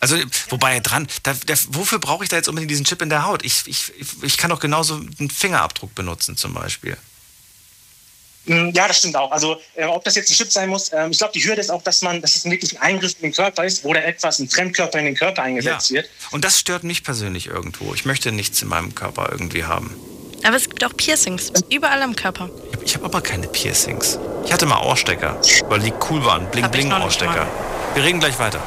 Also, wobei dran, da, der, wofür brauche ich da jetzt unbedingt diesen Chip in der Haut? Ich, ich, ich kann doch genauso einen Fingerabdruck benutzen, zum Beispiel. Mm, ja, das stimmt auch. Also äh, ob das jetzt ein Chip sein muss, ähm, ich glaube, die Hürde ist auch, dass man, dass es wirklich ein Eingriff in den Körper ist, wo da etwas, ein Fremdkörper in den Körper eingesetzt ja. wird. Und das stört mich persönlich irgendwo. Ich möchte nichts in meinem Körper irgendwie haben. Aber es gibt auch Piercings, überall am Körper. Ich habe aber keine Piercings. Ich hatte mal Ohrstecker, weil die cool waren. Bling-Bling-Ohrstecker. Wir reden gleich weiter.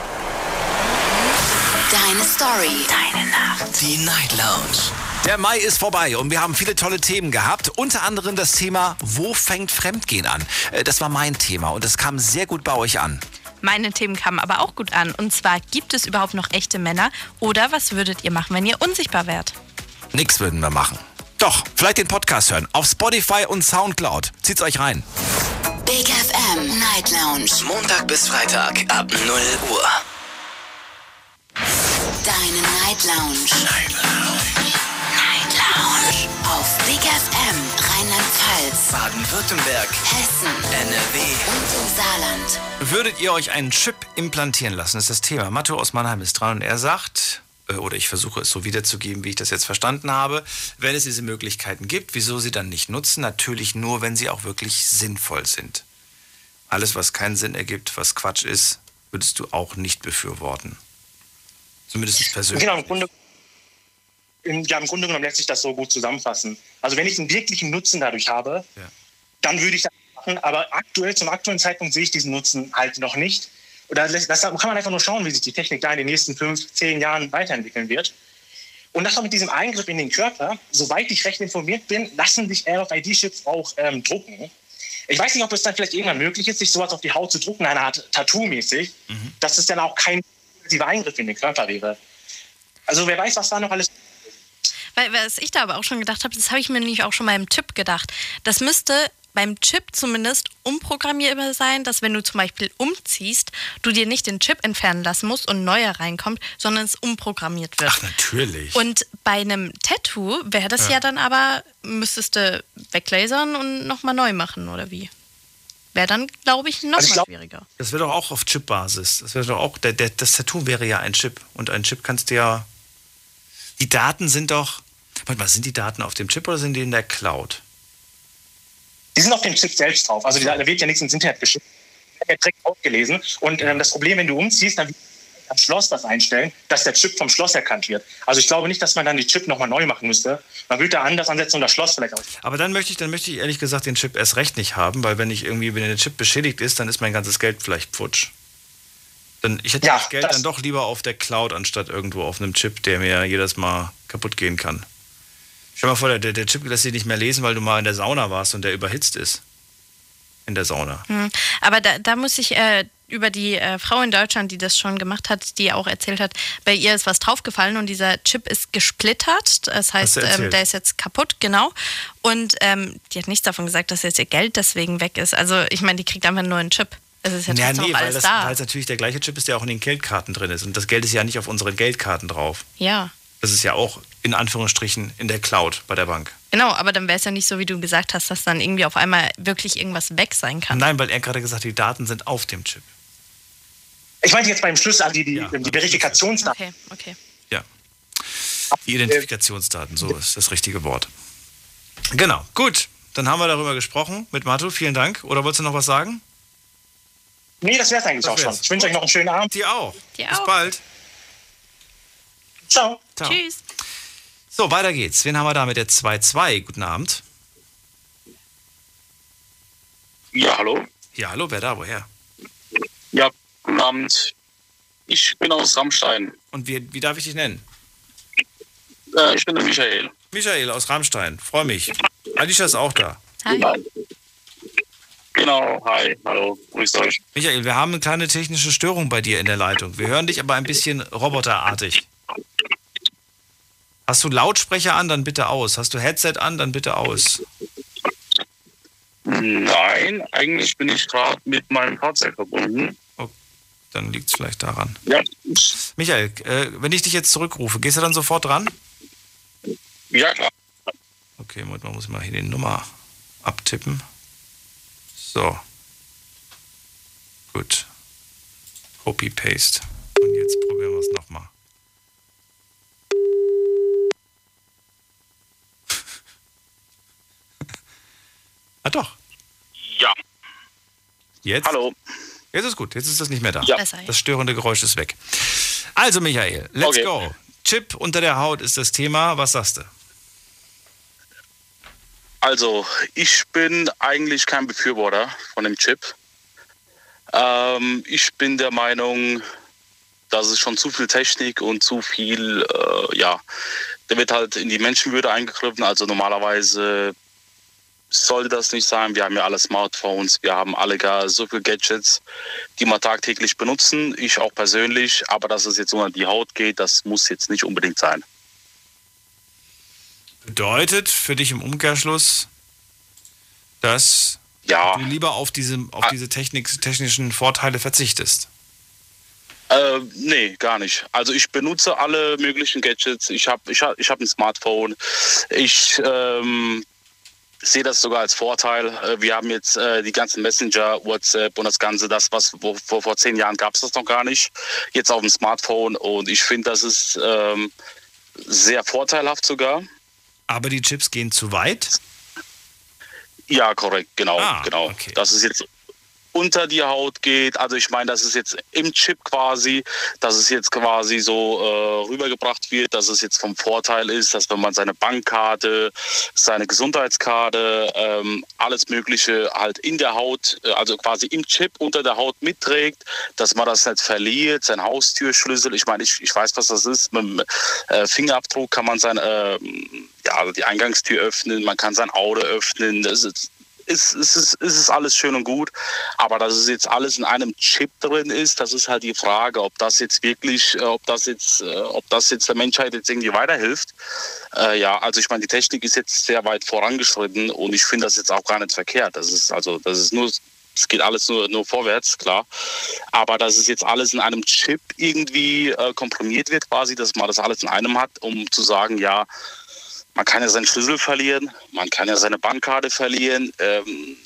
Deine Story. Deine Nacht. Die Night Lounge. Der Mai ist vorbei und wir haben viele tolle Themen gehabt. Unter anderem das Thema, wo fängt Fremdgehen an? Äh, das war mein Thema und es kam sehr gut bei euch an. Meine Themen kamen aber auch gut an. Und zwar, gibt es überhaupt noch echte Männer? Oder was würdet ihr machen, wenn ihr unsichtbar wärt? Nix würden wir machen. Doch, vielleicht den Podcast hören. Auf Spotify und Soundcloud. Zieht's euch rein. Big FM Night Lounge. Montag bis Freitag ab 0 Uhr. Deine Night Lounge. Night Lounge. Lounge. Auf Big FM Rheinland-Pfalz, Baden-Württemberg, Hessen, NRW und im Saarland. Würdet ihr euch einen Chip implantieren lassen? Das ist das Thema. Matto aus Mannheim ist dran und er sagt, äh, oder ich versuche es so wiederzugeben, wie ich das jetzt verstanden habe, wenn es diese Möglichkeiten gibt, wieso sie dann nicht nutzen? Natürlich nur, wenn sie auch wirklich sinnvoll sind. Alles, was keinen Sinn ergibt, was Quatsch ist, würdest du auch nicht befürworten. Zumindest persönlich. Genau, im Grunde, im, ja, im Grunde genommen lässt sich das so gut zusammenfassen. Also wenn ich einen wirklichen Nutzen dadurch habe, ja. dann würde ich das machen. Aber aktuell, zum aktuellen Zeitpunkt sehe ich diesen Nutzen halt noch nicht. Oder das, das kann man einfach nur schauen, wie sich die Technik da in den nächsten fünf, zehn Jahren weiterentwickeln wird. Und das auch mit diesem Eingriff in den Körper, soweit ich recht informiert bin, lassen sich RFID-Chips auch ähm, drucken. Ich weiß nicht, ob es dann vielleicht irgendwann möglich ist, sich sowas auf die Haut zu drucken, eine Art Tattoo-mäßig, mhm. dass es dann auch kein Eingriff in den Körper wäre. Also wer weiß, was da noch alles was ich da aber auch schon gedacht habe, das habe ich mir nämlich auch schon mal im Tipp gedacht. Das müsste beim Chip zumindest umprogrammierbar sein, dass wenn du zum Beispiel umziehst, du dir nicht den Chip entfernen lassen musst und neuer reinkommt, sondern es umprogrammiert wird. Ach, natürlich. Und bei einem Tattoo wäre das ja. Ja. dann aber, müsstest du weglasern und nochmal neu machen, oder wie? Wäre dann, glaube ich, nochmal Also ich glaub- schwieriger. Das wäre doch auch auf Chip-Basis. Das wäre doch auch, der, der, das Tattoo wäre ja ein Chip. Und ein Chip kannst du ja. Die Daten sind doch. Warte mal, sind die Daten auf dem Chip oder sind die in der Cloud? Die sind auf dem Chip selbst drauf. Also da wird ja nichts ins Internet geschickt. Der direkt ausgelesen. Und ähm, das Problem, wenn du umziehst, dann am Schloss das einstellen, dass der Chip vom Schloss erkannt wird. Also ich glaube nicht, dass man dann die Chip nochmal neu machen müsste. Man würde da anders ansetzen und das Schloss vielleicht auch. Aber dann möchte ich, dann möchte ich ehrlich gesagt den Chip erst recht nicht haben, weil wenn ich irgendwie, wenn der Chip beschädigt ist, dann ist mein ganzes Geld vielleicht futsch. Dann, ich hätte Ja, das Geld das- dann doch lieber auf der Cloud, anstatt irgendwo auf einem Chip, der mir jedes Mal kaputt gehen kann. Stell dir mal vor, der, der Chip lässt sich nicht mehr lesen, weil du mal in der Sauna warst und der überhitzt ist. In der Sauna. Hm. Aber da, da muss ich äh, über die äh, Frau in Deutschland, die das schon gemacht hat, die auch erzählt hat, bei ihr ist was draufgefallen und dieser Chip ist gesplittert. Das heißt, ähm, der ist jetzt kaputt, genau. Und ähm, die hat nichts davon gesagt, dass jetzt ihr Geld deswegen weg ist. Also ich meine, die kriegt einfach nur einen Chip. Es ist ja Ja, trotzdem nee, weil das, da. weil es natürlich der gleiche Chip ist, der auch in den Geldkarten drin ist. Und das Geld ist ja nicht auf unseren Geldkarten drauf. Ja. Das ist ja auch in Anführungsstrichen in der Cloud bei der Bank. Genau, aber dann wäre es ja nicht so, wie du gesagt hast, dass dann irgendwie auf einmal wirklich irgendwas weg sein kann. Nein, weil er gerade gesagt hat, die Daten sind auf dem Chip. Ich meinte jetzt beim Schlüssel, also die, die, die Verifikationsdaten. Okay, okay. Ja. Die Identifikationsdaten, so ist das richtige Wort. Genau, gut. Dann haben wir darüber gesprochen mit Matu. Vielen Dank. Oder wolltest du noch was sagen? Nee, das wäre es eigentlich Das auch schon. wär's. Ich wünsche euch noch einen schönen Abend. Dir auch. Dir Bis auch. bald. Ciao. Ciao. Tschüss. So, weiter geht's. Wen haben wir da mit der 2-2? Guten Abend. Ja, hallo. Ja, hallo, wer da? Woher? Ja, guten Abend. Ich bin aus Rammstein. Und wie, wie darf ich dich nennen? Äh, ich bin der Michael. Michael aus Rammstein. Freue mich. Alicia ist auch da. Hi. Genau, hi, hallo, grüßt euch. Michael, wir haben eine kleine technische Störung bei dir in der Leitung. Wir hören dich aber ein bisschen roboterartig. Hast du Lautsprecher an, dann bitte aus. Hast du Headset an, dann bitte aus. Nein, eigentlich bin ich gerade mit meinem Fahrzeug verbunden. Dann liegt es vielleicht daran. Ja. Michael, äh, wenn ich dich jetzt zurückrufe, gehst du dann sofort dran? Ja, klar. Okay, Moment, man muss mal hier die Nummer abtippen. So. Gut. Copy, Paste. Und jetzt probieren wir es nochmal. ah doch. Ja. Jetzt? Hallo. Jetzt ist gut, jetzt ist das nicht mehr da. Ja. Das störende Geräusch ist weg. Also Michael, let's Okay. go. Chip unter der Haut ist das Thema. Was sagst du? Also, ich bin eigentlich kein Befürworter von dem Chip. Ähm, ich bin der Meinung, das ist schon zu viel Technik und zu viel, äh, ja, da wird halt in die Menschenwürde eingegriffen. Also normalerweise sollte das nicht sein. Wir haben ja alle Smartphones, wir haben alle gar so viele Gadgets, die wir tagtäglich benutzen. Ich auch persönlich, aber dass es jetzt unter die Haut geht, das muss jetzt nicht unbedingt sein. Bedeutet für dich im Umkehrschluss, dass ja. du lieber auf diese, auf diese Technik, technischen Vorteile verzichtest. Äh, nee, gar nicht. Also ich benutze alle möglichen Gadgets. Ich habe ich hab, ich hab ein Smartphone. Ich ähm, sehe das sogar als Vorteil. Äh, Wir haben jetzt äh, die ganzen Messenger, WhatsApp und das Ganze, das, was wo, vor, vor zehn Jahren gab es das noch gar nicht. Jetzt auf dem Smartphone. Und ich finde, das ist ähm, sehr vorteilhaft sogar. Aber die Chips gehen zu weit? Ja, korrekt, genau, Ah, genau. Dass es jetzt unter die Haut geht. Also ich meine, dass es jetzt im Chip quasi, dass es jetzt quasi so äh, rübergebracht wird, dass es jetzt vom Vorteil ist, dass wenn man seine Bankkarte, seine Gesundheitskarte, ähm, alles Mögliche halt in der Haut, äh, also quasi im Chip unter der Haut mitträgt, dass man das nicht verliert, sein Haustürschlüssel. Ich meine, ich, ich weiß, was das ist. Mit dem äh, Fingerabdruck kann man sein, äh, ja, also die Eingangstür öffnen, man kann sein Auto öffnen. Das ist, ist, ist, ist, ist es alles schön und gut. Aber dass es jetzt alles in einem Chip drin ist, das ist halt die Frage, ob das jetzt wirklich, äh, ob das jetzt, äh, ob das jetzt der Menschheit jetzt irgendwie weiterhilft. Äh, ja, also ich meine, die Technik ist jetzt sehr weit vorangeschritten und ich finde das jetzt auch gar nicht verkehrt. Das ist also, das ist nur es geht alles nur, nur vorwärts, klar. Aber dass es jetzt alles in einem Chip irgendwie äh, komprimiert wird, quasi, dass man das alles in einem hat, um zu sagen, ja, man kann ja seinen Schlüssel verlieren, man kann ja seine Bankkarte verlieren. Ähm,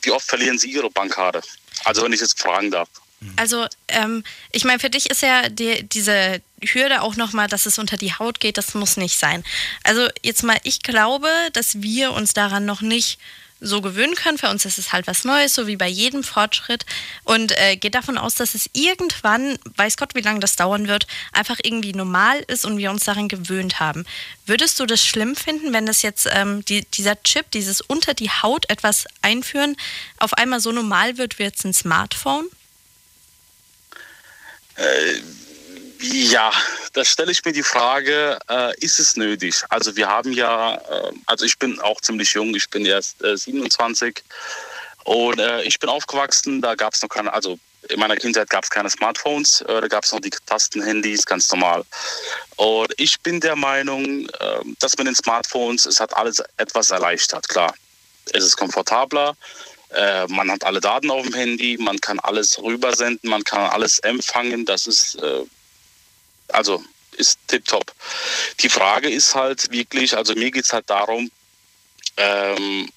wie oft verlieren Sie Ihre Bankkarte? Also wenn ich jetzt fragen darf. Also, ähm, ich meine, für dich ist ja die, diese Hürde auch nochmal, dass es unter die Haut geht, das muss nicht sein. Also, jetzt mal, ich glaube, dass wir uns daran noch nicht so gewöhnen können. Für uns ist es halt was Neues, so wie bei jedem Fortschritt. Und äh, geht davon aus, dass es irgendwann, weiß Gott, wie lange das dauern wird, einfach irgendwie normal ist und wir uns daran gewöhnt haben. Würdest du das schlimm finden, wenn das jetzt ähm, die, dieser Chip, dieses unter die Haut etwas einführen, auf einmal so normal wird wie jetzt ein Smartphone? Äh, ja, da stelle ich mir die Frage, äh, ist es nötig? Also wir haben ja, äh, also ich bin auch ziemlich jung, ich bin erst äh, 27 und äh, ich bin aufgewachsen, da gab es noch keine, also in meiner Kindheit gab es keine Smartphones, äh, da gab es noch die Tastenhandys, ganz normal. Und ich bin der Meinung, äh, dass mit den Smartphones, es hat alles etwas erleichtert, klar. Es ist komfortabler, äh, man hat alle Daten auf dem Handy, man kann alles rübersenden, man kann alles empfangen. Das ist also ist tipptopp. Die Frage ist halt wirklich, also mir geht es halt darum, ähm,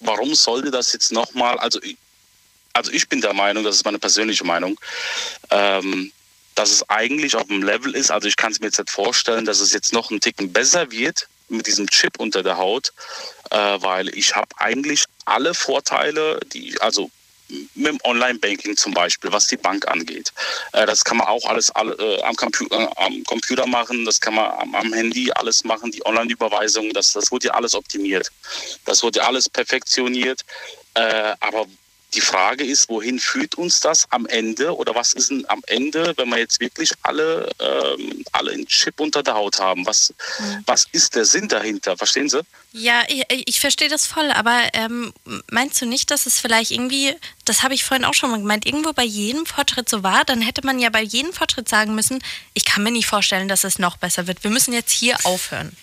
warum sollte das jetzt nochmal, also, also ich bin der Meinung, das ist meine persönliche Meinung, ähm, dass es eigentlich auf dem Level ist, also ich kann es mir jetzt nicht vorstellen, dass es jetzt noch einen Ticken besser wird mit diesem Chip unter der Haut, äh, weil ich habe eigentlich alle Vorteile, die, also mit dem Online-Banking zum Beispiel, was die Bank angeht. Äh, das kann man auch alles äh, am, Computer, äh, am, Computer, machen, das kann man am, Handy alles machen, die Online-Überweisung, das, das wurde ja alles optimiert. Das wurde ja alles perfektioniert. Aber die Frage ist, wohin führt uns das am Ende oder was ist denn am Ende, wenn wir jetzt wirklich alle, ähm, alle einen Chip unter der Haut haben? Was, mhm. was ist der Sinn dahinter? Verstehen Sie? Ja, ich, ich verstehe das voll, aber ähm, meinst du nicht, dass es vielleicht irgendwie, das habe ich vorhin auch schon mal gemeint, irgendwo bei jedem Fortschritt so war, dann hätte man ja bei jedem Fortschritt sagen müssen, ich kann mir nicht vorstellen, dass es noch besser wird. Wir müssen jetzt hier aufhören.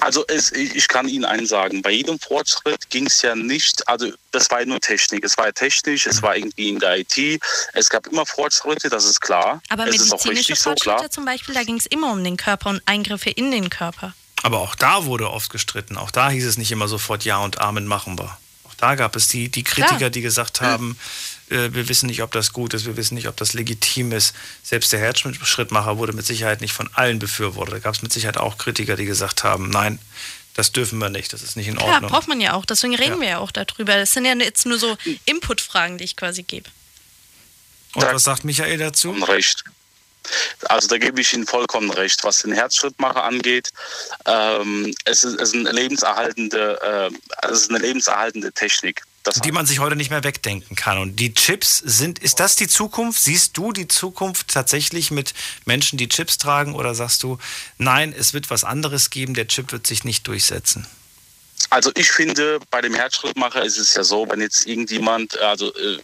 Also es, ich kann Ihnen eins sagen, bei jedem Fortschritt ging es ja nicht, also das war ja nur Technik. Es war ja technisch, es war irgendwie in der IT. Es gab immer Fortschritte, das ist klar. Aber es medizinische Fortschritte so, zum Beispiel, da ging es immer um den Körper und Eingriffe in den Körper. Aber auch da wurde oft gestritten. Auch da hieß es nicht immer sofort Ja und Amen machen wir. Auch da gab es die, die Kritiker, Klar. die gesagt haben, äh, wir wissen nicht, ob das gut ist, wir wissen nicht, ob das legitim ist. Selbst der Herzschrittmacher wurde mit Sicherheit nicht von allen befürwortet. Da gab es mit Sicherheit auch Kritiker, die gesagt haben, nein, das dürfen wir nicht, das ist nicht in Ordnung. Ja, braucht man ja auch, deswegen reden ja. wir ja auch darüber. Das sind ja jetzt nur so Input-Fragen, die ich quasi gebe. Und was sagt Michael dazu? Recht. Also da gebe ich Ihnen vollkommen recht, was den Herzschrittmacher angeht. Ähm, es, ist, es, ist, eine lebenserhaltende, äh, es ist eine lebenserhaltende Technik. Das die man sich heute nicht mehr wegdenken kann. Und die Chips sind, ist das die Zukunft? Siehst du die Zukunft tatsächlich mit Menschen, die Chips tragen? Oder sagst du, nein, es wird was anderes geben, der Chip wird sich nicht durchsetzen? Also ich finde, bei dem Herzschrittmacher ist es ja so, wenn jetzt irgendjemand, also äh,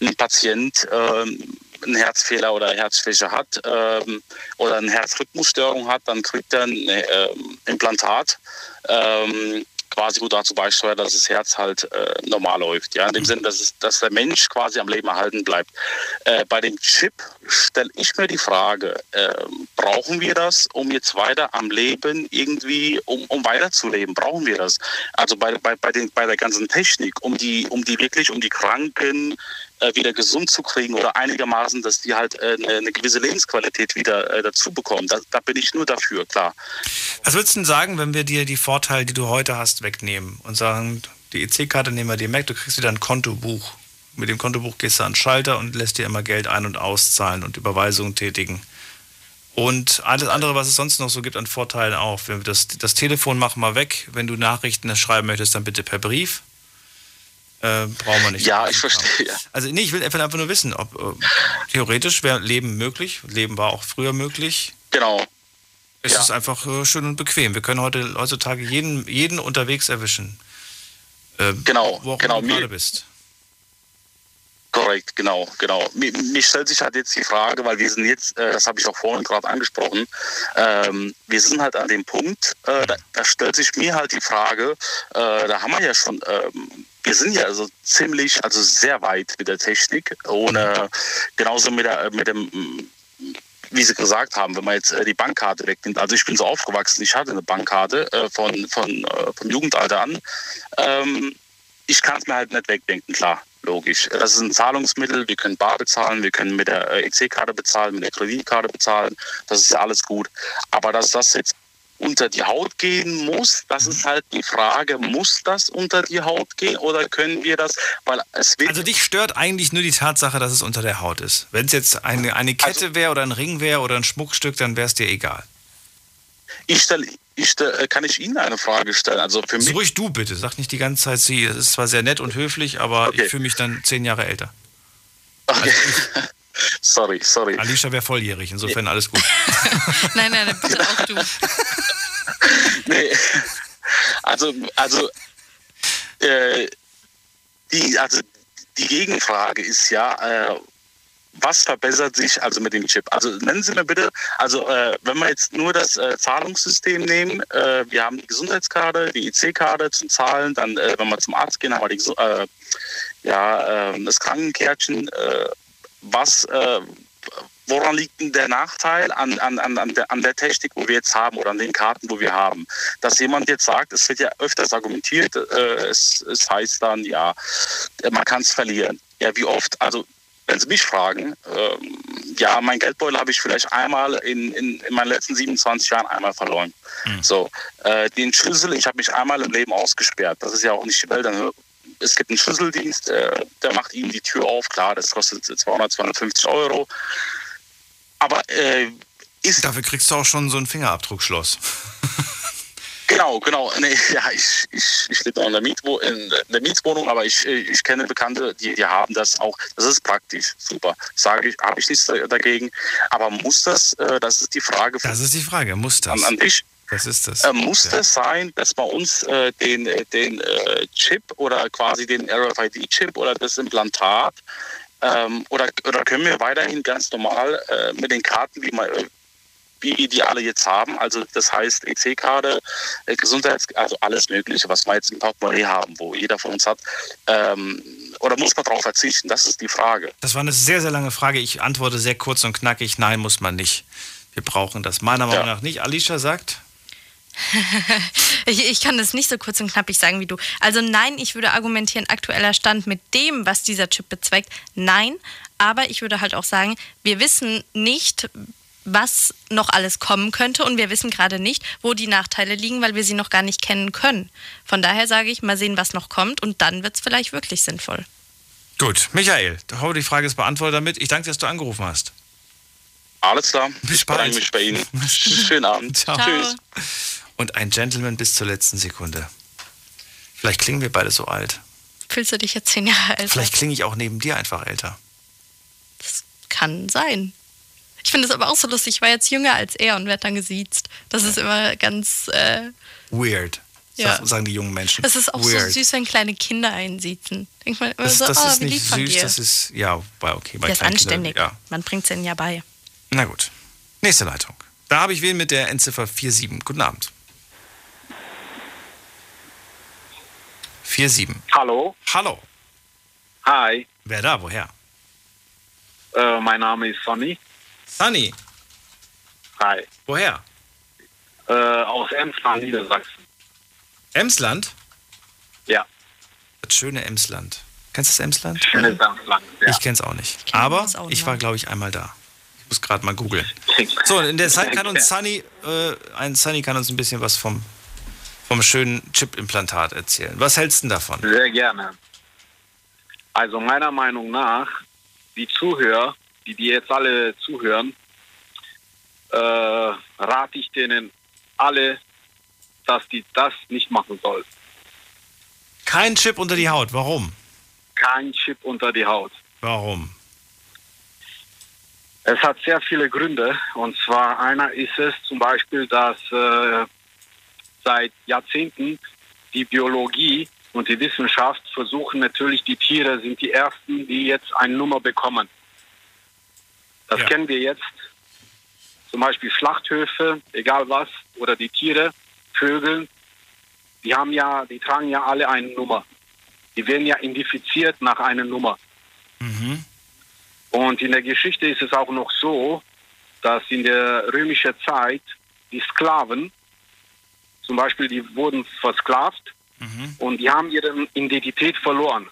ein Patient äh, einen Herzfehler oder Herzschwäche hat ähm, oder eine Herzrhythmusstörung hat, dann kriegt er ein äh, Implantat. Ähm, quasi wo dazu beisteuert, dass das Herz halt äh, normal läuft. Ja, in dem Sinne, dass, es, dass der Mensch quasi am Leben erhalten bleibt. Äh, bei dem Chip stelle ich mir die Frage, äh, brauchen wir das, um jetzt weiter am Leben irgendwie, um, um weiterzuleben? Brauchen wir das? Also bei, bei, bei, den, bei der ganzen Technik, um die, um die wirklich, um die Kranken äh, wieder gesund zu kriegen oder einigermaßen, dass die halt äh, eine gewisse Lebensqualität wieder äh, dazu bekommen. Da, da, bin ich nur dafür, klar. Was würdest du denn sagen, wenn wir dir die Vorteile, die du heute hast, wegnehmen und sagen, die EC-Karte nehmen wir dir weg, du kriegst wieder ein Kontobuch. Mit dem Kontobuch gehst du an den Schalter und lässt dir immer Geld ein- und auszahlen und Überweisungen tätigen. Und alles andere, was es sonst noch so gibt an Vorteilen auch. Das, das Telefon machen wir weg. Wenn du Nachrichten schreiben möchtest, dann bitte per Brief. Äh, brauchen wir nicht. Ja, ich verstehe. Ja. Also nee, ich will einfach nur wissen, ob äh, theoretisch wäre Leben möglich. Leben war auch früher möglich. Genau. Es ja. ist einfach äh, schön und bequem. Wir können heute heutzutage jeden, jeden unterwegs erwischen. Äh, Genau, wo auch genau. immer du gerade bist. Korrekt, genau, genau. Mir, mir stellt sich halt jetzt die Frage, weil wir sind jetzt, äh, das habe ich auch vorhin gerade angesprochen, ähm, wir sind halt an dem Punkt, äh, da, da stellt sich mir halt die Frage, äh, da haben wir ja schon, ähm, wir sind ja also ziemlich, also sehr weit mit der Technik, ohne genauso mit, der, mit dem wie Sie gesagt haben, wenn man jetzt äh, die Bankkarte wegnimmt. Also ich bin so aufgewachsen, ich hatte eine Bankkarte äh, von, von, äh, vom Jugendalter an. Ähm, ich kann es mir halt nicht wegdenken, klar, logisch. Das ist ein Zahlungsmittel, wir können bar bezahlen, wir können mit der äh, EC-Karte bezahlen, mit der Kreditkarte bezahlen, das ist ja alles gut. Aber dass das jetzt unter die Haut gehen muss, das ist halt die Frage, muss das unter die Haut gehen oder können wir das, weil es wird Also dich stört eigentlich nur die Tatsache, dass es unter der Haut ist. Wenn es jetzt eine, eine Also Kette wäre oder ein Ring wäre oder ein Schmuckstück, dann wäre es dir egal. Ich stell, ich stell, äh, kann ich Ihnen eine Frage stellen? Also für mich. Ruhig du bitte, sag nicht die ganze Zeit sie. Es ist zwar sehr nett und höflich, aber ich fühle mich dann zehn Jahre älter. Sorry, sorry. Alicia wäre volljährig, insofern alles gut. Nein, nein, bitte auch du. nee. Also, also, äh, die, also die Gegenfrage ist ja, äh, was verbessert sich also mit dem Chip? Also nennen Sie mir bitte, also äh, wenn wir jetzt nur das äh, Zahlungssystem nehmen, äh, wir haben die Gesundheitskarte, die EC-Karte zum Zahlen, dann äh, wenn wir zum Arzt gehen, haben wir die, äh, ja, äh, das Krankenkärtchen. Was, äh, woran liegt denn der Nachteil an, an, an, an, der, an der Technik, wo wir jetzt haben oder an den Karten, wo wir haben? Dass jemand jetzt sagt, es wird ja öfters argumentiert, äh, es, es heißt dann, ja, man kann es verlieren. Ja, wie oft? Also wenn Sie mich fragen, ähm, ja, mein Geldbeutel habe ich vielleicht einmal in, in, in meinen letzten 27 Jahren einmal verloren. So, äh, den Schlüssel, ich habe mich einmal im Leben ausgesperrt. Das ist ja auch nicht die Welt. Dann- Es gibt einen Schlüsseldienst, äh, der macht Ihnen die Tür auf. Klar, das kostet 200, 250 Euro. Aber äh, ist. Dafür kriegst du auch schon so ein Fingerabdruckschloss. Genau, genau. Nee, ja, ich, ich, ich lebe noch in der, Mietwo in der Mietswohnung, aber ich, ich kenne Bekannte, die, die haben das auch. Das ist praktisch, super. Sage ich, habe ich nichts da- dagegen. Aber muss das, äh, das ist die Frage Das ist die Frage, muss das? an, an dich. Das ist das. Äh, muss Ja. das sein, dass man uns äh, den, äh, den äh, Chip oder quasi den RFID-Chip oder das Implantat ähm, oder, oder können wir weiterhin ganz normal äh, mit den Karten, wie, man, wie wir die alle jetzt haben, also das heißt EC-Karte, Gesundheits-, also alles Mögliche, was wir jetzt im Portemonnaie haben, wo jeder von uns hat, ähm, oder muss man darauf verzichten? Das ist die Frage. Das war eine sehr, sehr lange Frage. Ich antworte sehr kurz und knackig. Nein, muss man nicht. Wir brauchen das meiner Meinung nach nicht. Alicia sagt, Ich, ich kann das nicht so kurz und knappig sagen wie du. Also nein, ich würde argumentieren, aktueller Stand mit dem, was dieser Chip bezweckt, nein. Aber ich würde halt auch sagen, wir wissen nicht, was noch alles kommen könnte und wir wissen gerade nicht, wo die Nachteile liegen, weil wir sie noch gar nicht kennen können. Von daher sage ich, mal sehen, was noch kommt und dann wird es vielleicht wirklich sinnvoll. gut, Michael, ich hoffe, die Frage ist beantwortet damit. Ich danke dir, dass du angerufen hast. Alles klar, Bis ich bedanke bald. mich bei Ihnen. Schönen Abend. Ciao. Tschüss. Und ein Gentleman bis zur letzten Sekunde. Vielleicht klingen wir beide so alt. Fühlst du dich jetzt zehn Jahre älter? Vielleicht klinge ich auch neben dir einfach älter. Kann sein. Ich finde es aber auch so lustig. Ich war jetzt jünger als er und werde dann gesiezt. Das ist immer ganz. Äh, Weird, Ja. sag- sagen die jungen Menschen. es ist auch Weird. so süß, wenn kleine Kinder einsiezen. Denkt man immer Das, so, das oh, ist wie lieb nicht süß, das ist, ja, okay, bei Der ist kleinen Kindern, anständig. Ja. Man bringt es ihnen ja bei. Na gut. Nächste Leitung. Da habe ich wen mit der Endziffer 47. Guten Abend. 47. Hallo. Hallo. Hi, Wer da? Woher? äh, mein Name ist Sonny. Sunny. Hi. Woher? Äh, aus Emsland, Niedersachsen. Emsland? Ja. Das schöne Emsland. Kennst du das Emsland? Schönes Emsland, ja. Ich kenn's auch nicht. kenn Aber auch ich war, glaube ich, einmal da. Ich muss gerade mal googeln. So, in der Zeit kann uns Sunny, äh, ein Sunny kann uns ein bisschen was vom, vom schönen Chip-Implantat erzählen. Was hältst du davon? Sehr gerne. Also meiner Meinung nach, die Zuhörer, die, die jetzt alle zuhören, äh, rate ich denen alle, dass die das nicht machen sollen. Kein Chip unter die Haut. Warum? Kein Chip unter die Haut. Warum? Es hat sehr viele Gründe. Und zwar einer ist es zum Beispiel, dass äh, seit Jahrzehnten die Biologie und die Wissenschaft versuchen natürlich, die Tiere sind die ersten, die jetzt eine Nummer bekommen. Das Ja. kennen wir jetzt. Zum Beispiel Schlachthöfe, egal was, oder die Tiere, Vögel, die haben ja, die tragen ja alle eine Nummer. Die werden ja identifiziert nach einer Nummer. Und in der Geschichte ist es auch noch so, dass in der römischen Zeit die Sklaven, zum Beispiel, die wurden versklavt und die haben ihre Identität verloren.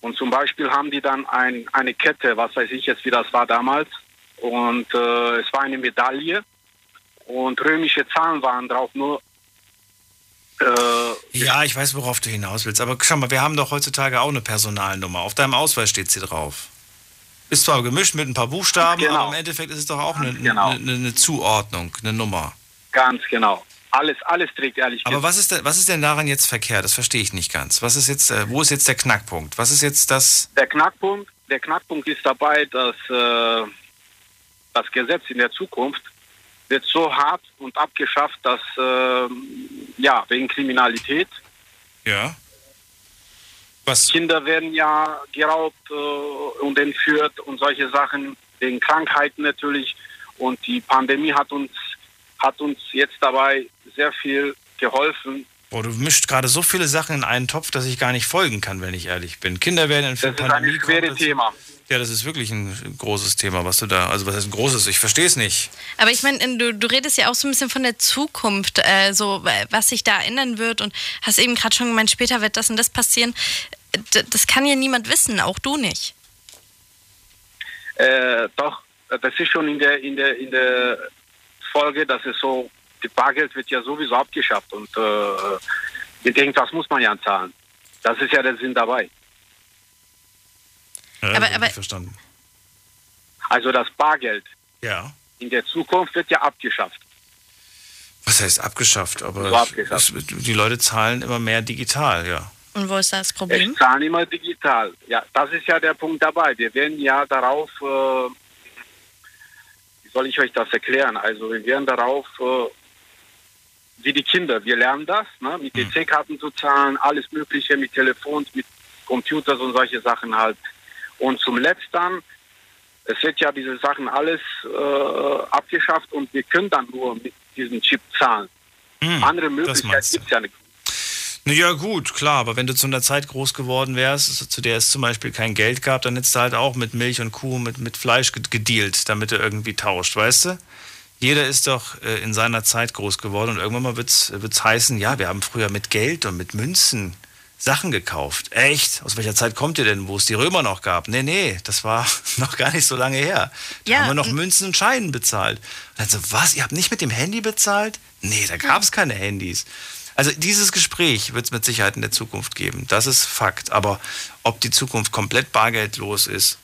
Und zum Beispiel haben die dann ein, eine Kette, was weiß ich jetzt, wie das war damals. Und äh, es war eine Medaille und römische Zahlen waren drauf, nur äh, Ja, ich weiß, worauf du hinaus willst. Aber schau mal, wir haben doch heutzutage auch eine Personalnummer. Auf deinem Ausweis steht sie drauf. Ist zwar gemischt mit ein paar Buchstaben, Genau. aber im Endeffekt ist es doch auch eine, genau. eine, eine Zuordnung, eine Nummer. ganz genau. Alles, alles trägt ehrlich Aber was ist, denn, was ist denn daran jetzt verkehrt? Das verstehe ich nicht ganz. Was ist jetzt, äh, wo ist jetzt der Knackpunkt? Was ist jetzt das? Der Knackpunkt, der Knackpunkt ist dabei, dass äh, das Gesetz in der Zukunft wird so hart und abgeschafft, dass äh, ja wegen Kriminalität Ja. Kinder werden ja geraubt äh, und entführt und solche Sachen wegen Krankheiten natürlich und die Pandemie hat uns hat uns jetzt dabei sehr viel geholfen. Boah, du mischt gerade so viele Sachen in einen Topf, dass ich gar nicht folgen kann, wenn ich ehrlich bin. Kinder werden entführt, Das ist ein schweres dazu. Thema. Ja, das ist wirklich ein großes Thema, was du da, also was heißt ein großes? Ich verstehe es nicht. Aber ich meine, du, du redest ja auch so ein bisschen von der Zukunft, äh, so was sich da ändern wird und hast eben gerade schon gemeint, später wird das und das passieren. D das kann ja niemand wissen, auch du nicht. Äh, doch, das ist schon in der, in der, in der Folge, dass es so, die Bargeld wird ja sowieso abgeschafft und äh, ich denke, das muss man ja zahlen. Das ist ja der Sinn dabei. Ja, Aber- das aber- verstanden. Also das Bargeld Ja. in der Zukunft wird ja abgeschafft. Was heißt abgeschafft? Aber So abgeschafft. es- die Leute zahlen immer mehr digital, ja. Und wo ist da das Problem? Es zahlen immer digital. Ja, das ist ja der Punkt dabei. Wir werden ja darauf, äh, wie soll ich euch das erklären? Also wir werden darauf, äh, wie die Kinder, wir lernen das, ne? mit DC-Karten zu zahlen, alles Mögliche, mit Telefons, mit Computers und solche Sachen halt. Und zum Letzten, es wird ja diese Sachen alles äh, abgeschafft und wir können dann nur mit diesem Chip zahlen. Andere Möglichkeit meinst du. gibt es ja nicht. Ja, gut, klar, aber wenn du zu einer Zeit groß geworden wärst, zu der es zum Beispiel kein Geld gab, dann hättest du halt auch mit Milch und Kuh, mit, mit Fleisch ge- gedealt, damit du irgendwie tauscht, weißt du? Jeder ist doch äh, in seiner Zeit groß geworden und irgendwann mal wird es heißen, ja, wir haben früher mit Geld und mit Münzen Sachen gekauft. Echt? Aus welcher Zeit kommt ihr denn, wo es die Römer noch gab? Nee, nee, das war noch gar nicht so lange her. Da Ja, haben wir noch Münzen und Scheinen bezahlt. Und dann so, was? Ihr habt nicht mit dem Handy bezahlt? Nee, da gab es keine Handys. Also dieses Gespräch wird es mit Sicherheit in der Zukunft geben. Das ist Fakt. Aber ob die Zukunft komplett bargeldlos ist,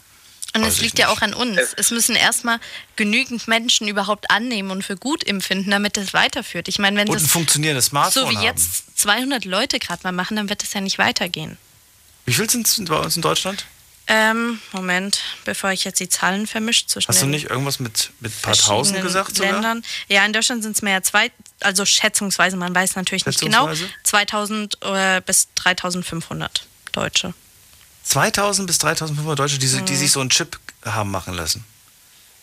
Und es liegt ja auch an uns. Es müssen erstmal genügend Menschen überhaupt annehmen und für gut empfinden, damit es weiterführt. Ich meine, wenn und ein das funktionierendes Smartphone so wie haben. jetzt 200 Leute gerade mal machen, dann wird es ja nicht weitergehen. Wie viel sind es bei uns in Deutschland? Ähm, Moment, bevor ich jetzt die Zahlen vermischt zwischen Hast du nicht irgendwas mit, mit ein paar Tausend gesagt sogar? Ländern. Ja, in Deutschland sind es mehr zwei, also schätzungsweise, man weiß natürlich nicht genau, Schätzungsweise? 2000 äh, bis 3500 Deutsche. 2000 bis 3500 Deutsche, die, die Mhm. sich so einen Chip haben machen lassen.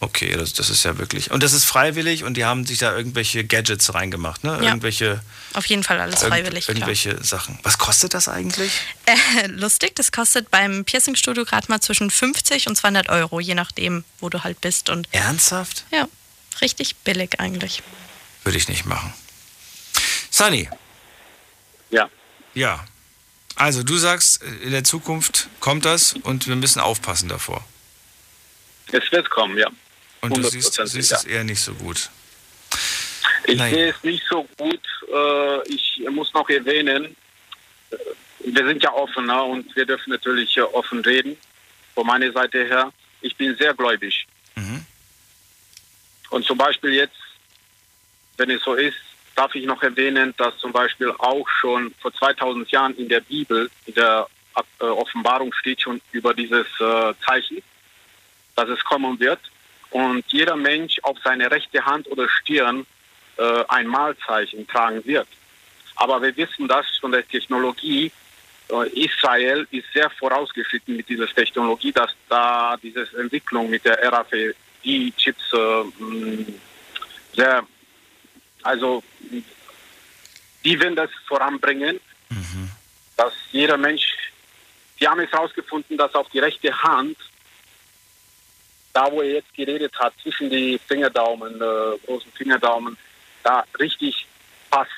Okay, das, das ist ja wirklich. Und das ist freiwillig und die haben sich da irgendwelche Gadgets reingemacht, ne? Ja. Irgendwelche, Auf jeden Fall alles irgend- freiwillig. klar. irgendwelche Sachen. Was kostet das eigentlich? Äh, lustig, das kostet beim Piercingstudio gerade mal zwischen 50 und 200 Euro, je nachdem, wo du halt bist. Und Ernsthaft? ja, richtig billig eigentlich. Würde ich nicht machen. Sunny. Ja. Ja. Also du sagst, in der Zukunft kommt das und wir müssen aufpassen davor. Es wird kommen, ja. Und du siehst, 100% siehst es eher nicht so gut. Ich Nein. sehe es nicht so gut. Äh, ich muss noch erwähnen, äh, wir sind ja offen ne? und wir dürfen natürlich äh, offen reden. Von meiner Seite her, ich bin sehr gläubig. Mhm. Und zum Beispiel jetzt, wenn es so ist, darf ich noch erwähnen, dass zum Beispiel auch schon vor 2000 Jahren in der Bibel, in der äh, Offenbarung steht schon über dieses äh, Zeichen, dass es kommen wird. Und jeder Mensch auf seine rechte Hand oder Stirn äh, ein Malzeichen tragen wird. Aber wir wissen das von der Technologie, Israel ist sehr vorausgeschritten mit dieser Technologie, dass da diese Entwicklung mit der RFID-Chips sehr, also die werden das voranbringen, dass jeder Mensch, die haben es herausgefunden, dass auf die rechte Hand, da wo er jetzt geredet hat, zwischen die Fingerdaumen, äh, großen Fingerdaumen, da richtig passt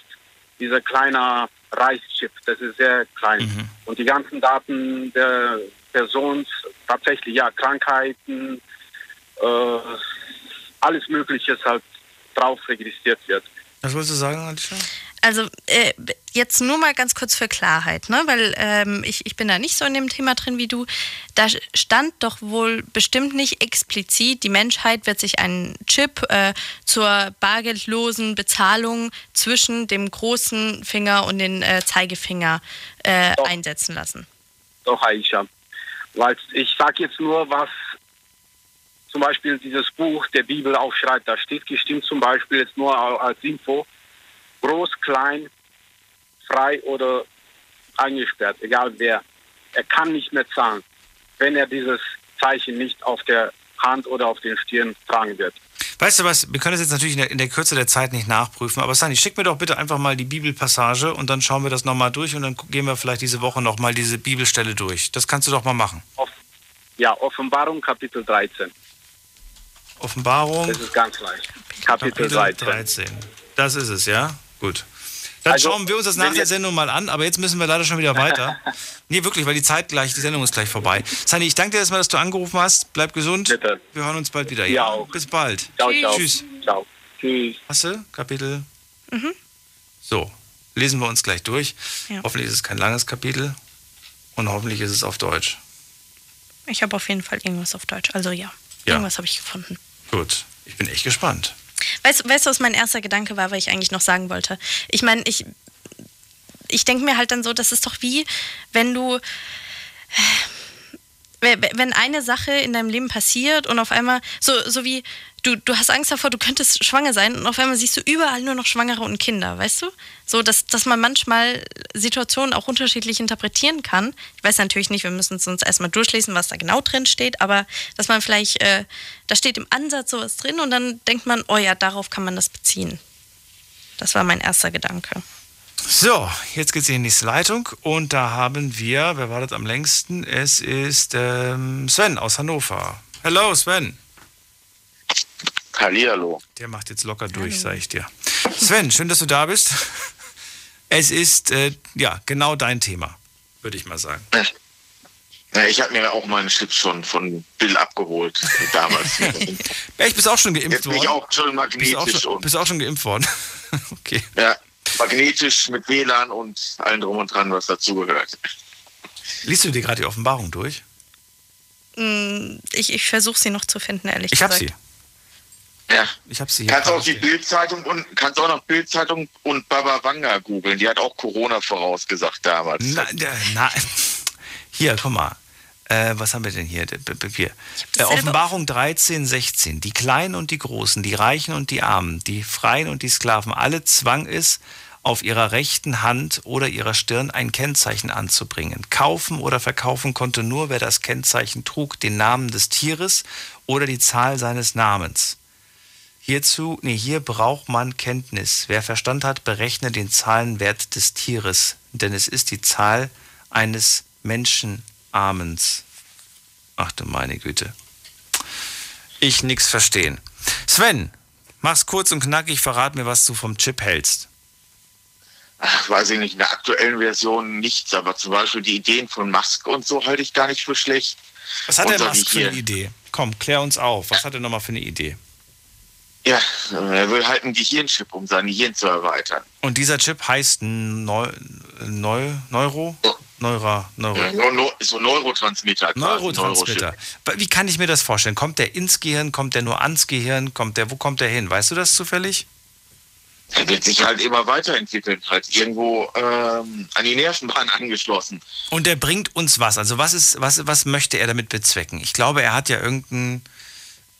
dieser kleine Reichschip, das ist sehr klein. Und die ganzen Daten der Person, tatsächlich ja, Krankheiten, äh, alles Mögliche halt drauf registriert wird. Was wolltest du sagen, Alicia? Also äh, jetzt nur mal ganz kurz für Klarheit, ne? weil ähm, ich, ich bin da nicht so in dem Thema drin wie du. Da stand doch wohl bestimmt nicht explizit, die Menschheit wird sich einen Chip äh, zur bargeldlosen Bezahlung zwischen dem großen Finger und den äh, Zeigefinger äh, einsetzen lassen. Doch, Aisha. Weil ich sage jetzt nur, was zum Beispiel dieses Buch der Bibel aufschreibt. Da steht gestimmt zum Beispiel jetzt nur als Info, groß, klein, frei oder eingesperrt, egal wer. Er kann nicht mehr zahlen, wenn er dieses Zeichen nicht auf der Hand oder auf den Stirn tragen wird. Weißt du was, wir können das jetzt natürlich in der, in der Kürze der Zeit nicht nachprüfen, aber Sani, schick mir doch bitte einfach mal die Bibelpassage und dann schauen wir das nochmal durch und dann gehen wir vielleicht diese Woche nochmal diese Bibelstelle durch. Das kannst du doch mal machen. Ja, Offenbarung Kapitel 13. Offenbarung. Das ist ganz leicht. Kapitel, 13. Das ist es, ja? Gut. Dann Also, schauen wir uns das nach der Sendung mal an, aber jetzt müssen wir leider schon wieder weiter. nee, wirklich, weil die Zeit gleich, die Sendung ist gleich vorbei. Sani, ich danke dir erstmal, dass du angerufen hast. Bleib gesund. Bitte. Wir hören uns bald wieder. Ja, Ja, auch. bis bald. Ciao, ciao. Tschüss. Ciao. Tschüss. Hast du Kapitel? Mhm. So, lesen wir uns gleich durch. Ja. Hoffentlich ist es kein langes Kapitel und hoffentlich ist es auf Deutsch. Ich habe auf jeden Fall irgendwas auf Deutsch. Also ja, Ja. irgendwas habe ich gefunden. Gut, ich bin echt gespannt. Weißt, weißt du, was mein erster Gedanke war, weil ich eigentlich noch sagen wollte? Ich meine, ich, ich denke mir halt dann so, das ist doch wie, wenn du, wenn eine Sache in deinem Leben passiert und auf einmal, so, so wie, du, du hast Angst davor, du könntest schwanger sein und auf einmal siehst du überall nur noch Schwangere und Kinder, weißt du? So, dass, dass man manchmal Situationen auch unterschiedlich interpretieren kann. Ich weiß natürlich nicht, wir müssen es uns erstmal durchlesen, was da genau drin steht, aber dass man vielleicht, äh, da steht im Ansatz sowas drin und dann denkt man, oh ja, darauf kann man das beziehen. Das war mein erster Gedanke. So, jetzt geht's in die nächste Leitung und da haben wir, wer wartet am längsten? Es ist ähm, Sven aus Hannover. Hallo Sven. Hallihallo. Der macht jetzt locker durch, sag ich dir. Sven, schön, dass du da bist. Es ist äh, ja genau dein Thema, würde ich mal sagen. Ja, ich habe mir auch meinen Chip schon von Bill abgeholt damals. Ja, ich bist auch schon geimpft Jetzt bin ich worden. auch schon Bist auch magnetisch schon, und bist auch schon geimpft worden. okay. ja, magnetisch mit WLAN und allem drum und dran, was dazugehört. Liest du dir gerade die Offenbarung durch? Mm, Ich, ich versuche sie noch zu finden, ehrlich Ich hab gesagt. sie. Ja. Ich habe sie hier. Kannst auch die. Bildzeitung und kannst auch noch Bildzeitung und Baba Wanga googeln. Die hat auch Corona vorausgesagt damals. Na, na, na, hier, guck mal. Äh, was haben wir denn hier? Hier. Äh, Offenbarung 13, 16. Die Kleinen und die Großen, die Reichen und die Armen, die Freien und die Sklaven, alle zwang es, auf ihrer rechten Hand oder ihrer Stirn ein Kennzeichen anzubringen. Kaufen oder verkaufen konnte nur, wer das Kennzeichen trug, den Namen des Tieres oder die Zahl seines Namens. Hierzu, nee, hier braucht man Kenntnis. Wer Verstand hat, berechne den Zahlenwert des Tieres, denn es ist die Zahl eines Menschenarmens. Ach du meine Güte. Ich nix verstehen. Sven, mach's kurz und knackig, verrat mir, was du vom Chip hältst. Ach, weiß ich nicht, in der aktuellen Version nichts, aber zum Beispiel die Ideen von Musk und so halte ich gar nicht für schlecht. Was hat der Musk für eine. Idee? Komm, klär uns auf. Was hat er nochmal für eine Idee? Ja, er will halt ein Gehirnchip, um sein Gehirn zu erweitern. Und dieser Chip heißt Neu, Neu, Neuro? Neura, Neuro. Ja, no, so Neurotransmitter. Neurotransmitter. Wie kann ich mir das vorstellen? Kommt der ins Gehirn? Kommt der nur ans Gehirn? Kommt der, wo kommt der hin? Weißt du das zufällig? Er wird sich halt immer weiterentwickeln, halt irgendwo ähm, an die Nervenbahn angeschlossen. Und der bringt uns was. Also was ist, was, was möchte er damit bezwecken? Ich glaube, er hat ja irgendein,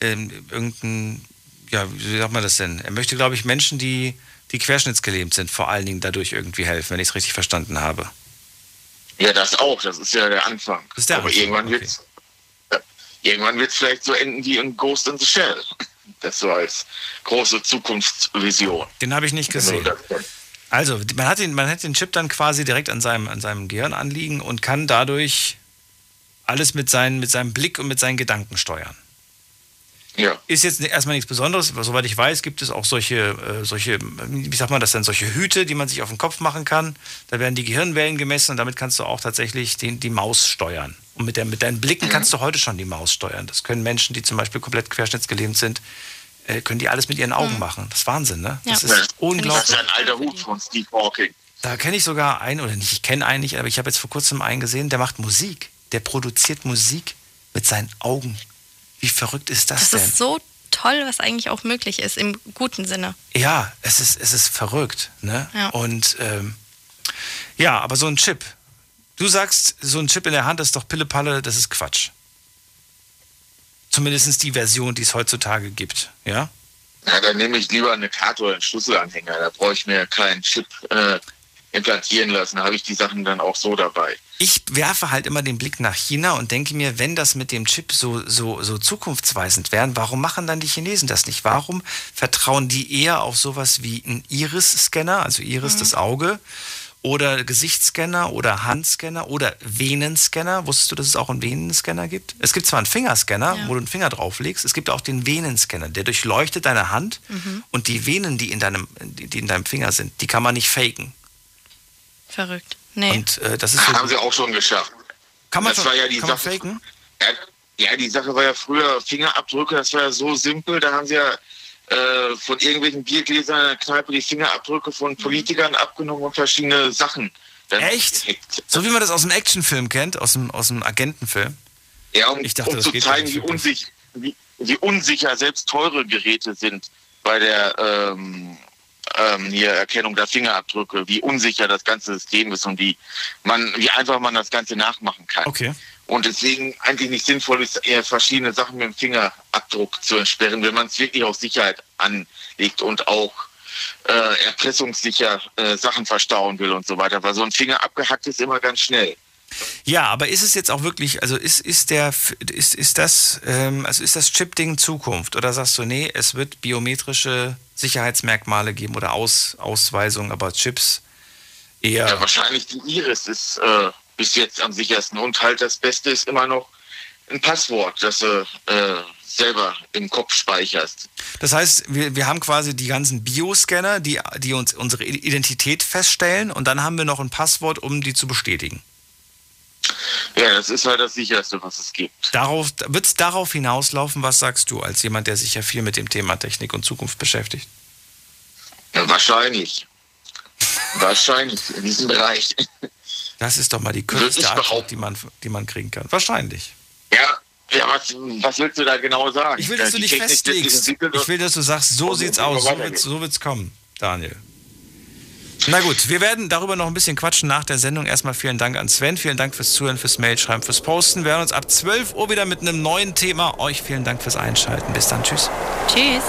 ähm, irgendein, ja, wie sagt man das denn? Er möchte, glaube ich, Menschen, die, die querschnittsgelähmt sind, vor allen Dingen dadurch irgendwie helfen, wenn ich es richtig verstanden habe. Ja, das auch. Das ist ja der Anfang. Das ist der Aber Anfang, irgendwann okay. wird's ja, irgendwann wird's vielleicht so enden wie in Ghost in the Shell. Das so als große Zukunftsvision. Den habe ich nicht gesehen. Also, man hat, den, man hat den Chip dann quasi direkt an seinem, an seinem Gehirn anliegen und kann dadurch alles mit, seinen, mit seinem Blick und mit seinen Gedanken steuern. Ja. Ist jetzt erstmal nichts Besonderes. aber Soweit ich weiß, gibt es auch solche, äh, solche, wie sagt man das denn, solche Hüte, die man sich auf den Kopf machen kann. Da werden die Gehirnwellen gemessen und damit kannst du auch tatsächlich den, die Maus steuern. Und mit, der, mit deinen Blicken kannst du heute schon die Maus steuern. Das können Menschen, die zum Beispiel komplett querschnittsgelähmt sind, äh, können die alles mit ihren Augen machen. Das ist Wahnsinn, ne? Das Ja. ist unglaublich. Das ist ein alter Hut von Steve Hawking. Da kenne ich sogar einen, oder nicht, ich kenne einen nicht, aber ich habe jetzt vor kurzem einen gesehen, der macht Musik. Der produziert Musik mit seinen Augen. Wie verrückt ist das, Das denn? ist so toll, was eigentlich auch möglich ist, im guten Sinne. ja, es ist, es ist verrückt. Ne? Ja. Und ähm, ja, aber so ein Chip. Du sagst, so ein Chip in der Hand ist doch Pillepalle, das ist Quatsch. Zumindest die Version, die es heutzutage gibt. Ja? Ja, dann nehme ich lieber eine Karte oder einen Schlüsselanhänger. Da brauche ich mir keinen Chip äh, implantieren lassen. Da habe ich die Sachen dann auch so dabei. Ich werfe halt immer den Blick nach China und denke mir, wenn das mit dem Chip so, so, so zukunftsweisend wäre, warum machen dann die Chinesen das nicht? Warum vertrauen die eher auf sowas wie einen Iris-Scanner, also Iris Mhm. das Auge, oder Gesichtsscanner oder Handscanner oder Venenscanner? Wusstest du, dass es auch einen Venenscanner gibt? Es gibt zwar einen Fingerscanner, Ja. wo du einen Finger drauflegst, es gibt auch den Venenscanner, der durchleuchtet deine Hand Mhm. und die Venen, die in deinem, die die in deinem Finger sind, die kann man nicht faken. Verrückt. Nee. Und äh, das ist so Haben sie auch schon geschafft. Kann man das schon- war ja die kann man Sache. faken? Ja, ja, die Sache war ja früher Fingerabdrücke, das war ja so simpel. Da haben sie ja äh, von irgendwelchen Biergläsern in der Kneipe die Fingerabdrücke von Politikern abgenommen und verschiedene Sachen. Dann Echt? So wie man das aus dem Actionfilm kennt, aus dem, aus dem Agentenfilm. Ja, um, Ich dachte, um das zu geht zeigen, wie, unsich, wie, wie unsicher selbst teure Geräte sind bei der ähm, ähm, hier Erkennung der Fingerabdrücke, wie unsicher das ganze System ist und wie man, wie einfach man das Ganze nachmachen kann. Okay. Und deswegen eigentlich nicht sinnvoll ist, eher verschiedene Sachen mit dem Fingerabdruck zu entsperren, wenn man es wirklich auf Sicherheit anlegt und auch äh, erpressungssicher äh, Sachen verstauen will und so weiter. Weil so ein Finger abgehackt ist immer ganz schnell. Ja, aber ist es jetzt auch wirklich, also ist, ist der ist, ist das, ähm, also ist das Chip-Ding Zukunft? Oder sagst du, nee, es wird biometrische Sicherheitsmerkmale geben oder Aus, Ausweisungen, aber Chips eher. Ja, wahrscheinlich die Iris ist äh, bis jetzt am sichersten. Und halt das Beste ist immer noch ein Passwort, das du äh, selber im Kopf speicherst. Das heißt, wir, wir haben quasi die ganzen Bioscanner, die, die uns unsere Identität feststellen und dann haben wir noch ein Passwort, um die zu bestätigen. Ja, das ist halt das sicherste, was es gibt. Darauf, wird es darauf hinauslaufen, was sagst du, als jemand, der sich ja viel mit dem Thema Technik und Zukunft beschäftigt? Ja, wahrscheinlich. wahrscheinlich in diesem Bereich. Das ist doch mal die kürzeste Antwort, die man, die man kriegen kann. Wahrscheinlich. Ja, ja was, was willst du da genau sagen? Ich will, dass Äh, du dich Technik festlegst. Ich will, dass du sagst, so sieht's aus, so wird's, so wird's kommen, Daniel. Na gut, wir werden darüber noch ein bisschen quatschen nach der Sendung. Erstmal vielen Dank an Sven, vielen Dank fürs Zuhören, fürs Mailschreiben, fürs Posten. Wir hören uns ab 12 Uhr wieder mit einem neuen Thema. Euch vielen Dank fürs Einschalten. Bis dann, tschüss. Tschüss.